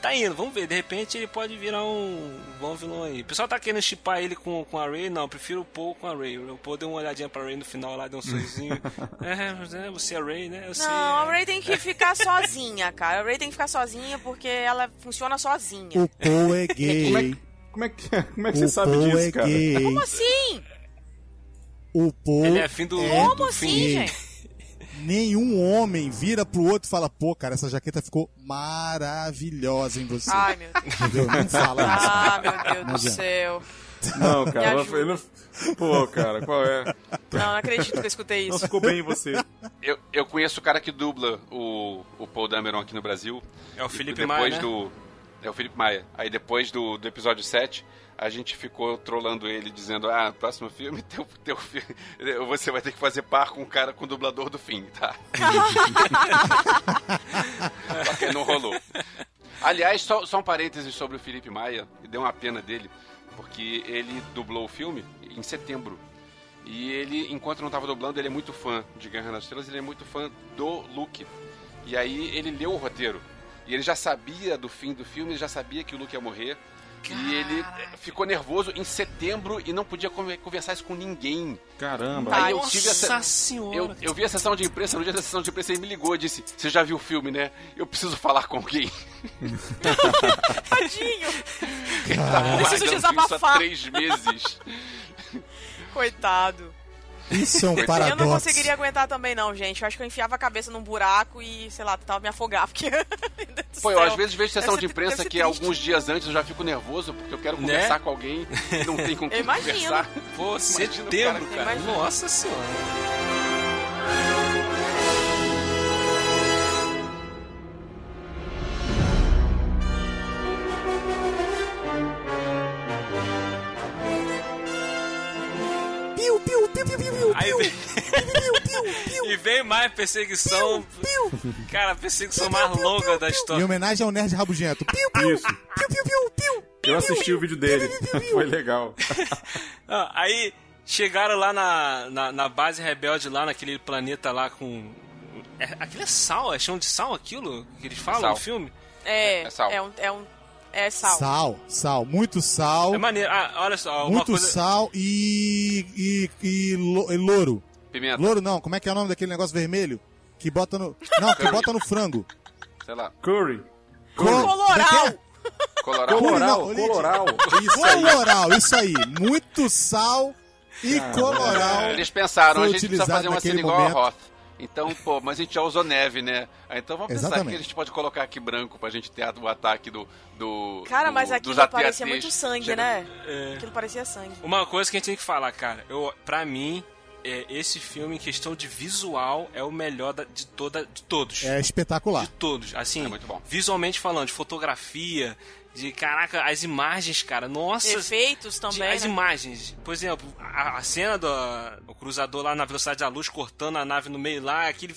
S1: Tá indo, vamos ver. De repente ele pode virar um bom vilão aí. O pessoal tá querendo chipar ele com, com a Ray. Não, eu prefiro o Paul com a Ray. O Paul deu uma olhadinha pra Ray no final lá, deu um sorrisinho. (laughs) é, é, você é Ray, né? Eu sei.
S4: Não, a Ray tem que ficar sozinha, cara. A Ray tem que ficar sozinha porque ela funciona sozinha.
S6: O Paul é (laughs) gay.
S5: Como é que, como é que
S6: o
S5: você sabe
S6: Paul
S5: disso,
S6: é
S5: cara?
S6: gay.
S4: Como assim?
S6: O Paul
S1: Ele é fim do.
S4: Como
S1: do
S4: assim,
S1: fim.
S4: gente?
S6: Nenhum homem vira pro outro e fala, pô, cara, essa jaqueta ficou maravilhosa em você.
S4: Ai, meu Deus.
S6: Entendeu? Não fala isso.
S4: Ah, meu Deus do
S6: adianta.
S4: céu.
S5: Não, cara. Ele não... Pô, cara, qual é?
S4: Não, não acredito que eu escutei
S5: Não
S4: isso.
S5: ficou bem em você.
S7: Eu, eu conheço o cara que dubla o, o Paul Dameron aqui no Brasil.
S1: É o Felipe
S7: depois
S1: Maia, né?
S7: do É o Felipe Maia. Aí depois do, do episódio 7, a gente ficou trolando ele, dizendo: Ah, próximo filme, (laughs) teu, teu fi- você vai ter que fazer par com o cara, com o dublador do fim, tá? (laughs) Só que não rolou. Aliás, só, só um parênteses sobre o Felipe Maia, e deu uma pena dele, porque ele dublou o filme em setembro. E ele, enquanto não tava dublando, ele é muito fã de Guerra nas Estrelas, ele é muito fã do Luke. E aí ele leu o roteiro. E ele já sabia do fim do filme, ele já sabia que o Luke ia morrer. E ele eh, ficou nervoso em setembro e não podia conver- conversar isso com ninguém.
S5: Caramba.
S7: Aí eu
S1: Nossa
S7: tive essa.
S1: senhora.
S7: Eu, eu vi a sessão de imprensa, no dia da sessão de imprensa ele me ligou e disse: Você já viu o filme, né? Eu preciso falar com alguém. (laughs)
S4: Tadinho.
S7: Tá
S4: Preciso
S7: aguardando isso
S4: desabafar.
S7: há três meses.
S6: Isso é um
S7: Coitado.
S4: Eu não
S6: paradoxo.
S4: conseguiria aguentar também, não, gente. Eu acho que eu enfiava a cabeça num buraco e, sei lá, tentava me afogar, porque. (laughs)
S7: Pô, eu às vezes vejo sessão de imprensa que alguns dias antes eu já fico nervoso porque eu quero
S1: Né?
S7: conversar com alguém e não tem com quem conversar.
S1: Pô, (laughs) setembro,
S7: cara-
S1: cara.
S4: Imagina.
S1: Nossa senhora.
S6: Piu, piu, piu, piu, piu, piu,
S1: Aí
S6: piu,
S1: vem...
S6: piu, piu, piu. (laughs)
S1: E vem mais perseguição.
S6: Piu.
S1: Cara, a perseguição mais longa da
S6: Em
S1: história.
S6: homenagem ao Nerd Rabugento. Piu, piu,
S5: Isso.
S6: piu, piu, piu, piu.
S5: Eu assisti o vídeo dele. Foi legal. (laughs)
S1: Ah, aí chegaram lá na, na, na base rebelde, lá naquele planeta lá com. É, aquilo é sal, é chão de sal aquilo que eles falam
S7: Sal.
S1: no filme?
S4: É,
S7: É sal.
S4: é um. É, um, é sal.
S6: Sal, sal, muito sal.
S1: É maneiro. Ah, olha só,
S6: Muito
S1: coisa.
S6: sal e, e, e, lo- e louro.
S7: Pimenta,
S6: Louro não, como é que é o nome daquele negócio vermelho? Que bota no. Não, que bota no frango.
S7: sei lá,
S5: Curry.
S6: Co- como é que
S4: Coloral!
S6: é?
S7: coloral.
S5: Coloral,
S6: Olívia.
S5: coloral. Isso aí.
S6: Coloral, isso aí. Muito sal e coloral.
S7: Eles pensaram, a gente precisa fazer uma cena igual a. Então, pô, mas a gente já usou neve, né? Ah, Então vamos pensar
S6: Exatamente.
S7: que a gente pode colocar aqui branco pra gente ter o ataque do. do
S4: Cara,
S7: do-
S4: mas aquilo parecia muito sangue,
S7: Chega-
S4: né?
S1: É.
S4: Aquilo parecia sangue.
S1: Uma coisa que a gente tem que falar, cara. Eu, pra mim, é, esse filme, em questão de visual, é o melhor da- de, toda, de todos.
S6: É espetacular.
S1: De todos. Assim,
S7: É muito bom.
S1: visualmente falando, de fotografia, de caraca, as imagens, cara. Nossa.
S4: Efeitos
S1: de-
S4: também.
S1: as
S4: né?
S1: imagens. Por exemplo, a, a cena do o cruzador lá na velocidade da luz cortando a nave no meio lá, aquele,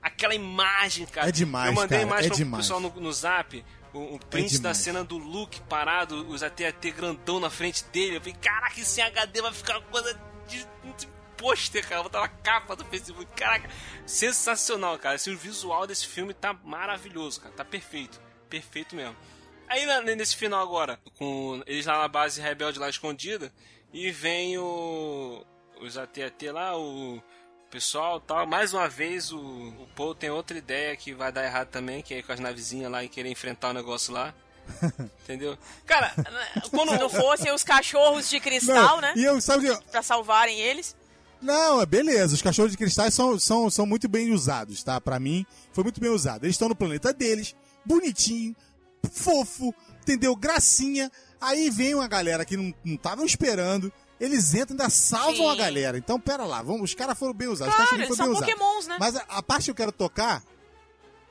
S1: aquela imagem, cara.
S6: É demais,
S1: Eu mandei
S6: cara,
S1: imagem
S6: é
S1: pro
S6: demais.
S1: pessoal no, no zap. O, o print da
S6: demais.
S1: cena do Luke parado, os AT-AT grandão na frente dele. Eu falei, caraca, esse HD vai ficar uma coisa de, de pôster, cara. Vou botar na capa do Facebook. Caraca, sensacional, cara. Assim, o visual desse filme tá maravilhoso, cara. Tá perfeito. Perfeito mesmo. Aí na- nesse final agora, com eles lá na base rebelde lá escondida, e vem o. Os AT-AT lá, o pessoal e tal. Mais uma vez o, o Paul tem outra ideia que vai dar errado também, que é ir com as navezinhas lá e querer enfrentar o negócio lá. (laughs) Entendeu? Cara, quando
S4: não fossem os cachorros de cristal, né?
S6: E eu, sabe que.
S4: Pra salvarem eles.
S6: Não, é beleza. Os cachorros de cristais são, são, são muito bem usados, tá? Pra mim, foi muito bem usado. Eles estão no planeta deles, bonitinho, fofo, entendeu? Gracinha. Aí vem uma galera que não estavam esperando. Eles entram e ainda salvam
S4: Sim.
S6: a galera. Então, pera lá, vamos, os caras foram bem usados.
S4: Claro,
S6: os foram
S4: são
S6: bem
S4: pokémons, né?
S6: Mas a, a parte que eu quero tocar.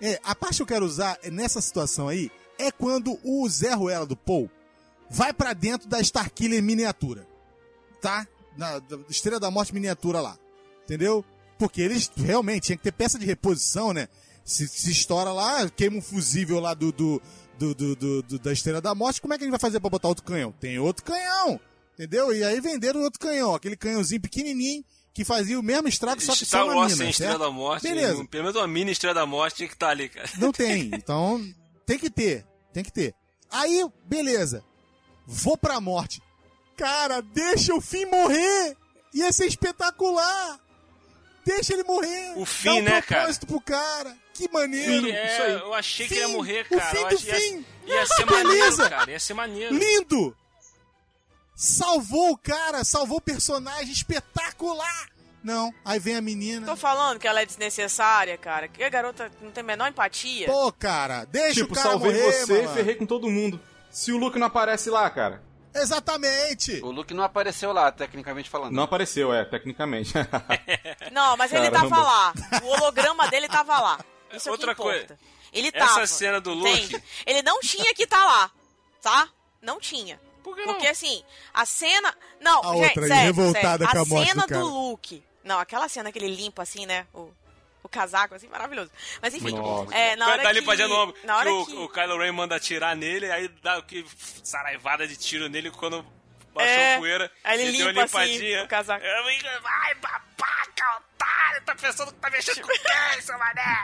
S6: É, a parte que eu quero usar nessa situação aí é quando o Zé Ruela do Paul vai pra dentro da Starkiller miniatura. Tá? Na, da Estrela da Morte miniatura lá. Entendeu? Porque eles realmente tinha que ter peça de reposição, né? Se, se estoura lá, queima um fusível lá do, do, do, do- do- da Estrela da Morte, como é que a gente vai fazer pra botar outro canhão? Tem outro canhão! Entendeu? E aí venderam outro canhão, aquele canhãozinho pequenininho que fazia o mesmo estrago, só que
S1: Star
S6: só
S1: Wars
S6: mina,
S1: sem Estrela da Morte,
S6: Beleza.
S1: pelo menos uma mini Estrela da Morte tinha que estar ali, cara.
S6: Não tem. (laughs) Então, tem que ter. Tem que ter. Aí, beleza. Vou pra morte. Cara, deixa o fim morrer. Ia ser espetacular. Deixa ele morrer.
S1: O
S6: Dá
S1: fim,
S6: um
S1: né, cara?
S6: pro cara. Que maneiro.
S1: É,
S6: Isso aí.
S1: eu achei que
S6: Fim.
S1: ele ia morrer,
S6: O
S1: cara.
S6: fim
S1: eu
S6: do
S1: achei- ia-
S6: fim.
S1: Ia, ser
S6: Beleza.
S1: maneiro, cara. Ia ser maneiro.
S6: Lindo. Salvou o cara. Salvou o personagem. Espetacular. Não. Aí vem a menina.
S4: Tô falando que ela é desnecessária, cara. Que a garota não tem a menor empatia.
S6: Pô, cara. Deixa
S5: tipo,
S6: o cara
S5: salvei
S6: morrer,
S5: você e
S6: mano.
S5: ferrei com todo mundo. Se o Luke não aparece lá, cara.
S6: Exatamente.
S7: O Luke não apareceu lá, tecnicamente falando.
S5: Não apareceu, é, tecnicamente. (laughs)
S4: Não, mas ele
S5: Caramba.
S4: tava lá. O holograma dele tava lá. Isso é
S1: Outra
S4: importa.
S1: coisa.
S4: Ele
S1: Essa
S4: tava.
S1: cena do Luke-
S4: entende? Ele não tinha que estar lá, tá? Não tinha.
S1: Por que não?
S4: Porque assim, a cena. Não,
S6: A
S4: gente,
S6: outra
S4: sério,
S6: revoltada
S4: sério.
S6: com a morte
S4: cena
S6: do cara.
S4: Luke. Não, aquela cena que ele limpa assim, né? O, o casaco, assim, maravilhoso. Mas enfim,
S5: Nossa.
S4: é, na hora
S1: ali
S4: que...
S1: de novo.
S4: Na hora
S1: que o,
S4: que...
S1: o Kylo Ren manda atirar nele, aí dá o que saraivada de tiro nele quando baixou
S4: É,
S1: poeira.
S4: aí ele
S1: deu uma
S4: limpa, assim, o casaco.
S1: Vai, tá pensando que tá mexendo com quem, seu mané?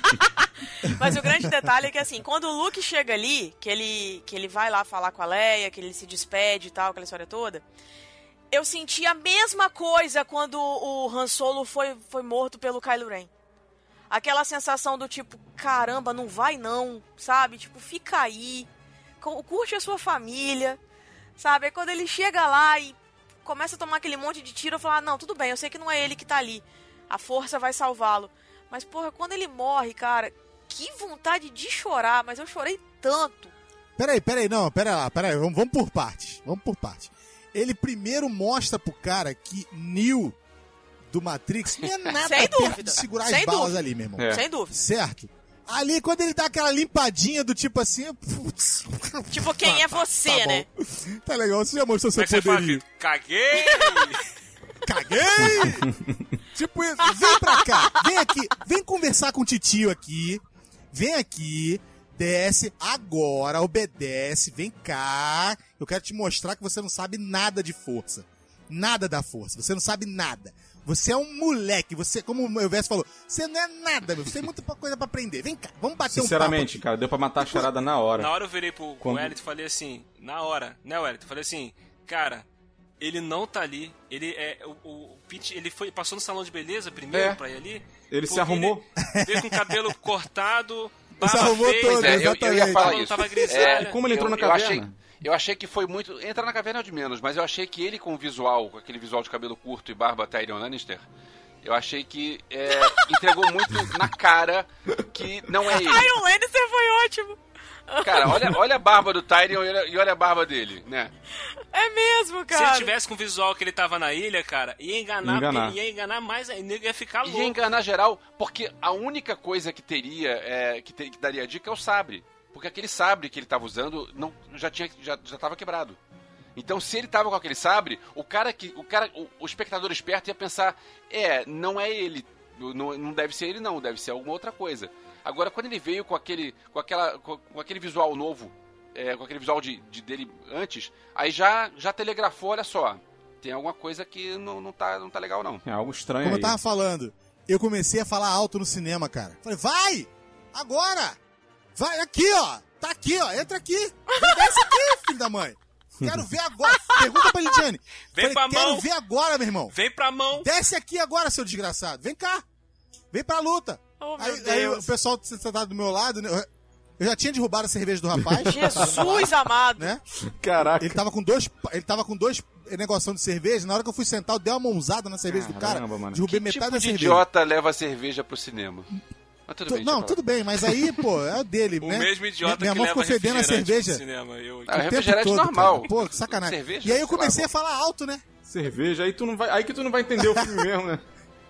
S1: (laughs)
S4: Mas o grande detalhe é que, assim, quando o Luke chega ali, que ele, que ele vai lá falar com a Leia, que ele se despede e tal, aquela história toda, eu senti a mesma coisa quando o Han Solo foi, foi morto pelo Kylo Ren. Aquela sensação do tipo, caramba, não vai não, sabe? Tipo, fica aí, cu- curte a sua família, sabe? Aí quando ele chega lá e começa a tomar aquele monte de tiro, eu falo, ah, não, tudo bem, eu sei que não é ele que tá ali. A força vai salvá-lo. Mas, porra, quando ele morre, cara, que vontade de chorar, mas eu chorei tanto.
S6: Peraí, peraí, não, pera lá, peraí, vamos, vamos por partes. Vamos por partes. Ele primeiro mostra pro cara que Neo do Matrix não é (laughs) nada
S4: Sem
S6: perto
S4: dúvida,
S6: de segurar
S4: sem
S6: as balas
S4: dúvida.
S6: ali, meu irmão.
S5: É.
S4: Sem dúvida.
S6: Certo? Ali, quando ele dá aquela limpadinha do tipo assim. Putz,
S4: Tipo, quem é (laughs) você,
S6: tá
S4: né?
S6: Tá legal, você já mostrou seu
S1: é
S6: poderio.
S1: Caguei! (laughs)
S6: Caguei! Tipo isso. Vem pra cá. Vem aqui. Vem conversar com o titio aqui. Vem aqui. Desce agora, obedece, vem cá. Eu quero te mostrar que você não sabe nada de força. Nada da força. Você não sabe nada. Você é um moleque. Você, como o Elvis falou, você não é nada, meu. Você tem muita coisa pra aprender. Vem cá, vamos bater
S5: Sinceramente,
S6: um
S5: cara, deu pra matar a charada na hora.
S1: Na hora eu virei pro, pro
S5: Quando-
S1: Wellington e falei assim, na hora, né, Wellington? Falei assim, cara, ele não tá ali. Ele é. O, o Pete, ele foi, passou no salão de beleza primeiro
S5: É.
S1: pra ir ali.
S5: Ele se arrumou.
S1: Ele veio com o cabelo (laughs) cortado,
S6: Se
S1: barba
S6: arrumou
S1: feia,
S6: todo,
S7: Pois é, eu, eu ia
S6: exatamente.
S7: falar isso.
S1: tava grisalha.
S5: Como ele entrou
S7: eu,
S5: na
S7: eu
S5: caverna?
S7: achei, eu achei que foi muito. Entrar na caverna é o de menos, mas eu achei que ele com o visual, com aquele visual de cabelo curto e barba Tyrion Lannister, eu achei que é, (laughs) entregou muito na cara que não é ele.
S4: O Lannister foi ótimo.
S7: Cara, olha, olha a barba do Tyrion e olha, e olha a barba dele, né?
S4: É mesmo,
S1: Se
S4: cara.
S1: ele tivesse com o visual que ele tava na ilha, cara, ia enganar,
S5: Enganar.
S1: ia enganar mais ainda, ia ficar louco.
S7: ia enganar geral, porque a única coisa que teria, é, que, te- que daria dica é o sabre. Porque aquele sabre que ele tava usando não, já, tinha, já, já tava quebrado. Então, se ele tava com aquele sabre, o cara que. O, cara, o, o espectador esperto ia pensar: é, não é ele. Não, não deve ser ele, não, deve ser alguma outra coisa. Agora, quando ele veio com aquele, com aquela, com, com aquele visual novo, é, com aquele visual de, de dele antes, aí já, já telegrafou: olha só, tem alguma coisa que não, não, tá, não tá legal, não.
S5: É algo estranho
S6: Como eu
S5: aí.
S6: tava falando, eu comecei a falar alto no cinema, cara. Falei, vai! Agora! Vai aqui, ó! Tá aqui, ó! Entra aqui! Desce aqui, (laughs) filho da mãe! Quero ver agora! Pergunta pra Lidiane. (laughs)
S1: Vem
S6: Falei,
S1: pra
S6: quero
S1: mão.
S6: ver agora, meu irmão!
S1: Vem pra mão.
S6: Desce aqui agora, seu desgraçado! Vem cá! Vem pra luta!
S4: Oh,
S6: aí, aí o pessoal sentado do meu lado, né? Eu já tinha derrubado a cerveja do rapaz. (laughs)
S4: Jesus amado.
S6: né?
S5: Caraca.
S6: Ele tava com dois. Ele tava com dois negocinho de cerveja. Na hora que eu fui sentar, eu dei uma mãozada na cerveja do cara.
S5: Caramba, mano.
S6: Derrubei
S7: Que
S6: metade
S7: tipo
S6: da
S7: de
S6: cerveja.
S7: idiota leva cerveja pro cinema? Mas tudo
S6: Tu-
S7: bem,
S6: não, tudo bem, mas aí, pô, é o dele,
S1: O
S6: né?
S1: mesmo idiota
S6: minha, minha
S1: que
S6: mão
S1: leva
S6: ficou fedendo a cerveja.
S1: cinema. Eu,
S7: Ah,
S6: o
S7: refrigerante
S6: todo,
S7: normal.
S6: cara. Pô, que sacanagem.
S7: Cerveja,
S6: e aí eu
S7: lá,
S6: comecei a falar alto, né?
S5: Cerveja, aí tu não vai, aí que tu não vai entender o filme (laughs) mesmo, né?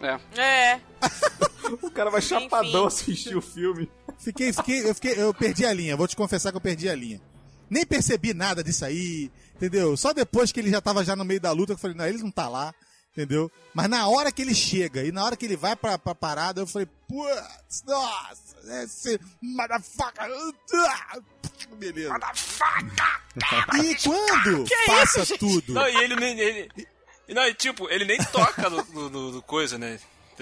S7: É.
S4: É. (laughs)
S5: O cara vai chapadão assistir o filme.
S6: Fiquei, fiquei, eu fiquei, eu perdi a linha. Vou te confessar que eu perdi a linha. Nem percebi nada disso aí, entendeu? Só depois que ele já tava já no meio da luta, que eu falei, não, ele não tá lá, entendeu? Mas na hora que ele chega e na hora que ele vai pra, pra parada, eu falei, putz, nossa, esse motherfucker. ah, Beleza. E quando passa tudo?
S1: Não, e ele nem. Ele, e não, e tipo, ele nem toca no, no- no- no coisa, né?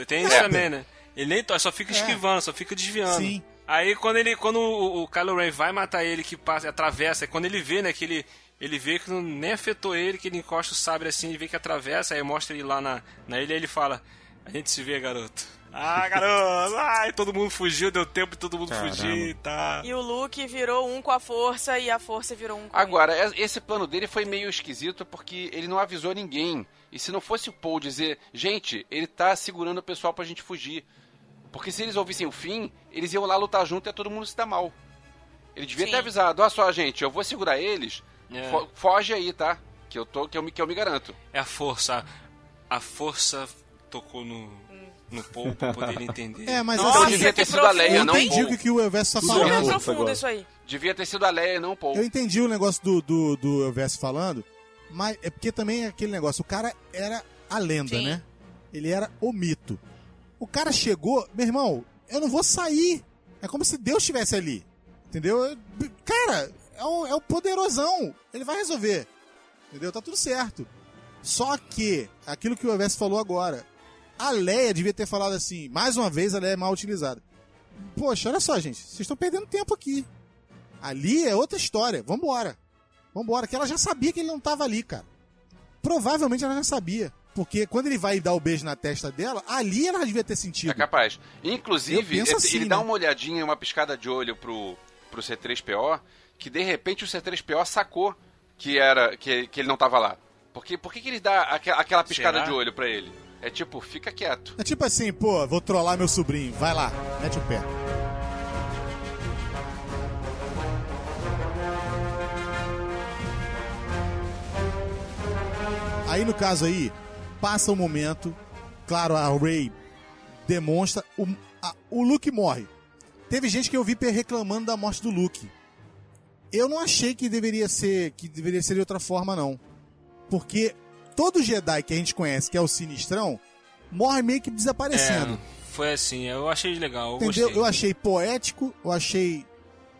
S1: Tem isso
S6: É.
S1: também, né? Ele nem toca, só fica
S6: É.
S1: esquivando, só fica desviando.
S6: Sim.
S1: Aí quando ele. Quando o, o Kylo Ren vai matar ele, que passa, atravessa, quando ele vê, né, que ele. Ele vê que não, nem afetou ele, que ele encosta o sabre assim, ele vê que atravessa, aí mostra ele lá na, na ilha e ele fala: A gente se vê, garoto. Ah, garoto! (laughs) Ai, todo mundo fugiu, deu tempo de todo mundo
S5: Caramba.
S1: fugir, tá.
S4: E o Luke virou um com a força e a força virou um com
S7: Agora, es- esse plano dele foi meio esquisito porque ele não avisou ninguém. E se não fosse o Paul dizer, gente, ele tá segurando o pessoal pra gente fugir. Porque se eles ouvissem o fim, eles iam lá lutar junto e todo mundo se dar mal. Ele devia
S4: Sim.
S7: ter avisado, olha só, gente, eu vou segurar eles,
S1: É.
S7: fo- foge aí, tá? Que eu, tô, que, eu me, que eu me garanto.
S1: É a força. A força tocou no, no Paul pra poder entender.
S6: É, mas
S4: Nossa,
S6: assim,
S7: devia ter
S4: que
S7: sido a Leia,
S6: eu
S7: não
S6: entendi
S7: o
S6: que, que o Elvis tá
S4: Super
S6: falando.
S4: profundo isso aí.
S7: Devia ter sido a Leia não o Paul.
S6: Eu entendi o negócio do, do, do Elvis falando, mas é porque também é aquele negócio, o cara era a lenda,
S4: Sim.
S6: né? Ele era o mito. O cara chegou, meu irmão, eu não vou sair. É como se Deus estivesse ali. Entendeu? Eu- Cara, é o, é o poderosão. Ele vai resolver. Entendeu? Tá tudo certo. Só que, aquilo que o Everest falou agora, a Leia devia ter falado assim, mais uma vez a Leia é mal utilizada. Poxa, olha só, gente, vocês estão perdendo tempo aqui. Ali é outra história, vambora. Vambora, que ela já sabia que ele não tava ali, cara. Provavelmente ela já sabia. Porque quando ele vai dar o beijo na testa dela, ali ela devia ter sentido.
S7: É capaz. Inclusive, ele,
S6: assim,
S7: ele dá
S6: né?
S7: uma olhadinha, uma piscada de olho pro, pro C3PO, que de repente o C3PO sacou que era que, que ele não tava lá. Porque, por que, que ele dá aque- aquela piscada
S1: Será?
S7: de olho pra ele? É tipo, fica quieto.
S6: É tipo assim, pô, vou trollar meu sobrinho. Vai lá, mete o pé. Aí no caso aí, passa o momento, claro, a Ray demonstra, o, a- o Luke morre. Teve gente que eu vi reclamando da morte do Luke. Eu não achei que deveria ser, que deveria ser de outra forma não. Porque todo Jedi que a gente conhece, que é o Sinistrão, morre meio que desaparecendo.
S1: É, foi assim, eu achei legal, eu
S6: Entendeu?
S1: gostei.
S6: Eu achei poético, eu achei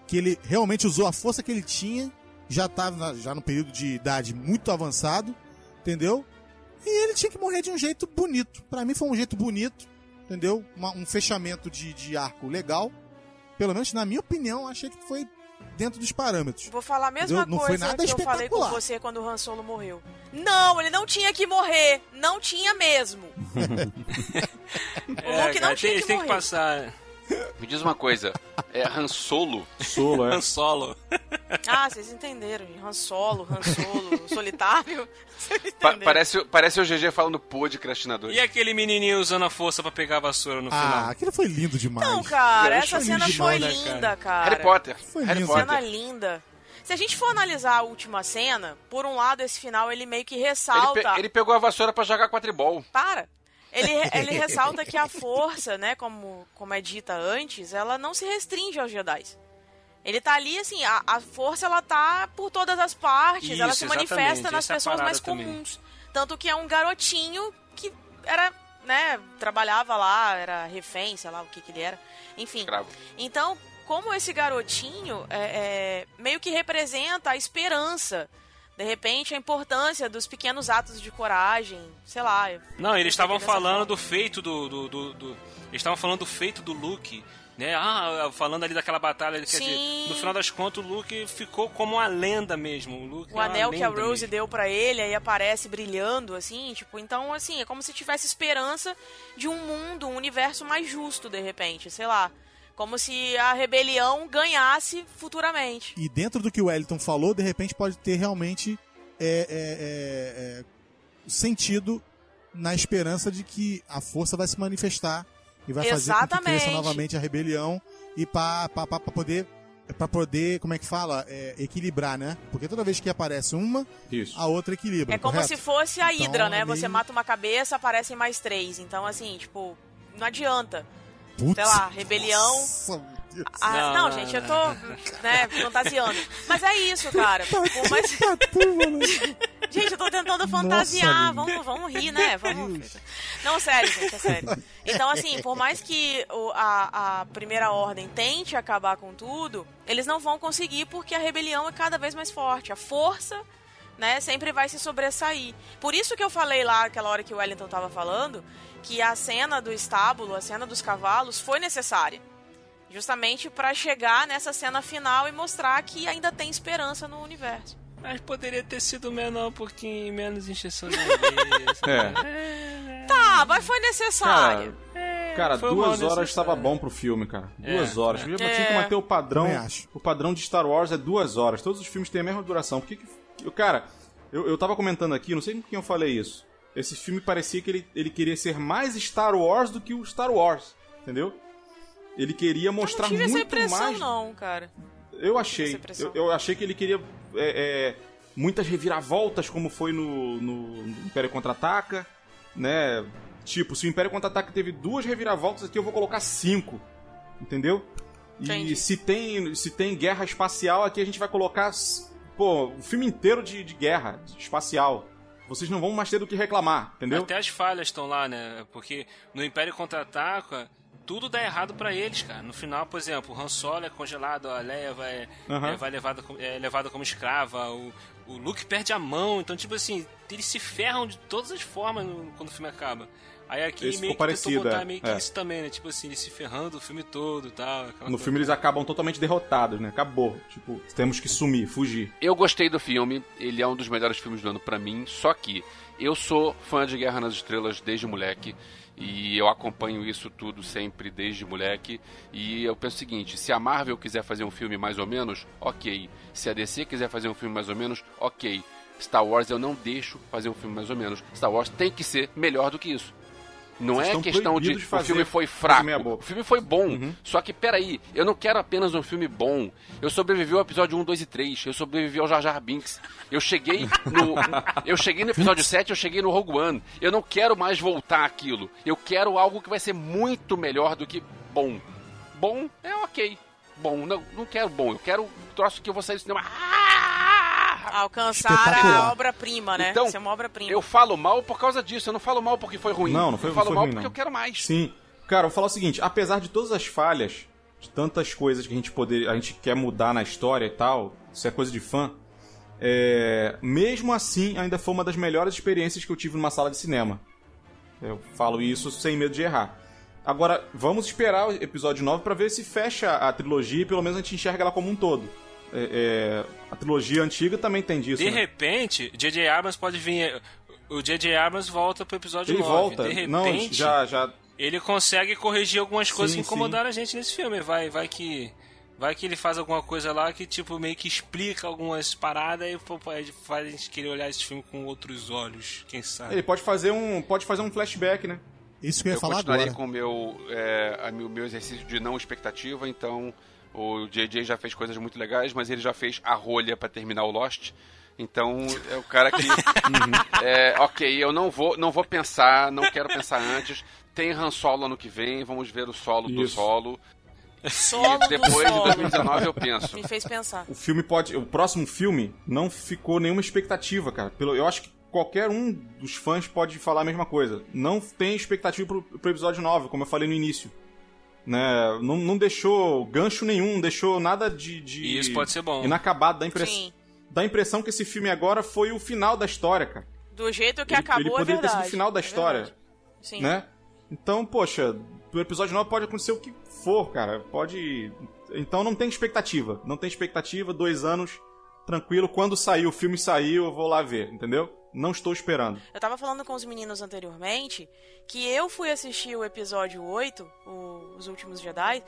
S6: que ele realmente usou a força que ele tinha, já estava já no período de idade muito avançado, entendeu? E ele tinha que morrer de um jeito bonito. Pra mim foi um jeito bonito, entendeu? Uma- um fechamento de, de arco legal. Pelo menos na minha opinião, achei que foi dentro dos parâmetros.
S4: Vou falar a mesma
S6: Entendeu? Não foi
S4: coisa
S6: nada
S4: que eu falei com você quando o Han Solo morreu. Não, ele não tinha que morrer. Não tinha mesmo. (laughs)
S1: É,
S4: Luke não
S1: cara,
S4: tinha
S1: tem,
S4: que
S1: tem que
S4: morrer.
S1: passar.
S7: Me diz uma coisa, é Han Solo?
S5: Solo, é.
S1: Han Solo.
S4: Ah, vocês entenderam. Han Solo, Han Solo, (laughs) solitário. Vocês
S7: Pa- parece, parece o GG falando podcastinador.
S1: E aquele menininho usando a força pra pegar a vassoura no
S6: Ah,
S1: final?
S6: aquilo foi lindo demais.
S4: Não, cara,
S1: Eu
S4: essa cena foi
S1: demais, né,
S4: linda, cara.
S7: Harry Potter.
S6: Foi
S7: Harry
S6: lindo.
S7: Potter.
S4: Cena linda. Se a gente for analisar a última cena, por um lado, esse final ele meio que ressalta.
S7: Ele, pe- ele pegou a vassoura pra jogar quadribol.
S4: Para! Ele, ele ressalta que a (laughs) força, né, como, como é dita antes, ela não se restringe aos Jedi. Ele tá ali, assim, a, a força ela tá por todas as partes, ela
S1: Isso,
S4: se
S1: exatamente,
S4: manifesta nas
S1: essa é
S4: pessoas mais
S1: também.
S4: comuns. Tanto que é um garotinho que era, né, trabalhava lá, era refém, sei lá o que que ele era. Enfim.
S7: Escravo.
S4: Então, como esse garotinho é, é, meio que representa a esperança. De repente, a importância dos pequenos atos de coragem, sei lá.
S1: Não, eles estavam falando
S4: forma.
S1: do feito do, do, do- do- Eles estavam falando do feito do Luke, né? Ah, falando ali daquela batalha. Quer dizer, no final das contas, o Luke ficou como uma lenda mesmo. O, Luke
S4: O
S1: é
S4: anel que a Rose
S1: mesmo.
S4: deu pra ele, aí aparece brilhando, assim, tipo, então, assim, é como se tivesse esperança de um mundo, um universo mais justo, de repente, sei lá. Como se a rebelião ganhasse futuramente.
S6: E dentro do que o Wellington falou, de repente pode ter realmente é, é, é, é, sentido na esperança de que a força vai se manifestar e vai fazer com que cresça
S4: Exatamente.
S6: novamente a rebelião e para poder para poder, como é que fala, É, equilibrar, né? Porque toda vez que aparece uma,
S5: Isso.
S6: a outra equilibra.
S4: É como
S6: correto?
S4: se fosse a
S6: Então,
S4: Hydra, né?
S6: ali-
S4: Você mata uma cabeça, aparecem mais três. Então, assim, tipo, não adianta.
S6: Putz,
S4: sei lá, rebelião.
S6: nossa.
S4: Ah,
S1: Não,
S4: não,
S1: não,
S4: gente, eu tô, né, fantasiando. Mas é isso, cara. Por mais-
S6: Tatu, mano. (laughs)
S4: Gente, eu tô tentando fantasiar.
S6: Nossa,
S4: vamos, vamos rir, né? Vamos. Não, sério, gente, é sério. Então, assim, por mais que o- a, a primeira ordem tente acabar com tudo, eles não vão conseguir porque a rebelião é cada vez mais forte. A força, né, sempre vai se sobressair. Por isso que eu falei lá, aquela hora que o Wellington tava falando, que a cena do estábulo, a cena dos cavalos, foi necessária. Justamente pra chegar nessa cena final e mostrar que ainda tem esperança no universo.
S1: Mas poderia ter sido menor um pouquinho, menos encheção de. (laughs)
S5: É.
S4: Tá, mas foi necessário.
S5: Cara, cara
S1: foi
S5: duas horas estava bom pro filme, cara.
S1: É,
S5: Duas horas.
S1: é.
S5: Eu
S4: É.
S5: tinha que manter o padrão. O padrão de Star Wars é duas horas. Todos os filmes têm a mesma duração. Por que que. Cara, eu, eu tava comentando aqui, não sei com quem eu falei isso. Esse filme parecia que ele, ele queria ser mais Star Wars do que o Star Wars. Entendeu? Ele queria mostrar
S4: eu não tive essa
S5: muito
S4: impressão,
S5: mais.
S4: não, cara.
S5: Eu achei. Eu, eu achei que ele queria é, é, muitas reviravoltas, como foi no, no- no Império Contra-Ataca, né? Tipo, se o Império Contra-Ataca teve duas reviravoltas, aqui eu vou colocar cinco. Entendeu? E se tem, se tem guerra espacial, aqui a gente vai colocar, pô, o filme inteiro de, de guerra espacial. Vocês não vão mais ter do que reclamar, entendeu?
S1: Até as falhas estão lá, né? Porque no Império Contra-Ataca tudo dá errado pra eles, cara. No final, por exemplo, o Han Solo é congelado, a Leia vai,
S5: Aham.
S1: é, vai levada, é levada como escrava, o, o Luke perde a mão. Então, tipo assim, eles se ferram de todas as formas no- quando o filme acaba. Aí aqui
S5: Esse
S1: meio que tentou
S5: parecido,
S1: botar
S5: é.
S1: meio que
S5: É.
S1: isso também, né? Tipo assim, eles se ferrando o filme todo e tal.
S5: No
S1: coisa.
S5: filme eles acabam totalmente derrotados, né? Acabou. Tipo, temos que sumir, fugir.
S7: Eu gostei do filme, ele é um dos melhores filmes do ano pra mim, só que eu sou fã de Guerra nas Estrelas desde moleque e eu acompanho isso tudo sempre desde moleque e eu penso o seguinte, se a Marvel quiser fazer um filme mais ou menos, OK. Se a DC quiser fazer um filme mais ou menos, OK. Star Wars eu não deixo fazer um filme mais ou menos. Star Wars tem que ser melhor do que isso. Não
S5: Vocês
S7: é
S5: estão
S7: questão de,
S5: de
S7: o filme foi fraco. O filme foi bom. Só que, peraí, eu não quero apenas um filme bom. Eu sobrevivi ao episódio 1, 2 e 3. Eu sobrevivi ao Jar Jar Binks. Eu cheguei no. eu cheguei no episódio 7, eu cheguei no Rogue One. Eu não quero mais voltar àquilo. Eu quero algo que vai ser muito melhor do que bom. Bom é ok. Bom, não, não quero bom. Eu quero um troço que eu vou sair do cinema.
S4: Alcançar a obra-prima, né?
S7: Então,
S4: Isso é uma obra-prima.
S7: Eu falo mal por causa disso. Eu não falo mal porque foi ruim.
S5: Não, não foi,
S7: Eu falo
S5: foi
S7: mal
S5: ruim,
S7: porque
S5: não.
S7: eu quero mais.
S5: Sim. Cara, eu vou falar o seguinte, apesar de todas as falhas, de tantas coisas que a gente poder, a gente quer mudar na história e tal, isso é coisa de fã, é, mesmo assim ainda foi uma das melhores experiências que eu tive numa sala de cinema. Eu falo isso sem medo de errar. Agora, vamos esperar o episódio 9 pra ver se fecha a trilogia e pelo menos a gente enxerga ela como um todo. É, é, a trilogia antiga também tem disso.
S1: De
S5: né?
S1: repente, J.J. Abrams pode vir. O J.J. Abrams volta pro episódio
S5: Ele
S1: 9.
S5: volta.
S1: De repente,
S5: Não, já, já.
S1: ele consegue corrigir algumas coisas
S5: Sim,
S1: que incomodaram a gente nesse filme. Vai, vai que. Vai que ele faz alguma coisa lá que, tipo, meio que explica algumas paradas e pô, pode- faz a gente querer olhar esse filme com outros olhos, quem sabe.
S5: Ele pode fazer um, pode fazer um flashback, né?
S6: Isso que eu ia
S7: eu
S6: falar
S7: continuarei
S6: agora.
S7: com o meu, é, meu exercício de não expectativa, então o JJ já fez coisas muito legais, mas ele já fez a rolha pra terminar o Lost. Então é o cara que. (laughs) é, ok, eu não vou, não vou pensar, não quero pensar antes. Tem Han Solo ano que vem, vamos ver o solo do
S5: Isso.
S7: solo.
S4: Solo
S7: e depois
S4: do
S7: de
S4: solo.
S7: 2019 eu penso.
S4: Me fez pensar.
S5: O filme pode. O próximo filme não ficou nenhuma expectativa, cara. Pelo, eu acho que qualquer um dos fãs pode falar a mesma coisa. Não tem expectativa pro, pro episódio 9, como eu falei no início. Né? Não, não deixou gancho nenhum, não deixou nada de. de
S1: E isso pode ser bom.
S5: Inacabado. Dá, impress... Dá a impressão que esse filme agora foi o final da história, cara.
S4: Do jeito que
S5: ele,
S4: acabou,
S5: ele
S4: é
S5: poderia ter
S4: verdade.
S5: sido o final da
S4: É
S5: história.
S4: verdade. Sim.
S5: né? Então, poxa, no episódio 9 pode acontecer o que for, cara. Pode. Então não tem expectativa. Não tem expectativa, dois anos, tranquilo. Quando sair o filme saiu, eu vou lá ver, entendeu? Não estou esperando.
S4: Eu tava falando com os meninos anteriormente que eu fui assistir o episódio 8, o- Os Últimos Jedi,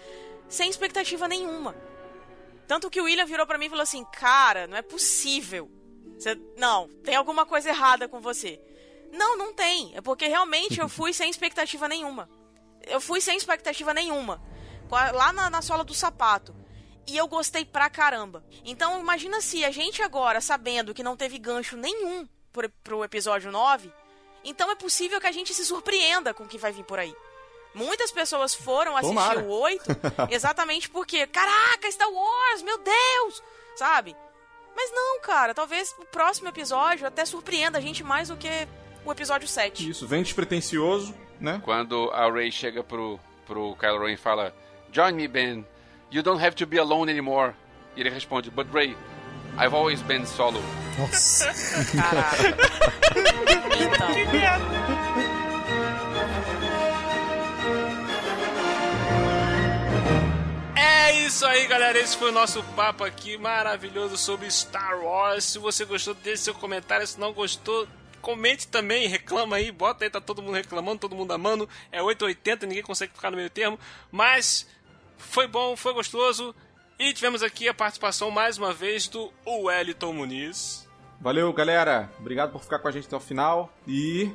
S4: sem expectativa nenhuma. Tanto que o William virou pra mim e falou assim: Cara, não é possível. Você- Não, tem alguma coisa errada com você. Não, não tem. É porque realmente eu fui sem expectativa nenhuma. Eu fui sem expectativa nenhuma. Lá na, na sola do sapato. E eu gostei pra caramba. Então imagina se a gente agora, sabendo que não teve gancho nenhum pro, pro episódio 9, então é possível que a gente se surpreenda com o que vai vir por aí. Muitas pessoas foram assistir
S5: Tomara.
S4: o 8 (laughs) exatamente porque, caraca, Star Wars, meu Deus! Sabe? Mas não, cara, talvez o próximo episódio até surpreenda a gente mais do que o episódio 7.
S5: Isso, vem despretensioso, né?
S7: Quando a Rey chega pro, pro Kylo Ren e fala: Join me, Ben. You don't have to be alone anymore. E ele responde: But Rey, I've always been solo.
S6: Nossa.
S4: Caraca. Então.
S1: É isso aí, galera. Esse foi o nosso papo aqui maravilhoso sobre Star Wars. Se você gostou, deixe seu comentário. Se não gostou, comente também, reclama aí, bota aí, tá todo mundo reclamando, todo mundo amando. É 880, ninguém consegue ficar no meio termo. Mas foi bom, foi gostoso. E tivemos aqui a participação mais uma vez do Wellington Muniz.
S5: Valeu, galera. Obrigado por ficar com a gente até o final. E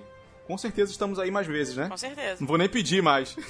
S5: com certeza estamos aí mais vezes, né?
S4: Com certeza.
S5: Não vou nem pedir mais. (laughs)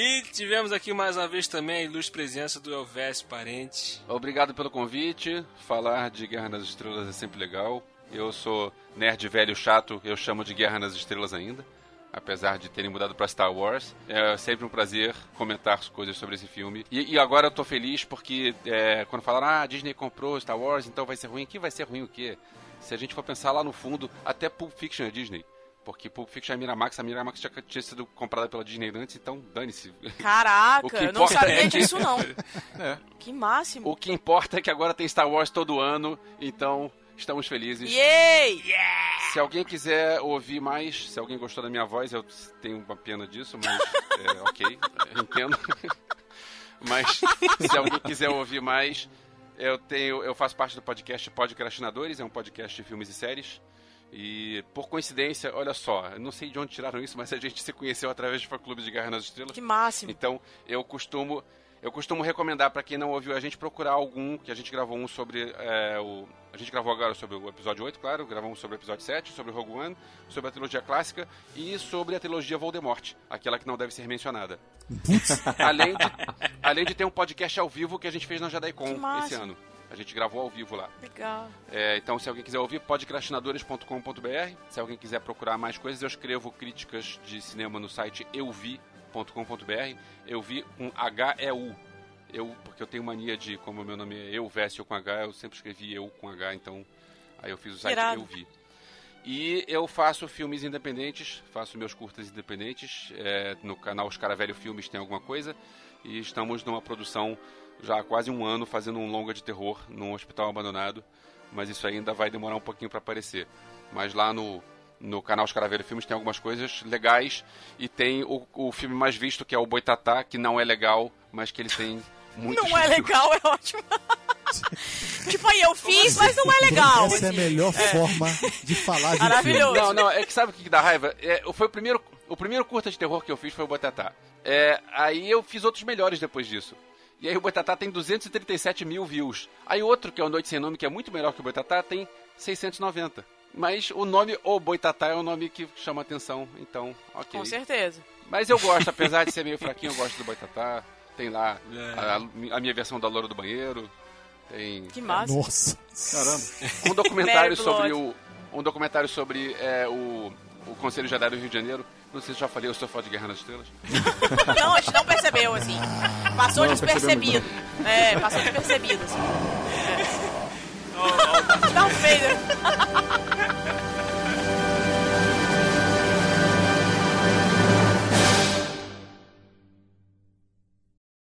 S1: E tivemos aqui mais uma vez também a ilustre presença do Elvésio Parente.
S7: Obrigado pelo convite. Falar de Guerra nas Estrelas é sempre legal. Eu sou nerd velho chato, eu chamo de Guerra nas Estrelas ainda. Apesar de terem mudado pra Star Wars. É sempre um prazer comentar coisas sobre esse filme. E, e agora eu tô feliz porque é, quando falaram, ah, a Disney comprou Star Wars, então vai ser ruim. Que vai ser ruim o quê? Se a gente for pensar lá no fundo, até Pulp Fiction é Disney. Porque Pulp Fiction é a Miramax, a Miramax já tinha sido comprada pela Disney antes, então dane-se.
S4: Caraca, (laughs) eu não sabia
S7: é
S4: disso não. (laughs)
S7: É.
S4: Que máximo.
S7: O que importa é que agora tem Star Wars todo ano, então estamos felizes.
S4: Yay!
S7: Se alguém quiser ouvir mais, se alguém gostou da minha voz, eu tenho uma pena disso, mas (laughs) é, ok, eu entendo. (laughs) mas se alguém quiser ouvir mais, eu tenho, eu faço parte do podcast Podcastinadores, é um podcast de filmes e séries. E por coincidência, olha só, eu não sei de onde tiraram isso, mas a gente se conheceu através do fã clube de Guerra nas Estrelas.
S4: Que máximo.
S7: Então, eu costumo eu costumo recomendar para quem não ouviu a gente procurar algum, que a gente gravou um sobre é, o a gente gravou agora sobre o episódio 8, claro, gravamos sobre o episódio 7, sobre o Rogue One, sobre a trilogia clássica e sobre a trilogia Voldemort, aquela que não deve ser mencionada. (laughs) além, de, além de ter um podcast ao vivo que a gente fez na JediCon esse ano. A gente gravou ao vivo lá.
S4: Legal.
S7: É, então, se alguém quiser ouvir, podcastinadores.com.br. Se alguém quiser procurar mais coisas, eu escrevo críticas de cinema no site euvi.com.br. Eu vi com H-E-U. Eu, porque eu tenho mania de, como meu nome é Eu Vécio com H, eu sempre escrevi Eu com H, então aí eu fiz o site
S4: Irado.
S7: Eu Vi. E eu faço filmes independentes, faço meus curtas independentes. é, no canal Os Cara Velho Filmes tem alguma coisa. E estamos numa produção já há quase um ano fazendo um longa de terror num hospital abandonado. Mas isso ainda vai demorar um pouquinho para aparecer. Mas lá no, no canal Os Cara Velho Filmes tem algumas coisas legais. E tem o, o filme mais visto, que é o Boitatá, que não é legal, mas que ele tem muitos
S4: Não é
S7: views.
S4: legal, é ótimo. (laughs) tipo aí, eu fiz, mas não é legal.
S6: Essa é a melhor
S4: É.
S6: forma de falar de
S4: Maravilhoso.
S6: filme.
S7: Não, não, é que sabe o que que dá raiva? É, foi o primeiro, o primeiro curta de terror que eu fiz foi o Boitatá. É, aí eu fiz outros melhores depois disso. E aí o Boitatá tem 237 mil views. Aí outro, que é o Noite Sem Nome, que é muito melhor que o Boitatá, tem 690. Mas o nome O Boitatá é o nome que chama atenção, então, ok.
S4: Com certeza.
S7: Mas eu gosto, apesar de ser meio fraquinho, eu gosto do Boitatá. Tem lá
S5: É.
S7: a, a minha versão da Loura do Banheiro. Tem
S4: Que massa.
S6: Nossa.
S5: Caramba.
S7: um documentário sobre o um documentário sobre é, o, o Conselho Jedi do Rio de Janeiro. Não sei se já falei, eu sou fã de Guerra nas Estrelas. (laughs)
S4: Não, a gente não percebeu, assim. Passou
S5: Não,
S4: despercebido. É, passou despercebido, assim. É. Dá um.